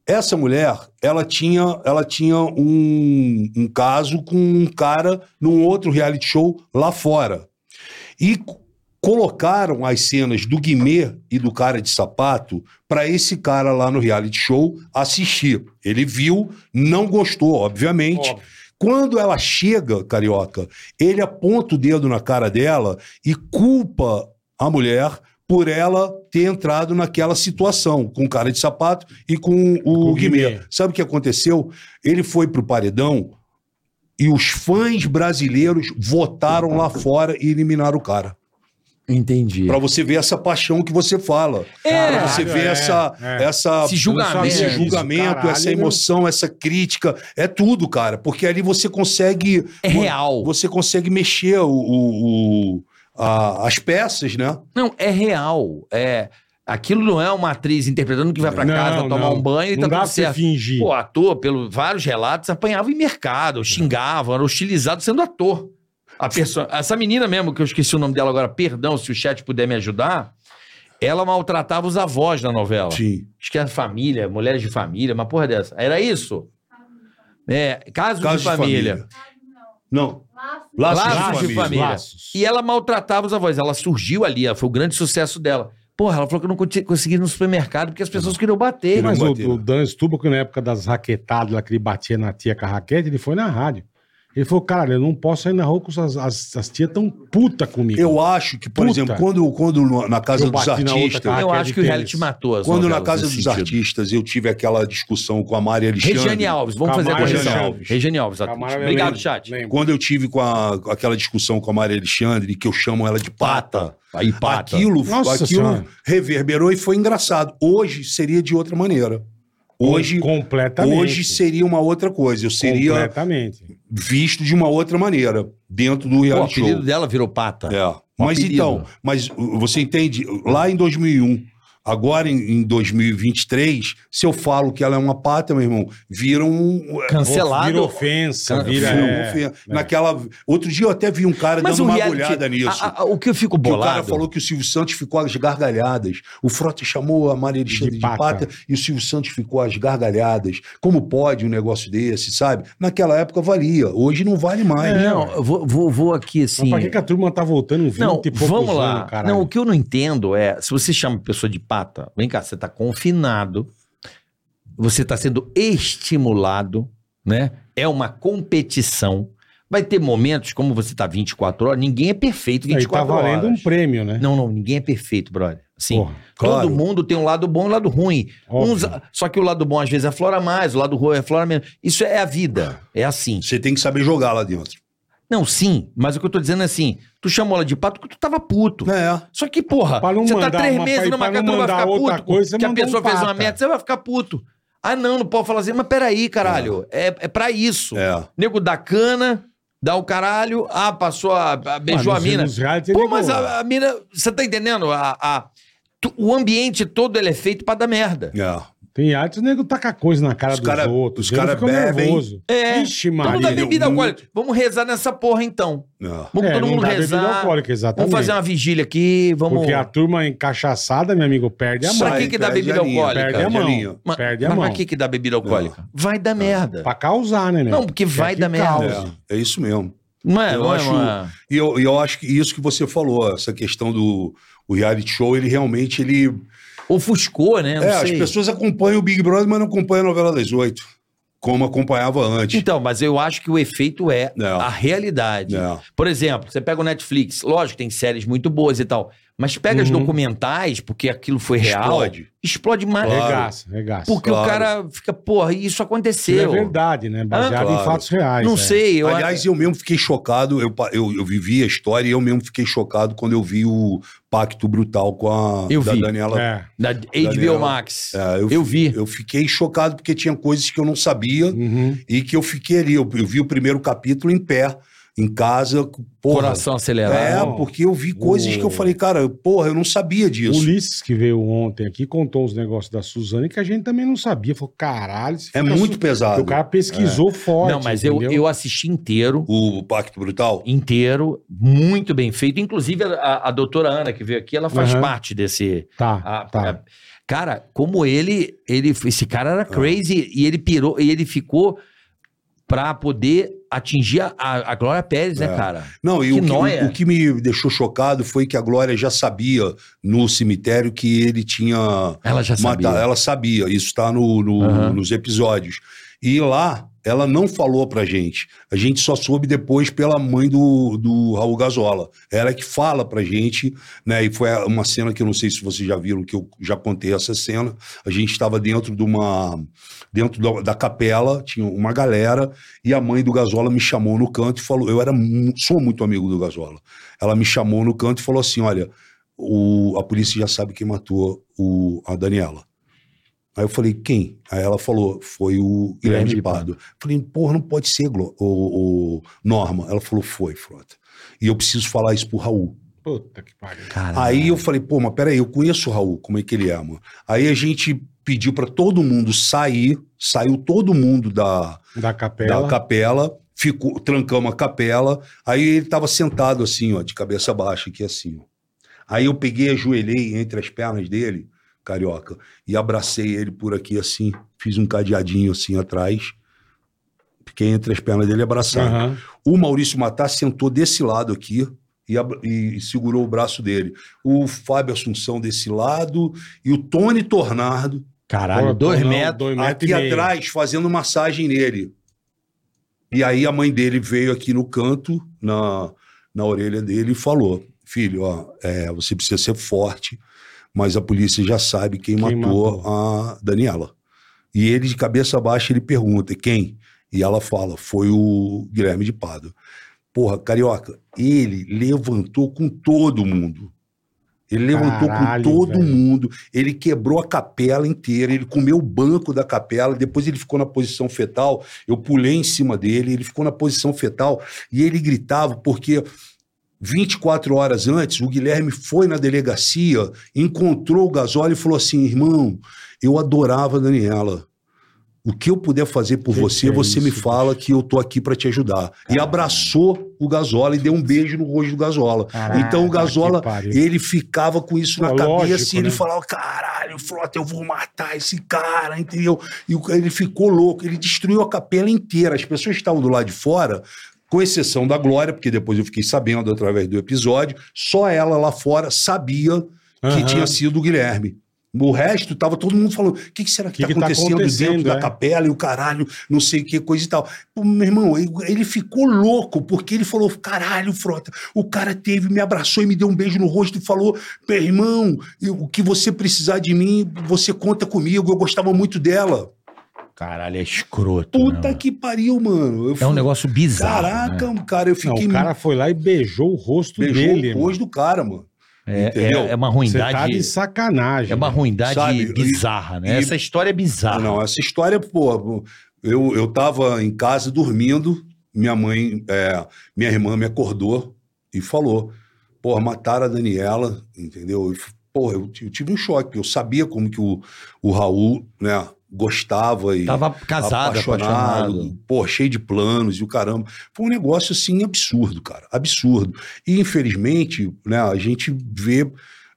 Essa mulher, ela tinha, ela tinha um, um caso com um cara num outro reality show lá fora. E colocaram as cenas do Guimê e do cara de sapato para esse cara lá no reality show assistir. Ele viu, não gostou, obviamente. Óbvio. Quando ela chega, carioca, ele aponta o dedo na cara dela e culpa a mulher por ela ter entrado naquela situação com o cara de sapato e com o, o Guimê. Guimê. Sabe o que aconteceu? Ele foi pro paredão e os fãs brasileiros votaram lá fora e eliminaram o cara. Entendi. Pra você ver essa paixão que você fala. É. Pra você ver é, essa, é. essa Esse julgamento. esse julgamento, caralho, essa meu. emoção, essa crítica, é tudo, cara. Porque ali você consegue. É real. Você consegue mexer o, o- o- a- as peças, né? Não, é real. É, aquilo não é uma atriz interpretando que vai pra casa Não, tomar não. um banho e Não tá dá tudo certo. fingir. Pô, ator, pelo vários relatos, apanhava em mercado, xingava, era hostilizado sendo ator. A pessoa, essa menina mesmo, que eu esqueci o nome dela agora, perdão, se o chat puder me ajudar, ela maltratava os avós na novela. Sim. Acho que era família, mulheres de família, uma porra dessa. Era isso? É, casos Caso de família. Não. Laços, Laços de de família. Laços. E ela maltratava os avós. Ela surgiu ali, ela foi o grande sucesso dela. Porra, ela falou que não conti- conseguia ir no supermercado porque as pessoas queriam bater. Queriam Mas o, bater. o Dan Stubach, na época das raquetadas lá que ele batia na tia com a raquete, ele foi na rádio. Ele falou, cara, eu não posso sair na rua com as, as, as tias tão puta comigo. Eu acho que, por Puta. exemplo, quando, quando na Casa Eu dos bati na outra Artistas. cara. eu é acho que o reality tênis. matou as Quando na Casa dos sentido. Artistas eu tive aquela discussão com a Maria Alexandre. Regiane Alves, vamos fazer a correção. Alves. Regiane Alves, Camargo, eu obrigado, lembro, chat. lembro. Quando eu tive com, a- aquela discussão com a Maria Alexandre, que eu chamo ela de pata, Aí, pata. aquilo, Nossa aquilo Senhora. reverberou e foi engraçado. Hoje seria de outra maneira. Hoje, completamente. hoje seria uma outra coisa. Eu seria Completamente. Visto de uma outra maneira dentro do Pô, o reality apelido show. dela virou pata. É. Mas apelido. então, mas você entende? Lá em 2001, agora em, em 2023, se eu falo que ela é uma pata, meu irmão, vira um. Cancelado. Vira ofensa, vira... Vira um- é, Naquela. Outro dia eu até vi um cara Mas dando uma reality, agulhada nisso. a- a- o que eu fico Que o bolado... cara falou que o Silvio Santos ficou às gargalhadas. O Frota chamou a Maria Alexandre De de pata. pata. e o Silvio Santos ficou às gargalhadas. Como pode um negócio desse, sabe? Naquela época valia. Hoje não vale mais. É, Não, eu vou, vou, vou aqui Mas assim... pra que, que a turma tá voltando 20 Não, e poucos vamos lá. anos, não, o que eu não entendo é, se você chama a pessoa de pata, vem cá, você tá confinado, você tá sendo estimulado, né? É uma competição. Vai ter momentos, como você tá 24 horas, ninguém é perfeito Aí 24 tá valendo horas. um prêmio, né? Não, não, ninguém é perfeito, brother. Sim. Porra, claro. Todo mundo tem um lado bom e um lado ruim. Uns- só que o lado bom às vezes aflora mais, o lado ruim aflora menos. Isso é a vida. É assim. Você tem que saber jogar lá dentro. Não, sim, mas o que eu tô dizendo é assim: tu chamou ela de pato porque tu tava puto. É. Só que, porra, Pra não você tá três uma- meses pra- numa pra casa, não tu vai ficar puto. coisa, que a pessoa um fez uma merda, você vai ficar puto. Ah, não, não pode falar assim, mas peraí, caralho. É, é pra isso. É. Nego dá cana, dá o caralho, ah, passou a. a- beijou Ah, a nos- mina. Pô, mas a, a mina. Você tá entendendo? A, a- tu- o ambiente todo ele é feito pra dar merda. É. Tem artes, o nego taca coisa na cara Os dos cara- outros. os o nego cara fica bebem. nervoso. É. Ixi, Maria. dá bebida muito- alcoólica. Vamos rezar nessa porra então. é. Vamos É, todo não mundo dá bebida rezar. alcoólica, exatamente. Vamos fazer uma vigília aqui, vamos. Porque a turma encaixaçada, meu amigo, perde a mão. Pra que que dá bebida alcoólica? Perde a mão. Mas, Perde a mas mão. pra que que dá bebida alcoólica? Vai dar merda. Pra causar, né, meu? Não, porque vai que dar merda. É, é isso mesmo. Não é, Eu não é acho- uma- E eu, eu acho que isso que você falou, essa questão do o reality show, ele realmente ele. Ofuscou, né? Não é, as sei. pessoas acompanham o Big Brother, mas não acompanham a novela das oito, como acompanhava antes. Então, mas eu acho que o efeito é É. a realidade. É. Por exemplo, você pega o Netflix, lógico, tem séries muito boas e tal, mas pega as Uhum. documentais, porque aquilo foi real, Explode. explode mais. Claro. Regaça, regaça. Porque Claro. o cara fica, porra, isso Isso é aconteceu. verdade, né? Baseado Ah, claro. em fatos reais. Não é. sei, eu Aliás, eu mesmo fiquei chocado, eu, eu, eu vivi a história e eu mesmo fiquei chocado quando eu vi o Pacto Brutal com a Eu da vi. Daniela. É. da HBO Daniel. Max. É, eu, eu vi. Eu fiquei chocado porque tinha coisas que eu não sabia Uhum. e que eu fiquei ali. Eu, eu vi o primeiro capítulo em pé, em casa. Porra, Coração acelerado. É, porque eu vi coisas O- que eu falei, cara, porra, eu não sabia O disso. Ulisses, que veio ontem aqui, contou uns negócios da Suzane que a gente também não sabia. Falou, caralho, É muito su- pesado. O cara pesquisou forte. Não, mas eu, entendeu? eu assisti inteiro. O Pacto Brutal. inteiro, muito bem feito. Inclusive, a, a doutora Ana, que veio aqui, ela faz Aham. parte desse. Tá, a- tá. a- cara, como ele, ele. Esse cara era crazy e ele pirou, e ele ficou pra poder atingir a, a Glória Pérez, né, É. cara? Não, e Que o que, nóia. o, o que me deixou chocado foi que a Glória já sabia no cemitério que ele tinha Ela já sabia. matado. Ela sabia, isso está no, no- Aham. nos episódios. E lá, ela não falou pra gente. A gente só soube depois pela mãe do, do Raul Gazola. Ela é que fala pra gente, né? E foi uma cena que eu não sei se vocês já viram, que eu já contei essa cena. A gente estava dentro de uma. Dentro da, da capela, tinha uma galera, e a mãe do Gazola me chamou no canto e falou: Eu era sou muito amigo do Gazola. Ela me chamou no canto e falou assim: Olha, o, a polícia já sabe quem matou o, a Daniela. Aí eu falei, quem? Aí ela falou, foi o Guilherme de Pardo. Falei, porra, não pode ser, Glo- o, o Norma. Ela falou, foi, Frota. E eu preciso falar isso pro Raul. Puta que pariu. Caralho. Aí eu falei, pô, mas peraí, eu conheço o Raul, como é que ele é, mano? Aí a gente pediu pra todo mundo sair, saiu todo mundo da, Da capela. da capela, ficou, trancamos a capela, aí ele tava sentado assim, ó, de cabeça baixa, aqui assim, ó. Aí eu peguei, ajoelhei entre as pernas dele, carioca, e abracei ele por aqui assim, fiz um cadeadinho assim atrás, fiquei entre as pernas dele abraçado. Aham. O Maurício Matar sentou desse lado aqui e, e segurou o braço dele. O Fábio Assunção desse lado e o Tony Tornado Caralho, Pô, dois não, metros. dois metros aqui e atrás fazendo massagem nele. E aí a mãe dele veio aqui no canto, na, na orelha dele, e falou: Filho, ó, é, você precisa ser forte, mas a polícia já sabe quem, Quem matou, matou. a Daniela. E ele, de cabeça baixa, ele pergunta: quem? E ela fala: foi o Guilherme de Pado. Porra, carioca, ele levantou com todo mundo. Ele levantou Caralho, com todo velho. mundo. Ele quebrou a capela inteira. Ele comeu o banco da capela. Depois ele ficou na posição fetal. Eu pulei em cima dele. Ele ficou na posição fetal e ele gritava porque 24 horas antes o Guilherme foi na delegacia, encontrou o Gasol e falou assim: irmão, eu adorava a Daniela. O que eu puder fazer por Que você, que é você me isso, fala que eu tô aqui para te ajudar. E abraçou o Gasola e deu um beijo no rosto do Gasola. Então o Gasola, ele ficava com isso na Pô, cabeça lógico, e ele né? falava: caralho, Frota, eu vou matar esse cara, entendeu? E ele ficou louco, ele destruiu a capela inteira. As pessoas estavam do lado de fora, com exceção da Glória, porque depois eu fiquei sabendo através do episódio, só ela lá fora sabia que Aham. tinha sido o Guilherme. O resto, tava todo mundo falando: o que, que será que, Que tá que tá acontecendo, acontecendo, dentro da é? capela e o caralho, não sei o que, coisa e tal. Pô, meu irmão, ele, ficou louco, porque ele falou: caralho, Frota, o cara teve, me abraçou e me deu um beijo no rosto e falou: meu irmão, o que você precisar de mim, você conta comigo, eu gostava muito dela. Caralho, é escroto. Puta né? que pariu, mano. Eu É um fui- negócio bizarro. Caraca, né? cara, eu Não, fiquei. o cara foi lá e beijou o rosto beijou dele. o irmão. rosto do cara, mano. É, Entendeu? é, é uma Você tá ruindade. de sacanagem. é uma ruindade Sabe, bizarra, né? e- Essa história é bizarra. Não, essa história, pô, eu, eu tava em casa dormindo, minha mãe, é, minha irmã me acordou e falou, pô, mataram a Daniela, entendeu? Pô, eu, eu tive um choque, eu sabia como que o, o Raul, né, gostava e Tava casado, apaixonado. pô, cheio de planos e o caramba. Foi um negócio, assim, absurdo, cara, absurdo. E, infelizmente, né, a gente vê...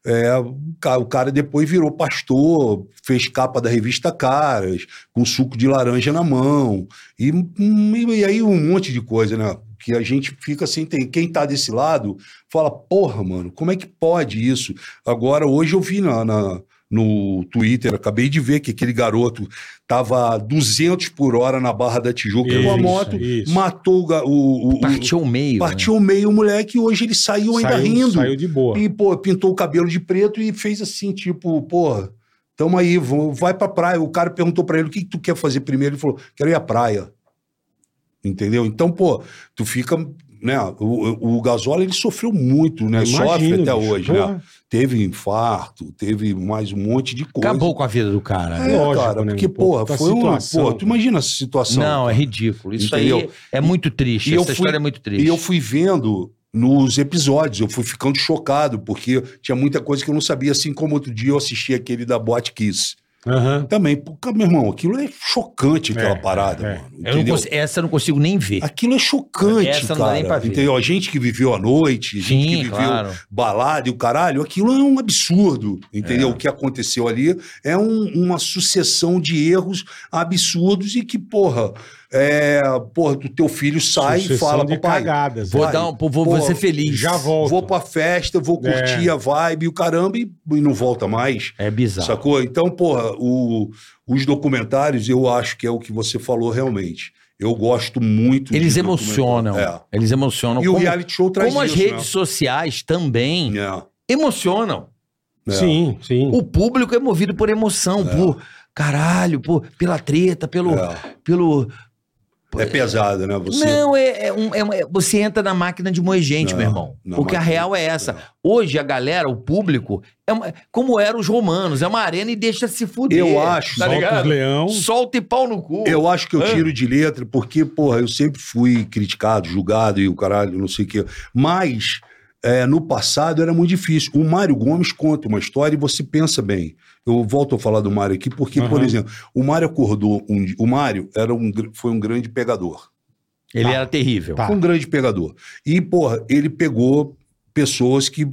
é, o ca- o cara depois virou pastor, fez capa da revista Caras, com suco de laranja na mão. E, hum, e aí um monte de coisa, né? Que a gente fica sem ter. Quem tá desse lado fala, porra, mano, como é que pode isso? Agora, hoje eu vi na, na- no Twitter, acabei de ver que aquele garoto tava a 200 por hora na Barra da Tijuca com a Isso, moto, isso. matou o, o, o- Partiu o meio. partiu o meio o moleque e hoje ele saiu ainda Saiu- rindo. Saiu de boa. E, pô, pintou o cabelo de preto e fez assim, tipo, porra, tamo aí, vai pra praia. O cara perguntou pra ele, o que, que tu quer fazer primeiro? Ele falou, quero ir à praia. Entendeu? Então, pô, tu fica, né, o, o Gasola, ele sofreu muito, né, Imagino, sofre até bicho, hoje, né. porra. Teve infarto, teve mais um monte de coisa. Acabou com a vida do cara. É, né? Lógico, cara, né, porque, porra, puta foi uma, situação, pô, tu imagina essa situação. Não, é ridículo. Isso aí Entendeu? é muito triste. E Essa fui- história é muito triste. E eu fui vendo nos episódios, eu fui ficando chocado, porque tinha muita coisa que eu não sabia, assim como outro dia eu assisti aquele da Boate Kiss. Aham. Também, porque, meu irmão, aquilo é chocante, aquela É, parada, é. mano. Eu consigo- essa eu não consigo nem ver. Aquilo é chocante, Essa não dá cara. nem pra ver. Entendeu? A gente que viveu a noite, a gente que viveu claro. balada e o caralho, aquilo é um absurdo, entendeu? O que aconteceu ali é um- uma sucessão de erros absurdos e que, porra, é, porra, o teu filho sai e fala, papai, cagadas. Vou, dar um, vou, vou pô, ser feliz. Já volto. vou pra festa, vou curtir É. a vibe e o caramba e, e não volta mais. É bizarro. Sacou? Então, porra, o- os documentários, eu acho que é o que você falou realmente. Eu gosto muito Eles de emocionam. documentário. Eles emocionam. É. E o como, reality show traz como as isso, redes sociais também né? É, emocionam. é. Sim, sim. O público é movido por emoção, por caralho, por, pela treta, pelo. É. pelo É pesado, né? Você... Não, é, é um- é um- é- você entra na máquina de moer gente, Não, meu irmão. Porque a máquina- real é essa. É. Hoje a galera, o público, é uma- como eram os romanos, é uma arena e deixa se fuder. Eu acho, tá Solta ligado? leão. Solta e pau no cu. Eu acho que eu Hã? tiro de letra, porque, porra, eu sempre fui criticado, julgado e o caralho, não sei o quê. Mas é, no passado era muito difícil. O Mário Gomes conta uma história e você pensa bem. Eu volto a falar do Mário aqui, porque, por Aham. exemplo, o Mário acordou um. O Mário era um, foi um grande pegador. Ele era terrível. Tá. Foi um grande pegador. E, porra, ele pegou pessoas que,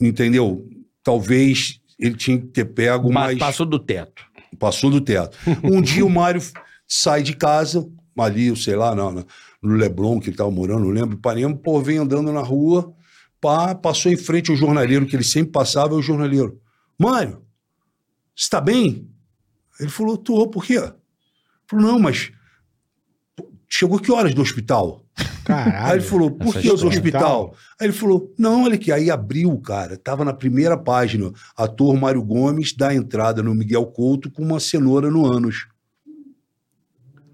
entendeu? Talvez ele tinha que ter pego mais. Passou do teto. Passou do teto. Um dia o Mário sai de casa, ali, eu sei lá, não, no Leblon, que ele estava morando, não lembro, Ipanema, pô, vem andando na rua, pá, passou em frente ao jornaleiro, que ele sempre passava, é o jornaleiro. Mário, você está bem? Ele falou, tô, por quê? Ele falou, não, mas chegou que horas do hospital? Caralho. Aí ele falou, por que do história. hospital? Aí ele falou, não, olha aqui. Aí abriu, cara, tava na primeira página, ator Mário Gomes dá entrada no Miguel Couto com uma cenoura no ânus.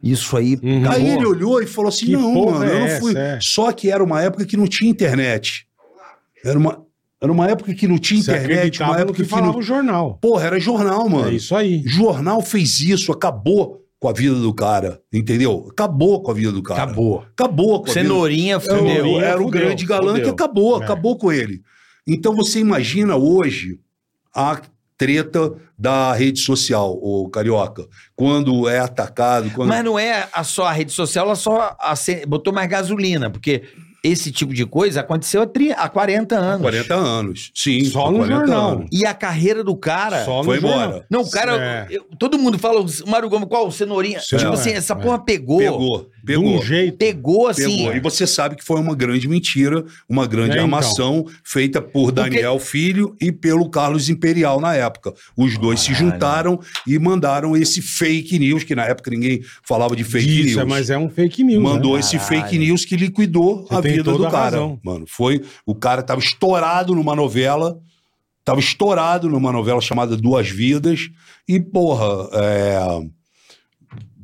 Isso aí. Uhum. Aí ele olhou e falou assim, Que não, mano, eu é não fui. essa, é? Só que era uma época que não tinha internet. Era uma, era uma época que não tinha Você internet, uma época que que, falava não... o jornal. Porra, era jornal, mano. É isso aí. Jornal fez isso, acabou com a vida do cara, entendeu? Acabou com a vida do cara. Acabou. Acabou com a vida Cenourinha, Era o- fudeu. Era o fudeu, grande galã fudeu. que acabou, É. acabou com ele. Então você imagina hoje a treta da rede social, o carioca, quando é atacado, quando Mas não é a só a rede social, ela só botou mais gasolina, porque esse tipo de coisa aconteceu há, tri- há 40 anos. 40 anos. Sim, Só há no 40 jornal. anos. E a carreira do cara. Só Foi jornal. embora. Não, o cara. É. eu- todo mundo fala, o Mário Gomes, qual? O Cenourinha. Sim, tipo assim, essa é. porra pegou. Pegou, De um pegou. jeito. Pegou assim. Pegou. E você sabe que foi uma grande mentira, uma grande É, então. armação feita por Daniel Filho e pelo Carlos Imperial na época. Os dois se juntaram e mandaram esse fake news, que na época ninguém falava de fake Disso, news. mas é um fake news. Mandou né? esse fake news que liquidou Você a vida do cara. razão. Mano, foi. O cara tava estourado numa novela. Tava estourado numa novela chamada Duas Vidas. E, porra, é.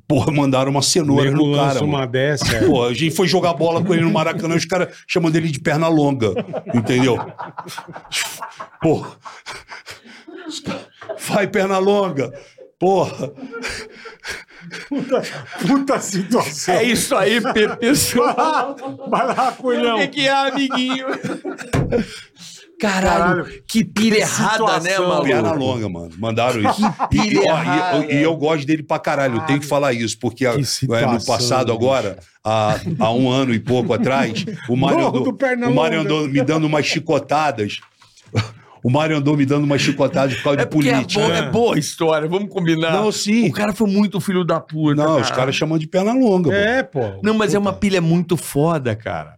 Porra, mandaram uma cenoura Nego no cara. uma mano. dessa. é. Pô, a gente foi jogar bola com ele no Maracanã, os caras chamando ele de perna longa, entendeu? Porra. Vai, perna longa. Porra. Puta situação. É isso aí, pessoal. Vai lá, coelhão. O que, é, amiguinho? Caralho, Caralho, que pilha errada, né, maluco? Perna longa, mano. Mandaram isso. Que E, pilha ó, errada. e, eu- e eu gosto dele pra caralho. Eu tenho que falar isso, porque a- é, situação, no passado bicho. agora, há, há um ano e pouco atrás, o Mário andou, o Mário andou me dando umas chicotadas. O Mário andou me dando umas chicotadas por causa É de é política. boa, é boa a história, vamos combinar. Não, sim. O cara foi muito filho da puta. Não, cara. os caras chamam de perna longa. É, pô. Não, mas é uma pilha muito foda, cara.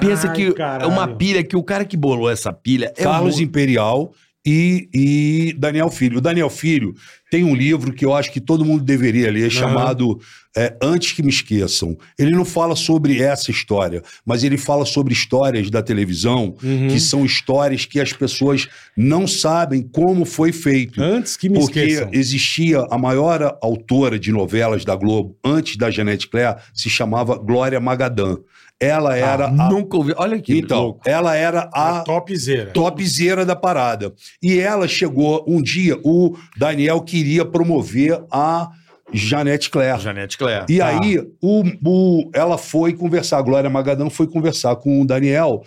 Pensa Ai, que caralho. é uma pilha que o cara que bolou essa pilha é Carlos um... Imperial e, e Daniel Filho. O Daniel Filho tem um livro que eu acho que todo mundo deveria ler, chamado é, Antes que Me Esqueçam. Ele não fala sobre essa história, mas ele fala sobre histórias da televisão, Uhum. que são histórias que as pessoas não sabem como foi feito. Antes que me Porque esqueçam. existia a maior autora de novelas da Globo, antes da Janete Claire, se chamava Glória Magadã. Ela era a... Nunca ouvi. Olha aqui. Então, louco. ela era A a topzera. topzera da parada. E ela chegou, um dia, o Daniel queria promover a Janete Claire. Janete Claire. E Tá. aí, o, o- ela foi conversar, a Glória Magadão foi conversar com o Daniel.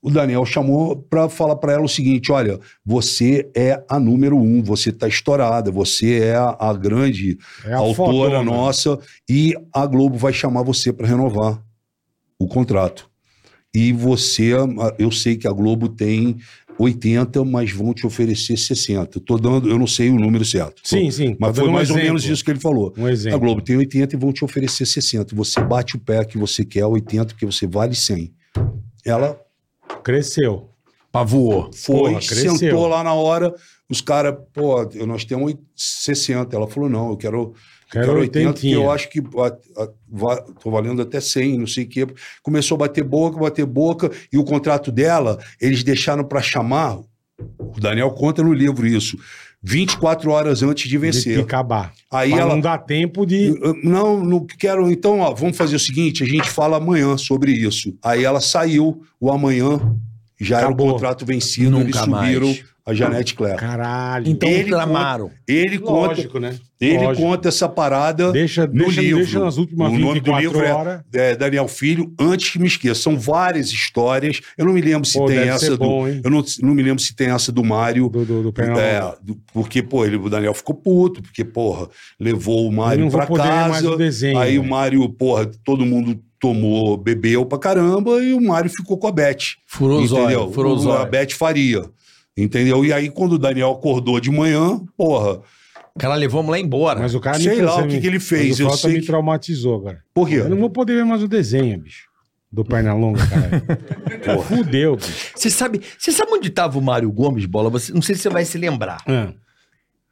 O Daniel chamou para falar para ela o seguinte: olha, você é a número um, você tá estourada, você é a, grande É a autora fodona. nossa e a Globo vai chamar você para renovar o contrato. E você, eu sei que a Globo tem 80, mas vão te oferecer 60. Tô dando, eu não sei o número certo. Sim, sim. Mas foi um mais ou exemplo. menos isso que ele falou. Um A exemplo. Globo tem 80 e vão te oferecer 60. Você bate o pé que você quer 80, porque você vale 100. Ela Cresceu. Pavoou. foi, Porra, sentou lá na hora, os caras, pô, nós temos 8 60. Ela falou, não, eu quero, Quero quero 80, porque 80. eu acho que a, a, va- tô valendo até 100, não sei o quê. Começou a bater boca, bater boca, e o contrato dela, eles deixaram para chamar, o Daniel conta no livro isso, 24 horas antes de vencer. de acabar. Aí Pra ela, não dá tempo de. Não, não quero. Então, ó, vamos fazer o seguinte: a gente fala amanhã sobre isso. Aí ela saiu, o amanhã já Acabou. era o contrato vencido, eles Nunca subiram mais. A Janete Claire. Caralho. Então Ele clamaram. Ele conta, Lógico, né? ele Lógico. conta essa parada Deixa, no deixa, livro. deixa nas últimas o nome do 24 livro é, horas. é Daniel Filho, antes que me esqueça. São várias histórias. Eu não me lembro se Pô, tem essa do. hein? eu não, não me lembro se tem essa do Mário. Do, do, do Pernambuco. É, do- porque, pô, ele, o Daniel ficou puto, porque, porra, levou o Mário mais casa. o desenho, aí o velho. Mário, porra, todo mundo tomou, bebeu pra caramba, e o Mário ficou com a Beth. Furou os entendeu? olhos. Furou os a. Beth faria. Entendeu? E aí, quando o Daniel acordou de manhã, porra, O cara levou a mulher embora. Mas o cara Sei lá o que me- que ele fez, mas O eu sei me que- traumatizou agora. por quê? Eu não vou poder ver mais o desenho, bicho. Do Pernalonga, cara. Fudeu, bicho. Você sabe, você sabe onde tava o Mário Gomes, bola? Você, não sei se você vai se lembrar. Ah,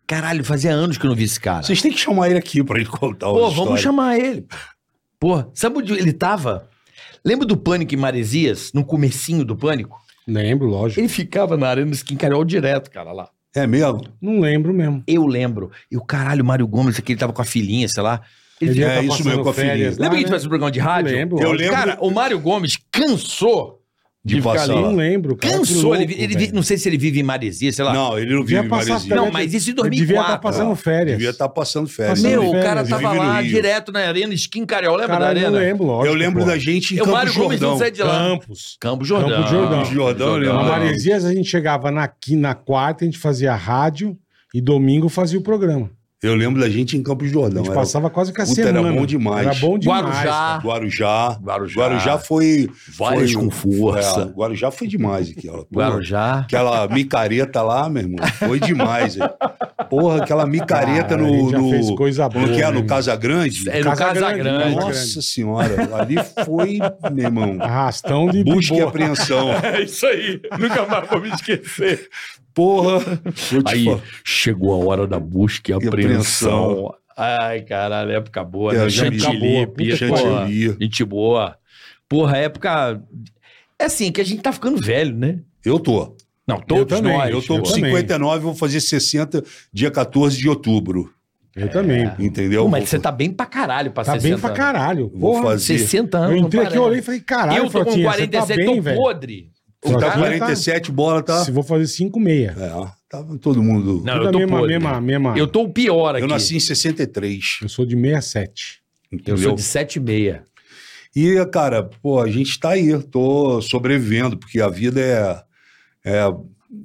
Caralho, fazia anos que eu não vi esse cara. Vocês têm que chamar ele aqui pra ele contar Pô, vamos chamar ele. Porra, sabe onde ele tava? Lembra do Pânico em Maresias, no comecinho do Pânico? Lembro, lógico. Ele ficava na arena Skin Carol direto, cara, lá. É mesmo? Não lembro mesmo. Eu lembro. E o caralho, o Mário Gomes, aquele tava com a filhinha, sei lá. Ele é tá isso mesmo, com a filhinha. férias lá, Lembra que a gente né? fazia um programa de rádio? Lembro, Eu lembro. Cara, o Mário Gomes cansou De ficar passar ali. Não lembro, cara. Cansou. Louco, ele, ele não sei se ele vive em Maresias, sei lá. Não, ele não Devia vive em passar Maresia. férias. Não, mas isso em Ele devia 2004. estar passando férias. Devia estar passando férias. Passando Meu, o férias, cara tava lá Rio. direto na arena Skin Carol. Lembra da Caralho, arena? não lembro, lógico. Eu lembro pô. da gente em o Mário Campo Gomes não Jordão. sai de lá. Campos. Campo Jordão. Campo Jordão. Campo Jordão, eu Na. Maresias a gente chegava na, qui- na quarta, a gente fazia rádio e domingo fazia o programa. Eu lembro da gente em Campo A Jordão. gente Era- passava quase que a Puta, semana. era bom demais. Era bom demais. Guarujá. Guarujá. Guarujá. Guarujá foi. Várias foi- com força. É, Guarujá foi demais aquela. Pô, Guarujá. Aquela micareta lá, meu irmão, foi demais. Porra, aquela micareta Cara, a gente no. no fez coisa boa, que é? né, No irmão? Casa Grande? É no Casa Casa Grande, Grande. Casa Nossa senhora, ali foi, meu irmão. Arrastão de Busca e apreensão. É isso aí. Nunca mais vou me esquecer. Porra. Vou Aí falar. chegou a hora da busca e E apreensão. Ai, caralho, época boa, É, né? Chantilly, porra, gente boa. Porra, época... É assim, que a gente tá ficando velho, né? Eu tô. Não, todos também, nós. Eu tô Eu com também. 59 vou fazer 60 dia 14 de outubro. Eu também. Entendeu? Pô, mas Vou- você tá bem pra caralho pra Tá 60 bem pra caralho. Vou Porra, fazer. 60 Eu anos. entrei não aqui, eu olhei e falei, caralho, Eu tô com Frotinha, você 47, tá bem, tô velho. podre. O tá cara- com 47 bola, tá? Se vou fazer 5 meia. É, tava todo mundo. Não, Tudo eu tô mesma, podre. mesma, mesma. Eu tô o pior aqui. Eu nasci em 63. Eu sou de 67. Eu Entendeu? sou de 7 e meia. E, cara, pô, a gente tá aí, tô sobrevivendo, porque a vida é, é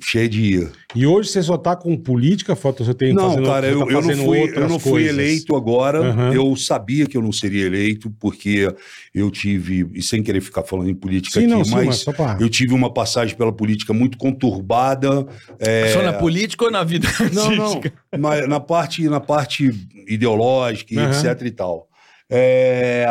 cheia de. E hoje você só tá com política, foto você tem Não, fazendo- cara, você eu, tá eu não fui, eu não fui coisas. eleito agora. Aham. Eu sabia que eu não seria eleito, porque eu tive, e sem querer ficar falando em política Sim, aqui, não, sim, mas pra... eu tive uma passagem pela política muito conturbada. é, Só na política ou na vida Não, não. Na, na parte, na parte ideológica e Aham. etc e tal. É,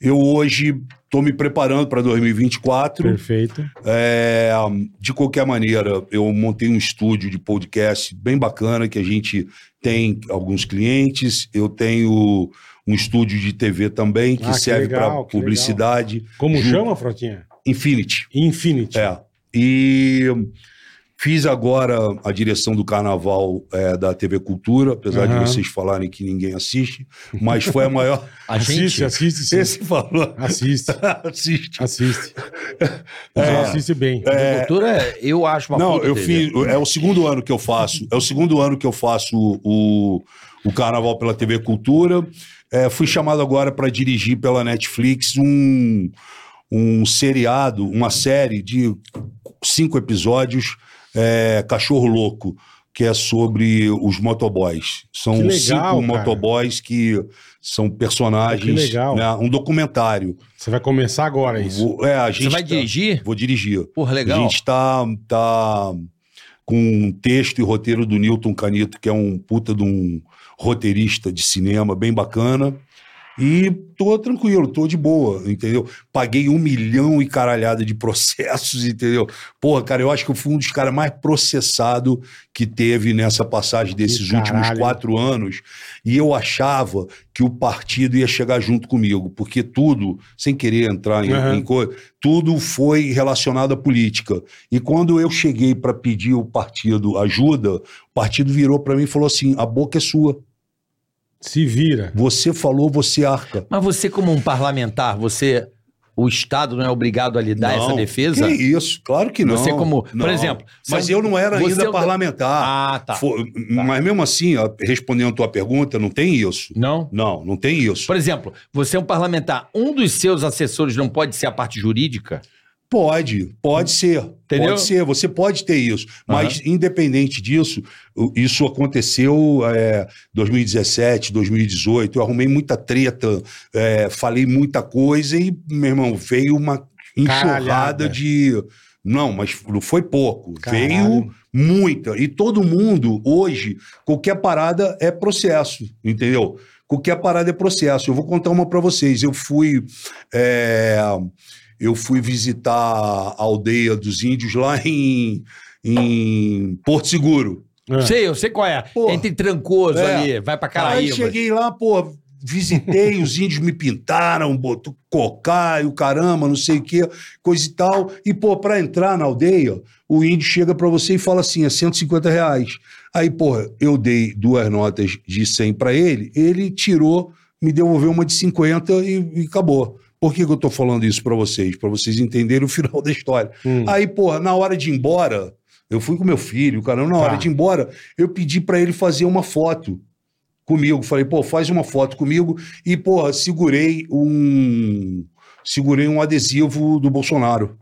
eu hoje estou me preparando para 2024. Perfeito. É, de qualquer maneira, eu montei um estúdio de podcast bem bacana que a gente tem alguns clientes. Eu tenho um estúdio de TV também que Ah, serve legal, para publicidade. Como Ju- chama, Frotinha? Infinity. Infinity. É. E fiz agora a direção do carnaval é, da TV Cultura, apesar Aham. de vocês falarem que ninguém assiste, mas foi a maior. A assiste, gente... assiste, sim. Esse falou. Assiste, assiste. assiste. Você assiste bem. A cultura, eu acho uma Não, eu TV. fiz. É o segundo ano que eu faço. É o segundo ano que eu faço o, o carnaval pela TV Cultura. É, fui chamado agora para dirigir pela Netflix um, um seriado, uma série de cinco episódios, é, Cachorro Louco, que é sobre os motoboys. São legal, cinco cara. motoboys que são personagens. Que legal. né, um documentário. Você vai começar agora isso. Vou- é, a gente Você vai tá- dirigir? Vou dirigir. Porra, legal. A gente tá, tá com um texto e roteiro do Newton Canito, que é um puta de um roteirista de cinema bem bacana. E tô tranquilo, tô de boa, entendeu? Paguei um milhão e caralhada de processos, entendeu? Porra, cara, eu acho que eu fui um dos caras mais processados que teve nessa passagem desses Que últimos caralho. quatro anos. E eu achava que o partido ia chegar junto comigo, porque tudo, sem querer entrar em, Aham. em coisa, tudo foi relacionado à política. E quando eu cheguei para pedir o partido ajuda, o partido virou para mim e falou assim: a boca é sua. Se vira. Você falou, você arca. Mas você, como um parlamentar, você. O Estado não é obrigado a lhe dar essa Não, defesa? Que isso, claro que não. Você como- por Não. exemplo, Mas eu não era ainda é parlamentar. Ah, tá. Fo- Mas mesmo assim, respondendo a tua pergunta, não tem isso. Não? Não, não tem isso. Por exemplo, você é um parlamentar, um dos seus assessores não pode ser a parte jurídica? Pode, pode ser. Entendeu? Pode ser, você pode ter isso. Mas, independente disso, isso aconteceu é, 2017, 2018. Eu arrumei muita treta, é, falei muita coisa e, meu irmão, veio uma enxurrada Caralhada. de. Não, mas não foi pouco. Caralho. Veio muita. E todo mundo, hoje, qualquer parada é processo, entendeu? Qualquer parada é processo. Eu vou contar uma para vocês. Eu fui. é, eu fui visitar a aldeia dos índios lá em, em Porto Seguro. É. Sei, eu sei qual é. Pô. Entre Trancoso É. ali, vai pra Aí Caraíba. cheguei lá, pô, visitei, os índios me pintaram, botou cocar e o caramba, não sei o que, coisa e tal. E, pô, pra entrar na aldeia, o índio chega pra você e fala assim: é 150 reais. Aí, pô, eu dei duas notas de 100 pra ele, ele tirou, me devolveu uma de 50 e, e acabou. Por que, que eu tô falando isso pra vocês? Pra vocês entenderem o final da história. Hum. Aí, pô, na hora de ir embora, eu fui com meu filho, caramba, na hora Tá. de ir embora, eu pedi pra ele fazer uma foto comigo. Falei, pô, faz uma foto comigo. E, pô, segurei um. Segurei um adesivo do Bolsonaro.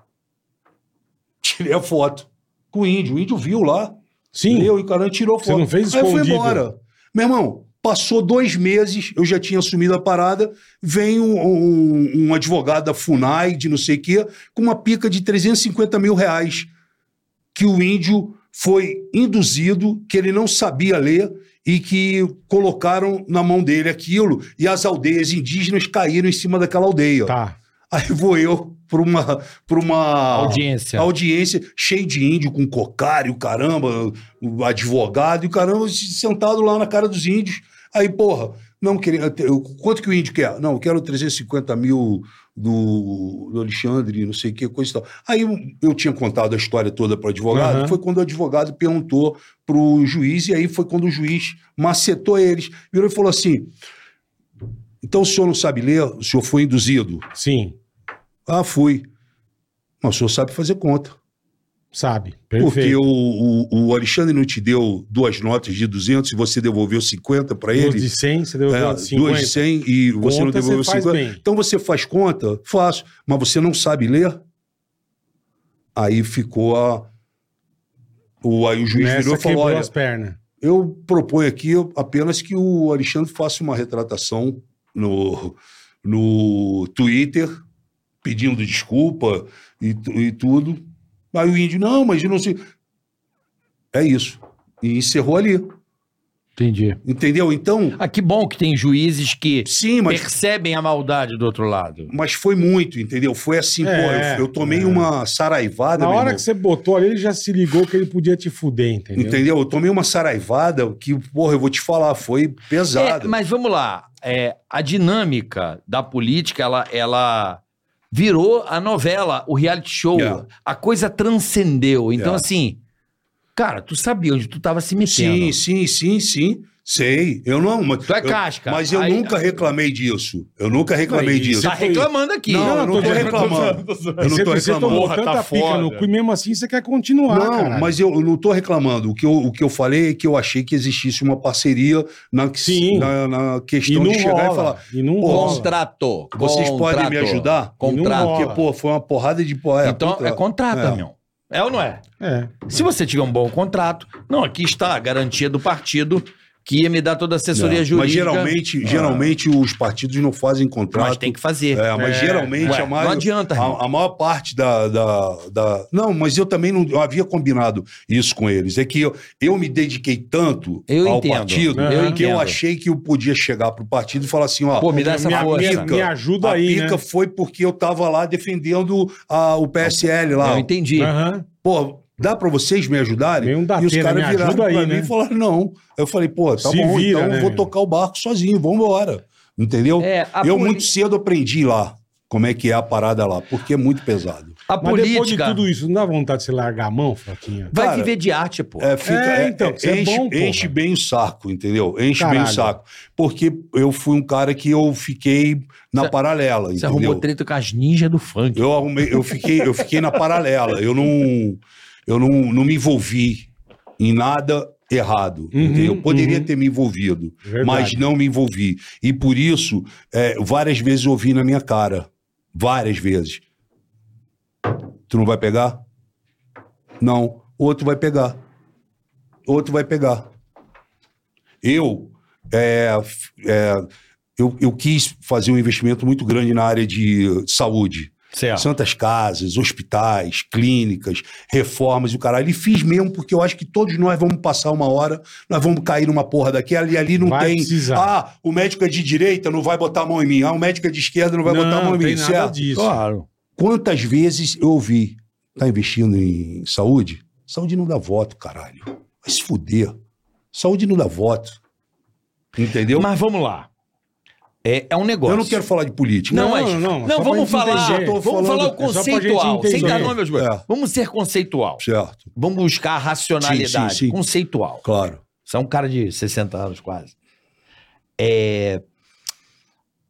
Tirei a foto com o índio. O índio viu lá. Sim. Eu e o cara tirou foto. Você não fez Aí eu fui escondido? embora. Meu irmão, passou dois meses, eu já tinha assumido a parada. Vem um, um- um advogado da FUNAI, de não sei o quê, com uma pica de 350 mil reais. Que o índio foi induzido, que ele não sabia ler e que colocaram na mão dele aquilo e as aldeias indígenas caíram em cima daquela aldeia. Tá. Aí vou eu para uma, pra uma Audiência. audiência cheio de índio com cocário, caramba, o advogado e o caramba sentado lá na cara dos índios. Aí, porra, não queria. Quanto que o índio quer? Não, eu quero 350 mil do, do Alexandre, não sei o que, coisa e tal. Aí eu, eu tinha contado a história toda para o advogado, Aham. foi quando o advogado perguntou para o juiz, e aí foi quando o juiz macetou eles. Virou e falou assim: então o senhor não sabe ler, o senhor foi induzido. Sim. Ah, fui. Mas o senhor sabe fazer conta. Sabe. Porque Perfeito. o, o, o Alexandre não te deu duas notas de 200 e você devolveu 50 para Duas ele. de 100, você deu É, de 50. duas de 100 e você não Conta, devolveu você faz 50. bem. Então você faz conta? Faço. Mas você não sabe ler? Aí ficou a. O, aí o juiz virou Nessa e falou: olha, as pernas. eu proponho aqui apenas que o Alexandre faça uma retratação no, no Twitter, pedindo desculpa e, e tudo. Aí o índio, não, mas eu não sei. É isso. E encerrou ali. Entendi. Entendeu? Então, Ah, que bom que tem juízes que sim, mas, percebem a maldade do outro lado. mas foi muito, entendeu? Foi assim, É, pô, eu, eu tomei é. uma saraivada. Na hora irmão. que você botou ali, ele já se ligou que ele podia te fuder, entendeu? Entendeu? Eu tomei uma saraivada que, porra, eu vou te falar, foi pesada. É, mas vamos lá. É, a dinâmica da política, ela, ela virou a novela, o reality show. É. A coisa transcendeu. Então, É. assim, cara, tu sabia onde tu tava se metendo. Sim, sim, sim, sim. Sei. Eu não. Mas, Tu é eu- casca. Mas eu Aí- nunca reclamei disso. Eu nunca reclamei Aí, disso. Tá foi- reclamando aqui. Não, eu não tô tô- reclamando. Eu Você, não tô você reclamando. tomou Porra, tanta tá pica foda. no cu e mesmo assim você quer continuar, Não, caralho. mas eu, eu não tô reclamando. O que, eu, o que eu falei é que eu achei que existisse uma parceria na, Sim. na, na questão não de chegar rola. e falar. E não. Contrato. Vocês podem me Contrato. ajudar? Não Contrato. Porque, pô, foi uma porrada de. Pô, é, então, é contrato, É. meu. É ou não é? É. Se você tiver um bom contrato, não, aqui está a garantia do partido que ia me dar toda a assessoria Não, jurídica. Mas geralmente, geralmente os partidos não fazem contrato. Mas tem que fazer. É, mas É. geralmente Ué, a maior, não adianta, a, a maior parte da, da, da- Não, mas eu também não eu havia combinado isso com eles. É que eu, eu me dediquei tanto Eu ao entendo. partido Eu que eu achei que eu podia chegar pro partido e falar assim: ó. Pô, me dá essa me, força. me, me ajuda a aí, pica né? foi porque eu tava lá defendendo a- o PSL lá. Eu entendi. Aham. Pô, dá pra vocês me ajudarem? Um e os dateira, caras viraram ajuda aí, pra mim né? e falaram: não. Eu falei, pô, tá Se bom, vira, então né, eu vou tocar o barco sozinho, vamos embora. Entendeu? É, eu poli- muito cedo aprendi lá como é que é a parada lá, porque é muito pesado. A Mas depois de política tudo isso, não dá vontade de você largar a mão, Flatinha? vai Cara, viver de arte, pô. É, fica, É, é, então, é, isso é enche, bom, enche bem o saco, entendeu? Enche bem Caralho. o saco. Porque eu fui um cara que eu fiquei na Cê- paralela, Você entendeu? arrumou treta com as ninjas do funk. Eu arrumei, eu fiquei, eu fiquei na paralela. Eu não, eu não, não me envolvi em nada errado. Uhum? Eu poderia uhum. ter me envolvido, Verdade. mas não me envolvi. E por isso, é, várias vezes eu ouvi na minha cara. Várias vezes. Tu não vai pegar? Não. Outro vai pegar. Outro vai pegar. Eu, é, é, eu, eu quis fazer um investimento muito grande na área de saúde. Certo. Santas casas, hospitais, clínicas, reformas e o caralho. E fiz mesmo porque eu acho que todos nós vamos passar uma hora, nós vamos cair numa porra daquela e ali não Vai tem. precisar. Ah, o médico é de direita, não vai botar a mão em mim. Ah, o médico é de esquerda, não vai botar a mão em tem mim. nada Certo? disso. Claro. Quantas vezes eu ouvi, tá investindo em saúde? Saúde não dá voto, caralho. Vai se fuder. Saúde não dá voto. Entendeu? Mas vamos lá. É, é um negócio. Eu não quero falar de política. Não, Não, mas. não, Não, vamos falar. Vamos falando- falar o é conceitual. Sem dar nome aos bois. É. Vamos ser conceitual. Certo, Vamos buscar a racionalidade. Sim, sim, sim. Conceitual. claro. Você é um cara de 60 anos quase. É.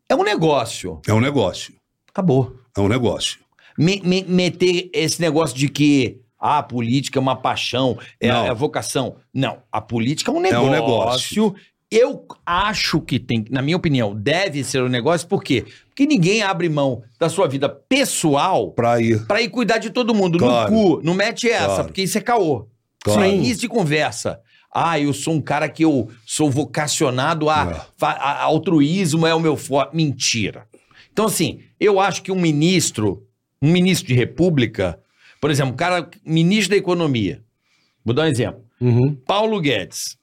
É um negócio. É um negócio. Acabou. É um negócio. Me- me- meter esse negócio de que ah, a política é uma paixão, é, Não. é a vocação. Não, a política é um É negócio. um negócio. Eu acho que tem, na minha opinião, deve ser um negócio, por quê? Porque ninguém abre mão da sua vida pessoal Pra ir. pra ir cuidar de todo mundo. Claro. No cu, não mete essa, Claro. porque isso é caô. Claro. Isso é início de conversa. Ah, eu sou um cara que eu sou vocacionado a, É. fa- a- altruísmo é o meu forte. Mentira. Então, assim, eu acho que um ministro, um ministro de república, por exemplo, um cara, ministro da economia, vou dar um exemplo. Uhum. Paulo Guedes,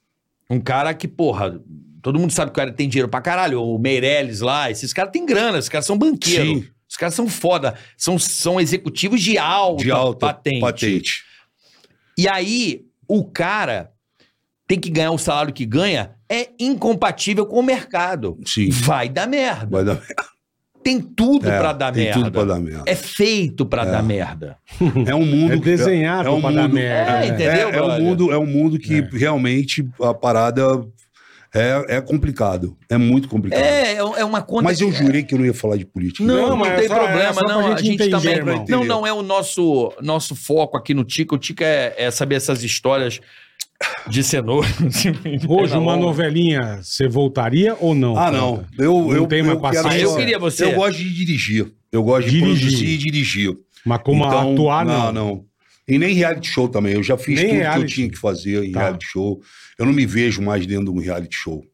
um cara que, porra, todo mundo sabe que o cara tem dinheiro pra caralho, o Meirelles lá, esses caras têm grana, esses caras são banqueiros. Sim. Os caras são foda, são, são executivos de alta, De alta patente. patente. E aí, o cara tem que ganhar o salário que ganha, é incompatível com o mercado. Sim. Vai dar merda. Vai dar, Tem tudo é, pra dar tem merda. tudo pra dar merda. É feito pra dar merda. É um mundo. É desenhado é um pra dar mundo- merda. É, né? entendeu? É, é um mundo, é um mundo que É. realmente a parada é, é complicado. É muito complicado. É, é é uma conta. Mas eu jurei que eu não ia falar de política. Não, Não, não, mas é tem só- é problema, não. A gente gente entender, também. irmão. Não, não é o nosso, nosso foco aqui no Tica. O Tica é, é saber essas histórias de cenoura. Hoje, uma novelinha, você voltaria ou não? Ah, não. Eu, Não eu, tem mais eu quero. Ah, eu queria você. Eu gosto de dirigir. Eu gosto de Dirigir. produzir e dirigir. Mas como Então, atuar, não. Não, não. E nem reality show também. Eu já fiz Nem tudo que eu reality. tinha que fazer em Tá. reality show. Eu não me vejo mais dentro de um reality show.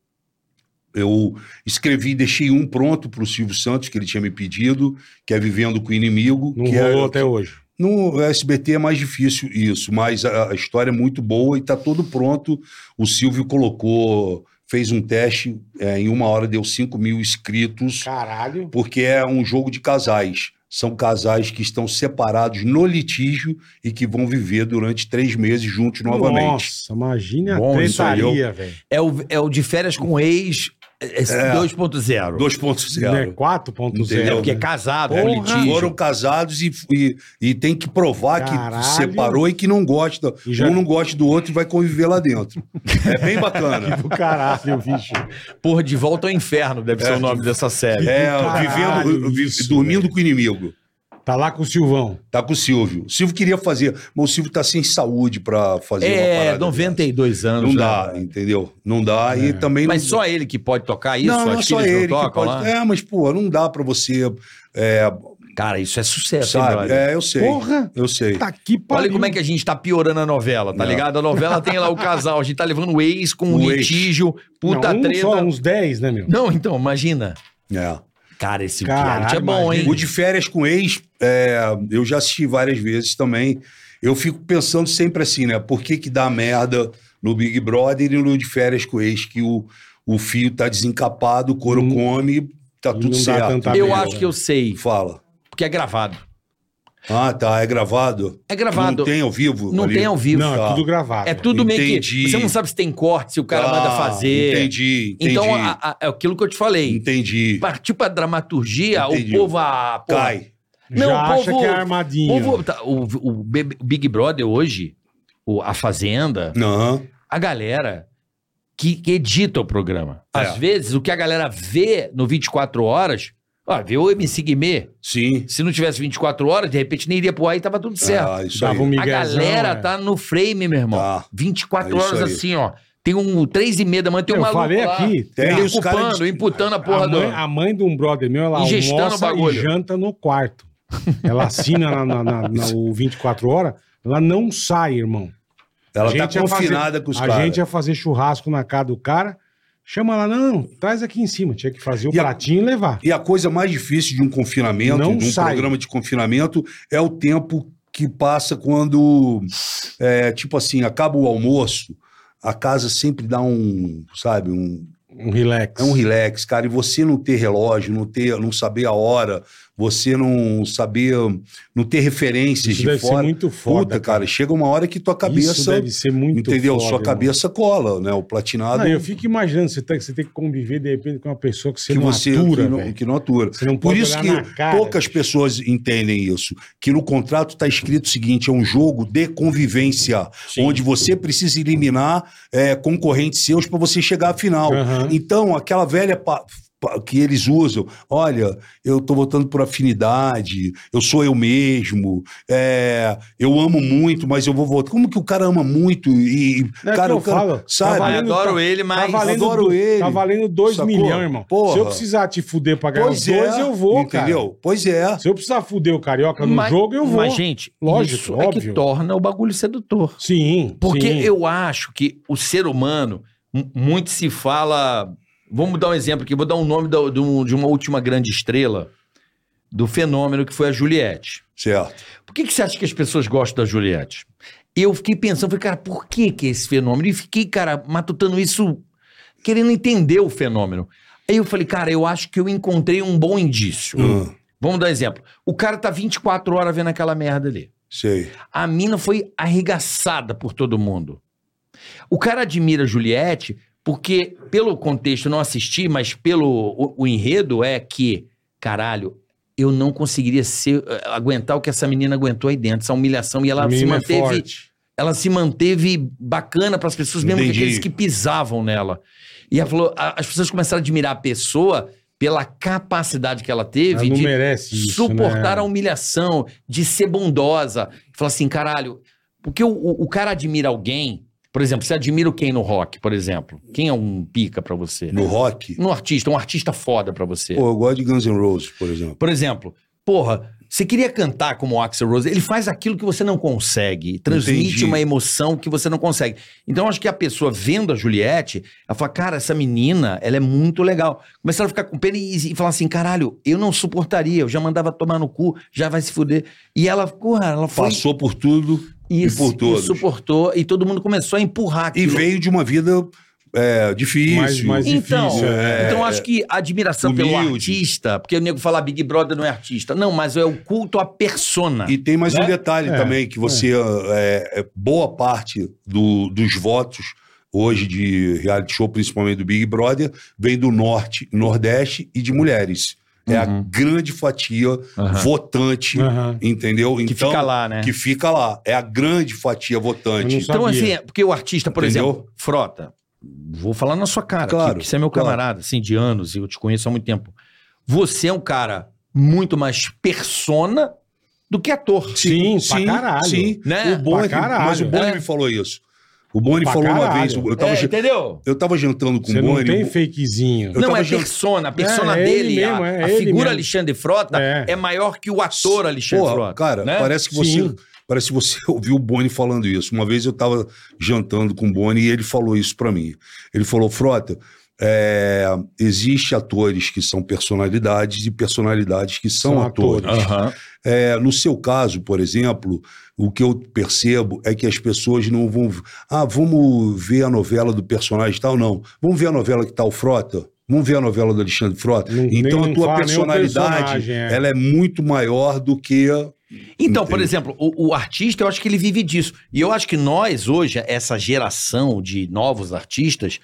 Eu escrevi, deixei um pronto para o Silvio Santos, que ele tinha me pedido, que é Vivendo com o Inimigo. Não que rolou é, até hoje. No SBT é mais difícil isso, mas a, a história é muito boa e está todo pronto. O Silvio colocou, fez um teste, é, em uma hora deu 5 mil inscritos, Caralho. porque é um jogo de casais. São casais que estão separados no litígio e que vão viver durante três meses juntos novamente. Nossa, imagina a Bom, aí, tretaria, velho. É o, é o de férias com ex é, é 2.0. 2.0. Né? 4.0. Entendeu? É porque é casado, é litígio. Foram casados e, e, e tem que provar Caralho. que separou e que não gosta. Já- Um não gosta do outro e vai conviver lá dentro. É bem bacana. Do caralho, bicho. Porra, de volta ao inferno deve ser É. o nome dessa série. É, Caralho, vivendo, vi- isso, dormindo velho. com o inimigo. Tá lá com o Silvão. Tá com o Silvio. O Silvio queria fazer, mas o Silvio tá sem saúde pra fazer uma É, parada. 92 dessa. anos. Não dá, né? entendeu? Não dá e também Mas não... só ele que pode tocar isso? não, não é só ele não que tocam pode... lá? É, mas, pô, não dá pra você... É, Cara, isso é sucesso, hein, sabe? brother? É, eu sei. Porra. Eu sei. Tá que pariu. Olha como é que a gente tá piorando a novela, tá Não. ligado? A novela tem lá o casal, a gente tá levando o ex com o ex. litígio, puta Não, um treta. Só uns 10, né, meu? Não, então, imagina. É. Cara, esse Caralho, reality é bom, hein? O de férias com ex, é, eu já assisti várias vezes também. Eu fico pensando sempre assim, né? Por que que dá merda no Big Brother e no de férias com ex, que o, o fio tá desencapado, o couro Hum. come, tá tudo não dá certo. tanta Eu merda. acho que eu sei, Fala. porque é gravado. Ah, tá, é gravado? É gravado. Não tem ao vivo? Não ali? tem ao vivo. Não, é Tá. tudo gravado. É tudo meio Entendi. que. Você não sabe se tem corte, se o cara Tá, manda fazer. Entendi, entendi. Então, a- a- é aquilo que eu te falei. Entendi. Partiu pra dramaturgia, Entendi. o povo. A, porra, Cai. Não, Já o acha povo- que é armadinho. O, povo tá- o- o Big Brother hoje, o- a Fazenda, Não. a galera que, que edita o programa. É. Às vezes, o que a galera vê no 24 horas, ó, vê o MC Guimê. Sim. Se não tivesse 24 horas, de repente nem iria pro ar e tava tudo certo. Ah, isso Dava aí. um a miguezão, galera é. tá no frame, meu irmão. Tá. 24 É horas aí. assim, ó. Tem um 3 e meia da manhã, tem um Eu maluco falei lá, aqui. Tem os caras de- imputando a porra a, mãe, do... a mãe de um brother meu, ela o almoça bagulho. e janta no quarto. Ela assina na, na, na- na- o 24 horas, ela não sai, irmão. Ela A tá confinada fazer- com os A caras. gente ia fazer churrasco na casa do cara, chama ela, não, traz aqui em cima. Tinha que fazer o E a- pratinho e levar. E a coisa mais difícil de um confinamento, Não de um sai. programa de confinamento, é o tempo que passa quando, é, tipo assim, acaba o almoço, a casa sempre dá um, sabe, um, Um relax. é um relax, cara, e você não ter relógio, não ter, não saber a hora, você não saber, não ter referências Isso de deve ser fora. muito foda, Puta, cara, chega uma hora que tua Isso cabeça, deve ser muito entendeu? foda, Sua cabeça cola, né? O platinado Não, eu fico imaginando, você tem, você tem que conviver de repente com uma pessoa que você que não você atura, que, não, que não atura. Você não Por pode isso olhar que cara. poucas pessoas entendem isso. Que no contrato está escrito o seguinte: é um jogo de convivência, onde você precisa eliminar é, concorrentes seus para você chegar à final. Aham. Então, aquela velha. Que eles usam, olha, eu tô votando por afinidade, eu sou eu mesmo, é, eu amo muito, mas eu vou votar. Como que o cara ama muito e, Não é cara, que eu cara, falo, sabe? tá valendo- adoro tá- ele, mas tá valendo, adoro do- ele. Tá valendo 2 Sacou? milhões, irmão. Porra. Se eu precisar te fuder pra ganhar os dois, eu vou, cara. Entendeu? Pois é. Se eu precisar fuder o Carioca no Mas- jogo, eu vou. Mas, gente, Lógico, isso é que óbvio. torna o bagulho sedutor. Sim, Porque sim. eu acho que o ser humano, muito se fala. Vamos dar um exemplo aqui, vou dar um nome da- de um- de uma última grande estrela do fenômeno que foi a Juliette. Certo. Por que, que você acha que as pessoas gostam da Juliette? Eu fiquei pensando, falei, cara, por que, que é esse fenômeno? E fiquei, cara, matutando isso, querendo entender o fenômeno. Aí eu falei, cara, eu acho que eu encontrei um bom indício. Ah, Vamos dar um exemplo. O cara tá 24 horas vendo aquela merda ali. sei. A mina foi arregaçada por todo mundo. O cara admira a Juliette porque, pelo contexto, eu não assisti, mas pelo o, o enredo é que, caralho, eu não conseguiria ser, eh, aguentar o que essa menina aguentou aí dentro, essa humilhação. E ela se é manteve, forte. ela se manteve bacana para as pessoas, mesmo que Entendi. aqueles que pisavam nela. E ela falou, a- as pessoas começaram a admirar a pessoa pela capacidade que ela Ela teve não de isso, suportar né? a humilhação, de ser bondosa. Falar assim, caralho, porque o, o, o cara admira alguém, por exemplo, você admira quem no rock, por exemplo? Quem é um pica pra você? No rock, Um artista, um artista foda pra você. pô, eu gosto de Guns N' Roses, por exemplo. Por exemplo, porra, você queria cantar como o Axel Rose, ele faz aquilo que você não consegue, transmite Entendi. uma emoção que você não consegue. Então, acho que a pessoa vendo a Juliette, ela fala, cara, essa menina, ela é muito legal. Começaram a ficar com pena e, e falar assim, caralho, eu não suportaria, eu já mandava tomar no cu, já vai se fuder. E ela, porra, ela foi... Passou por tudo Isso, e por todos. suportou, e todo mundo começou a empurrar e aquilo. veio de uma vida é, difícil. Mais- mais Então, difícil, é. então acho que a admiração pelo Humilde. artista, porque o nego fala Big Brother não é artista. Não, mas é o culto à persona. E tem mais um detalhe É, também, que você, é, é, boa parte do- dos votos hoje de reality show, principalmente do Big Brother, vem do Norte, Nordeste e de mulheres. É a grande fatia votante, entendeu? que Então, fica lá, né? Que fica lá. É a grande fatia votante. Então, assim, é- porque o artista, por Entendeu? exemplo, Frota, vou falar na sua cara, Claro, aqui, porque você é meu claro. camarada, assim, de anos, e eu te conheço há muito tempo. Você é um cara muito mais persona do que ator. Sim, pra caralho. Sim, Né? O Boni, Pra caralho. mas o Boni É. me falou isso. O Boni falou uma caralho. vez, eu tava, É, entendeu? eu tava jantando com Você o não Boni. tem o- fakezinho. Eu não, é jan- persona. A persona É, é ele dele, mesmo, a, é a figura mesmo. Alexandre Frota É. é. maior que o ator Alexandre Porra, Frota. cara, né? parece que você. Sim. Parece que você ouviu o Boni falando isso. Uma vez eu tava jantando com o Boni e ele falou isso pra mim. Ele falou, Frota, é, existe atores que são personalidades e personalidades que são, São atores. atores. Aham. É, no seu caso, por exemplo, o que eu percebo é que as pessoas não vão. Ah, vamos ver a novela do personagem tal, não. Vamos ver a novela que tá o Frota? Vamos ver a novela do Alexandre Frota? Não- então a tua personalidade é. ela é muito maior do que. Então, por exemplo, o, o artista, eu acho que ele vive disso. E eu acho que nós, hoje, essa geração de novos artistas,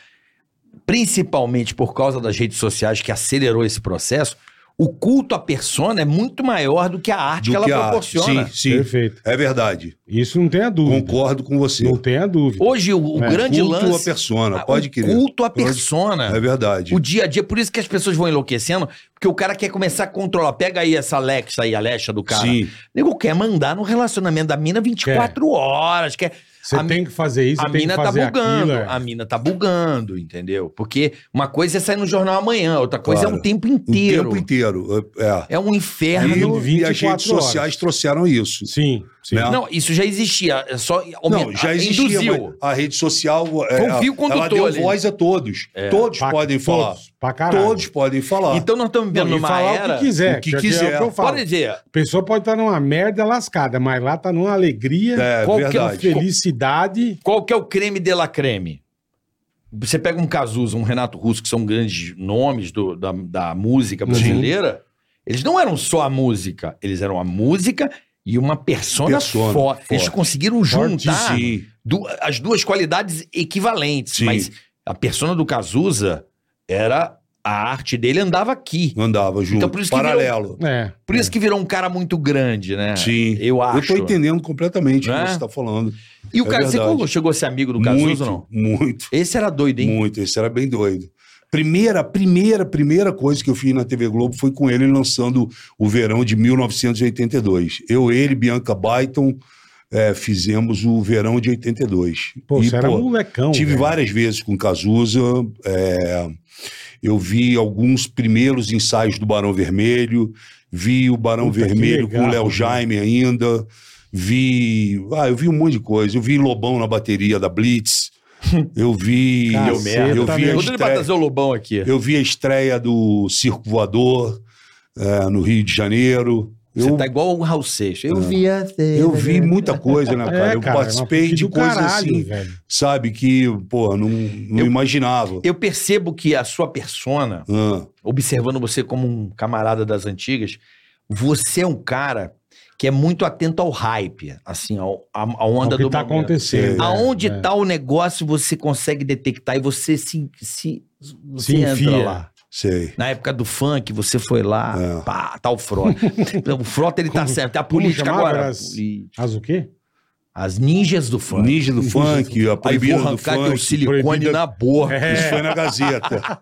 principalmente por causa das redes sociais que acelerou esse processo, o culto à persona é muito maior do que a arte do que ela que a- proporciona. Sim, sim. Perfeito. É verdade. Isso não tem a dúvida. Concordo com você. Não tem a dúvida. Hoje, o, o É, grande culto lance. à persona, Ah, pode o crer. Culto à Pode- persona. É verdade. O dia a dia, por isso que as pessoas vão enlouquecendo, porque o cara quer começar a controlar. Pega aí essa Alexa aí, a Alexa do cara. Sim. O nego quer mandar no relacionamento da mina 24 horas. Quer... Você a tem que fazer isso, a mina tá bugando, aquilo. é. a mina tá bugando, entendeu? Porque uma coisa é sair no jornal amanhã, outra coisa Claro. é um tempo O inteiro. tempo inteiro. É. É um inferno. E- E, e as 24 redes sociais horas. trouxeram isso. Sim, sim. Né? Não, isso já existia, é só aumenta- Não, já existia, a rede social é, Foi um fio ela condutor deu ali. É. voz a todos. Todos Pra- podem falar. Todos, pra caralho. Todos podem falar. Então nós estamos e numa falar era... o que quiser. o que quiser. É o que eu falo. Pode dizer, A pessoa pode estar numa merda lascada, mas lá tá numa alegria, é qual que é o verdade. felicidade. Qual que é o creme de la creme? Você pega um Cazuza, um Renato Russo, que são grandes nomes do- da, da música brasileira, Eles não eram só a música, eles eram a música e uma persona, Persona, forte. Eles conseguiram juntar Sim. du- as duas qualidades equivalentes. Sim. Mas a persona do Cazuza era. A arte dele andava aqui. Andava junto, Então, por isso que paralelo. É. Por isso que virou um cara muito grande, né? Sim. Eu acho. Eu tô entendendo completamente o Né? que você está falando. E o É cara, você verdade. como chegou a ser amigo do Cazuza muito, ou não? muito, Esse era doido, hein? muito. Esse era bem doido. Primeira, primeira, primeira coisa que eu fiz na TV Globo foi com ele lançando o verão de 1982. Eu, ele, Bianca Byton, eh, fizemos o verão de 82. Pô, E, você era pô, molecão. Tive velho. várias vezes com Cazuza. é, eu vi alguns primeiros ensaios do Barão Vermelho, vi o Barão Puta, Vermelho com o legal, Léo. Jaime ainda, vi. Ah, eu vi um monte de coisa. Eu vi Lobão na bateria da Blitz. Eu vi. Caceta, eu, eu vi estreia, trazer o Lobão aqui. eu vi a estreia do Circo Voador é, no Rio de Janeiro. Você Eu, tá igual o Raul Seixas. Eu É. vi eu vi muita coisa, né, cara? É, eu cara, participei de coisas caralho, assim, velho. sabe, que, pô, não, não Eu- imaginava. Eu percebo que a sua persona, Ah. observando você como um camarada das antigas, você é um cara que é muito atento ao hype, assim, ao, a, a onda o que do tá momento. acontecendo. É, Aonde é. tá o negócio você consegue detectar e você se, se, Se entra enfia. lá. Sei. Na época do funk, você foi lá, É. pá, tá o Frota. o Frota, ele tá certo. A política agora. As- As o quê? As ninjas do funk. Ninja do funk, a Aí proibida vou do arrancar teu funk. silicone proibida- na boca. Isso foi na Gazeta.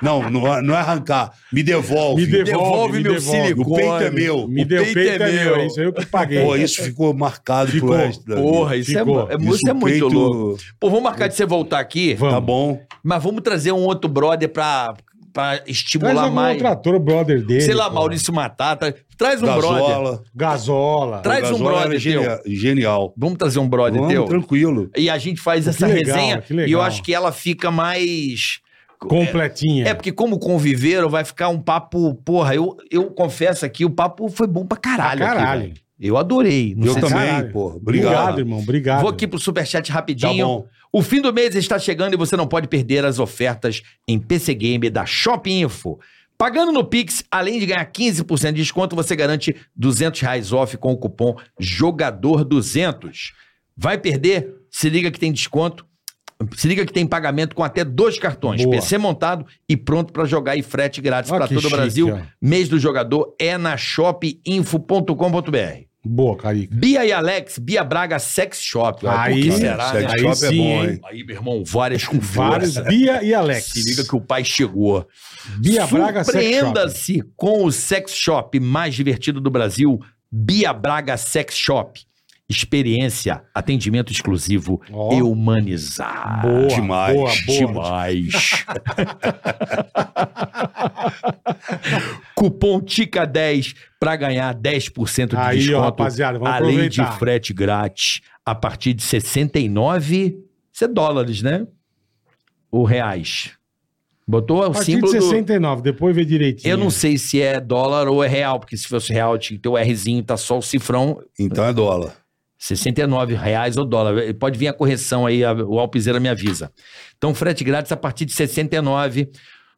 Não, não é, não é arrancar. Me devolve. Me devolve, devolve me meu devolve. silicone. O peito é meu. Me O deu peito peito, é é meu. é Isso aí eu que paguei. Pô, isso ficou marcado Ficou. pro resto da. Porra, isso, é, Ficou. é, isso é o muito peito- louco. Pô, vamos marcar de você voltar aqui, Vamos. Tá bom. mas vamos trazer um outro brother pra, pra Traz estimular algum mais. outro ator, brother dele. Sei lá, pô. Maurício Matata. Traz um brother. Gasola. Gasola. Traz um brother genial. genial. Vamos trazer um brother Vamos, teu? tranquilo. E a gente faz Que essa legal, resenha. que E eu acho que ela fica mais. Completinha. É, porque como conviveram, vai ficar um papo. Porra, eu, eu confesso aqui, o papo foi bom pra caralho. Pra aqui, caralho. velho. Eu adorei. Não Eu também, pô. Obrigado, Obrigado. irmão. Obrigado. Vou aqui pro superchat Tá rapidinho. bom. O fim do mês está chegando e você não pode perder as ofertas em PC Game da Shop Info. Pagando no Pix, além de ganhar 15% de desconto, você garante 200 reais off com o cupom JOGADOR200. Vai perder? Se liga que tem desconto. Se liga que tem pagamento com até dois cartões. Boa. PC montado e pronto para jogar e frete grátis para todo o Brasil. ó. Mês do jogador é na shopinfo.com.br. Boa, Carica. Bia e Alex, Bia Braga Sex Shop. Aí, que será, Sex né? Aí shop sim, é bom, hein? Aí, meu irmão, várias com força. Bia e Alex. Se liga que o pai chegou. Bia Braga Sex Shop. Surpreenda-se com o sex shop mais divertido do Brasil, Bia Braga Sex Shop. Experiência, atendimento exclusivo Ó. e humanizado. Boa, Demais, boa, boa. Demais. Cupom TICA10 para ganhar 10% de Aí, ó, desconto. rapaziada, vamos além de aproveitar. frete grátis a partir de 69 isso é dólares, né? Ou reais. Botou A o partir de símbolo do... 69, depois vê direitinho. Eu não sei se é dólar ou é real, porque se fosse real tinha que ter o Rzinho, tá só o cifrão, Então é dólar. 69 reais ou dólar. Pode vir a correção aí, a- o Alpizeira me avisa. Então, frete grátis a partir de 69.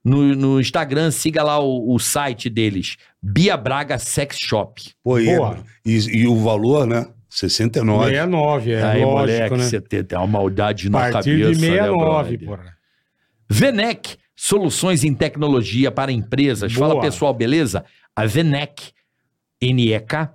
No, no Instagram, siga lá o, o site deles, Bia Braga Sex Shop. Pô, e, Boa. e, e o valor, né? 69. 69, é aí, lógico, moleque, né? você tem, tem uma maldade na partir cabeça. de né, 69, brother? porra. Venec, soluções em tecnologia para empresas. Fala Boa. pessoal, beleza? A Venec, NEK,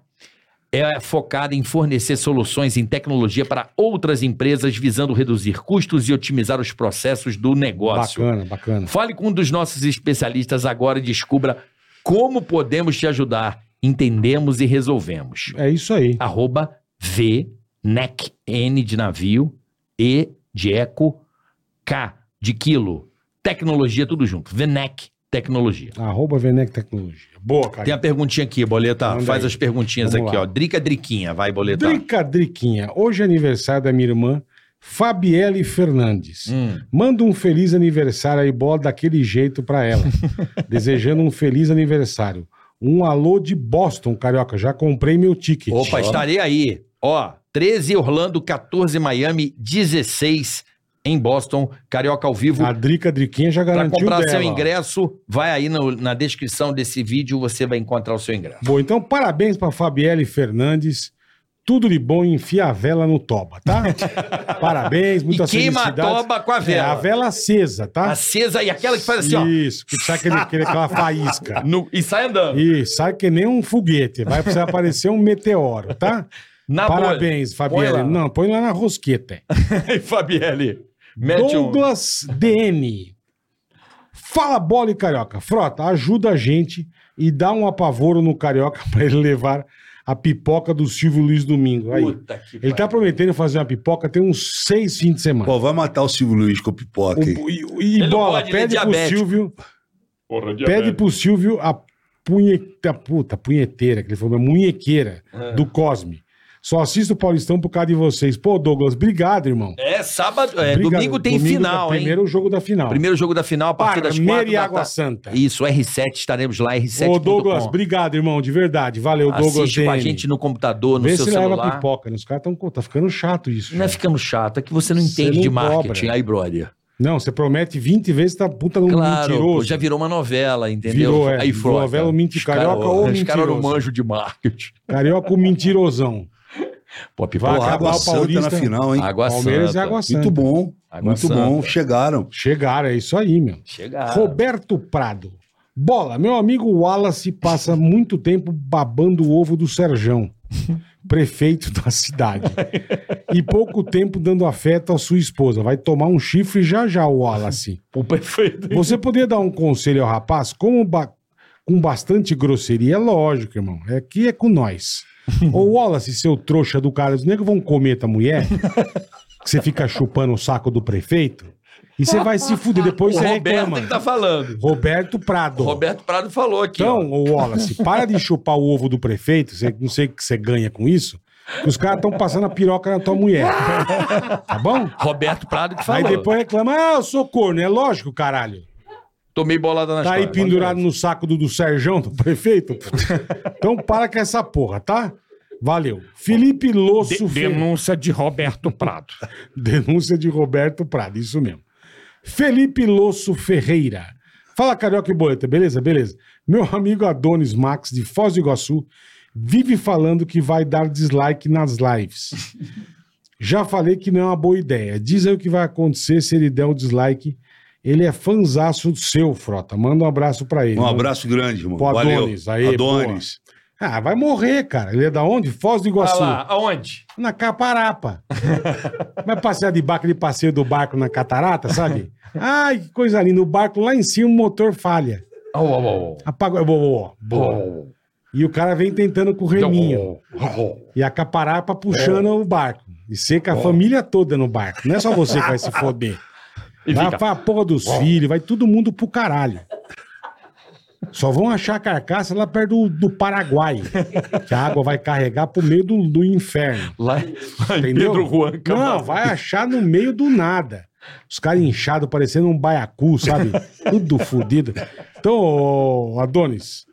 é focada em fornecer soluções em tecnologia para outras empresas, visando reduzir custos e otimizar os processos do negócio. Bacana, bacana. Fale com um dos nossos especialistas agora e descubra como podemos te ajudar. Entendemos e resolvemos. É isso aí. Arroba VNEC, N de navio, E de eco, K de quilo. Tecnologia, tudo junto. VNEC Tecnologia. Arroba Venec Tecnologia. Boa, cara. Tem a perguntinha aqui, Boleta. Manda Faz aí. as perguntinhas Vamos aqui, lá. ó. Drica, Driquinha. Vai, Boleta. Drica Driquinha. Hoje é aniversário da minha irmã, Fabielle Fernandes. Hum. Manda um feliz aniversário aí, bola daquele jeito pra ela. Desejando um feliz aniversário. Um alô de Boston, carioca. Já comprei meu ticket. Opa, estarei aí. Ó, 13 Orlando, 14 Miami, 16 em Boston, Carioca ao vivo. A Drica Driquinha já Para garantiu comprar dela. seu ingresso, vai aí no- na descrição desse vídeo, você vai encontrar o seu ingresso. Bom, então parabéns pra Fabielle Fernandes. Tudo de bom e enfia a vela no toba, tá? parabéns, muita E queima a toba com a vela. É, a vela acesa, tá? Acesa e aquela que faz assim, ó. Isso, que sai aquele, aquele- aquela faísca. no- e sai andando. E sai que nem um foguete. Vai precisar aparecer um meteoro, tá? Na Parabéns, bolha. Fabielle. Põe lá. Não, põe lá na rosqueta. Aí, Fabielle. Mete um. Douglas DN. Fala bola e carioca. Frota, ajuda a gente e dá um apavoro no carioca pra ele levar a pipoca do Silvio Luiz Domingo. Aí. Puta que Ele tá prometendo fazer uma pipoca tem uns seis fins de semana. Pô, vai matar o Silvio Luiz com pipoca. O- e e bola, é pede pro diabético. Silvio. Pede pro Silvio a punheta, puta, punheteira, que ele falou, a munhequeira É. do Cosme. Só assisto o Paulistão por causa de vocês. Pô, Douglas, obrigado, irmão. É, sábado. É, domingo tem Domingo final, é hein? Primeiro jogo da final. Primeiro jogo da final, a partir das quatro e da Água tarde. Santa. Isso, R7, estaremos lá, R7. Ô, Douglas, obrigado, irmão, de verdade. Valeu, Douglas. Assiste com a gente no computador, no Vê seu se leva celular. pipoca. né? Os caras estão. Tá ficando chato isso. Não é ficando chato, é que você não entende não de marketing, cobra. aí, brother. Não, você promete 20 vezes, tá puta num Claro, mentiroso. pô, já virou uma novela, entendeu? Virou, é. Aí, Virou frota. novela, o menti- Os cara- carioca ou Os caras mentiroso. manjam de marketing. Carioca, o mentirosão. Pô, Vai. Pô, acabar Água o Santa Paulista. na final, hein? Água Palmeiras Santa. e Água Santa. Muito bom. Água muito Santa. bom. Chegaram. Chegaram, é isso aí, meu. Chegaram. Roberto Prado. Bola, meu amigo Wallace passa muito tempo babando o ovo do Serjão, prefeito da cidade. E pouco tempo dando afeto à sua esposa. Vai tomar um chifre já já, o Wallace. Pô, perfeito. Você poderia dar um conselho ao rapaz? Como ba- com bastante grosseria? É lógico, irmão. É Aqui é com nós. Ô Wallace, seu trouxa do cara, os negros vão comer tua mulher? Que você fica chupando o saco do prefeito? E você vai se fuder, depois O você Roberto reclama. que tá falando. Roberto Prado. O Roberto Prado falou aqui, ó. Então, ô Wallace, para de chupar o ovo do prefeito, você, não sei o que você ganha com isso, os caras estão passando a piroca na tua mulher. Tá bom? Roberto Prado que Aí falou. depois reclama, ah, eu sou corno. É lógico, caralho. Tomei bolada nas Tá aí costas. pendurado no saco do, do Serjão, do prefeito. Então para com essa porra, tá? Valeu. Felipe Losso Fe- denúncia de Roberto Prado. Denúncia de Roberto Prado, isso mesmo. Felipe Losso Ferreira. Fala, Carioca e Boleta, beleza? Beleza. Meu amigo Adonis Max, de Foz do Iguaçu, vive falando que vai dar dislike nas lives. Já falei que não é uma boa ideia. Diz aí o que vai acontecer se ele der o dislike. Ele é fanzaço seu, Frota. Manda um abraço pra ele. Um abraço grande, irmão. Pro Valeu. Adonis. Aí, Adonis. Ah, vai morrer, cara. Ele é da onde? Foz do Iguaçu. Olha lá, aonde? Na Caparapa. Vai passear de barco de passeio do barco na catarata, sabe? Ai, que coisa linda. O barco lá em cima, o motor falha. Ó, ó, ó. Apaga. Boa, boa. Ó, E o cara vem tentando com o reminho. E a caparapa puxando o barco. E seca a família toda no barco. Não é só você que vai se foder. E Vai, fica- vai a porra dos filhos, vai todo mundo pro caralho. Só vão achar a carcaça lá perto do, do Paraguai. Que a água vai carregar pro meio do, do inferno. Lá, lá em Entendeu? Pedro Juan Não, vai achar no meio do nada. Os caras inchados, parecendo um baiacu, sabe? Tudo fudido. Então, ô, Adonis,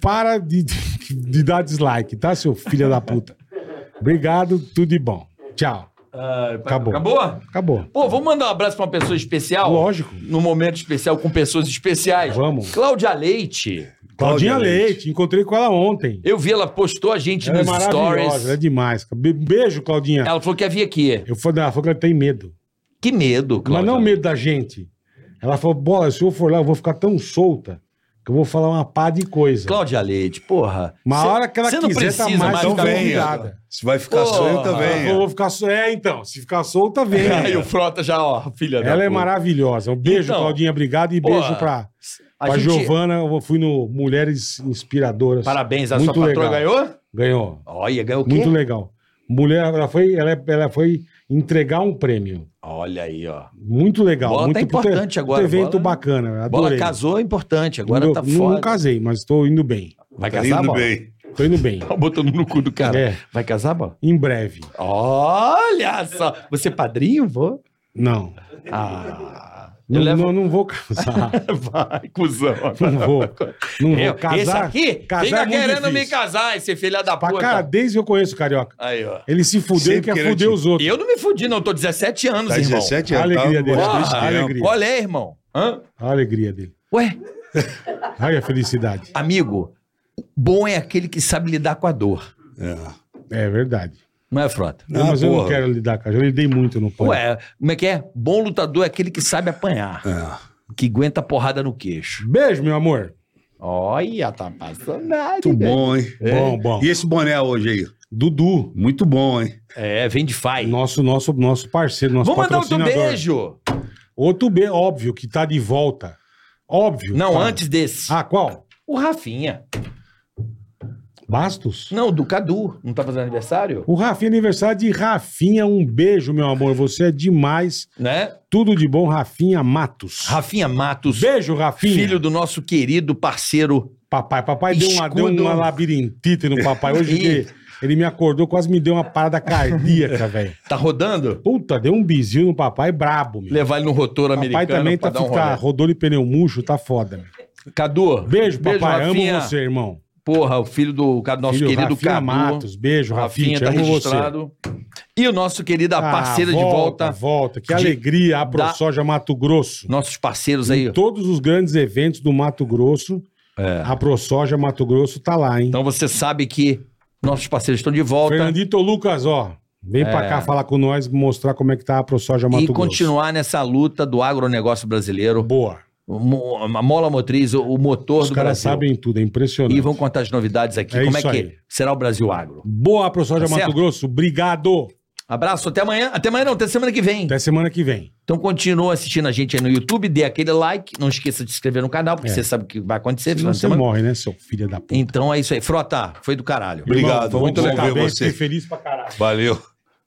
para de, de, de dar dislike, tá, seu filho da puta? Obrigado, tudo de bom. Tchau. Acabou. Acabou? Acabou. Pô, vamos mandar um abraço pra uma pessoa especial? Lógico. Num momento especial com pessoas especiais. Vamos. Cláudia Leite. Claudinha Cláudia Leite. Leite. encontrei com ela ontem. Eu vi, ela postou a gente Ela é nos maravilhosa, stories. ela é demais. Be- Beijo, Claudinha. Ela falou que ia vir aqui. Eu falei, ela falou que ela tem medo. Que medo, Mas Cláudia. não medo da gente. Ela falou, bola, se eu for lá, eu vou ficar tão solta que eu vou falar uma pá de coisa. Cláudia Leite, porra. Uma Cê- hora que ela quiser, tá precisa mais mais Então convidada. Se vai ficar Porra. solta, falou, venha. vou ficar so... É, então, se ficar solta, vem. Aí o Frota já, ó, filha Ela é puta. maravilhosa. Um beijo, Então, Claudinha, obrigado. E pô, beijo pra, A pra gente- Giovana. Eu fui no Mulheres Inspiradoras. Parabéns, a Muito sua patroa legal. ganhou? Ganhou. Olha, ganhou o quê? Muito legal. Mulher, ela foi, ela, ela foi entregar um prêmio. Olha aí, ó. Muito legal. Bola muito tá importante agora, Muito evento bola- bacana. Bola Adorei. casou é importante, agora não, tá não, foda. não casei, mas estou indo bem. Vai Tá casar, indo bola? bem. Tô indo bem. Tá botando no cu do cara. É. Vai casar, bola? Em breve. Olha só. Você é padrinho, vô? Não. Ah. Não, Eu levo- não, não vou casar. Vai, cuzão. Não vou. Não vou Eu, casar. esse aqui casar fica é querendo me difícil. casar, esse filho da Pra puta. cara, desde que eu conheço o Carioca. Aí, ó. Ele se fudeu e quer querendo fuder te- os outros. Eu não me fudi, não. Eu tô 17 anos, Tá irmão. 17 A anos. alegria tá? dele. Gostou Ah, desse a alegria. Qual é, irmão? Hã? A alegria dele. Ué, Olha a felicidade. amigo, bom é aquele que sabe lidar com a dor. É. É verdade. Não é, Frota? Não, mas eu não porra. quero lidar com a Eu lidei muito no pão. Ué, como é que é? Bom lutador é aquele que sabe apanhar. É. Que aguenta porrada no queixo. Beijo, meu amor. Olha, tá passando nada. Muito bom, hein? Bom, bom. E esse boné hoje aí? Dudu, Muito bom, hein? É, vem de fai. nosso, nosso, nosso parceiro, nosso Vamos mandar outro beijo. Outro beijo, óbvio, que tá de volta. Óbvio. Não, tá. antes desse. Ah, qual? O Rafinha. Bastos? Não, do Cadu. Não tá fazendo aniversário? O Rafinha, aniversário de Rafinha. Um beijo, meu amor. Você é demais. Né? Tudo de bom, Rafinha Matos. Rafinha Matos. Beijo, Rafinha. Filho do nosso querido parceiro. Papai, papai deu uma, deu uma labirintite no papai. Hoje que ele me acordou, quase me deu uma parada cardíaca, velho. Tá rodando? Puta, deu um bizil no papai brabo, meu. Levar ele no rotor papai americano também pra tá, um ficar rodou de pneu murcho, tá foda, meu. Cadu. Beijo, papai. Rafinha. Amo você, irmão. Porra, o filho do nosso Filho, querido Rafinha Cadu. Matos. Beijo, Rafinha. Rafinha tá amo você. registrado. E o nosso querido, Ah, parceira de volta. Volta, que de- alegria, a da- ProSoja Mato Grosso. Nossos parceiros aí. Em todos os grandes eventos do Mato Grosso, É. a ProSoja Mato Grosso tá lá, hein? Então você sabe que nossos parceiros estão de volta. Fernandito Lucas, ó, vem pra cá falar com nós, mostrar como é que tá a ProSoja Mato É. e Grosso. continuar nessa luta do agronegócio brasileiro. Boa. A mola motriz, o- motor Os do caras Brasil. sabem tudo, é impressionante. E vão contar as novidades aqui. É Como é que aí. será o Brasil Agro? Boa, ProSoja Tá Mato certo? Grosso. Obrigado. Abraço, até amanhã. Até amanhã não, até semana que vem. Até semana que vem. Então continua assistindo a gente aí no YouTube, dê aquele like, não esqueça de se inscrever no canal, porque É. você sabe o que vai acontecer. Senão final de você semana. morre, né, seu filho da puta? Então é isso aí. Frota, foi do caralho. Obrigado, Irmão, muito bom legal ver ver Fiquei você. feliz pra caralho. Valeu.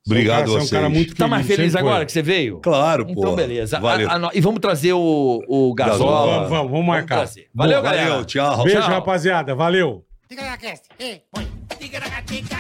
Obrigado você é um cara muito Tá mais feliz sempre foi. agora que você veio? Claro, pô. Então, beleza. Valeu. A- a e vamos trazer o, o Gasola. Vamos, vamos, vamos marcar. trazer. Valeu, Boa, galera. Valeu, tchau. Beijo, Tchau. rapaziada. Valeu. Ticaracast, ei, põe. Ticaracatica,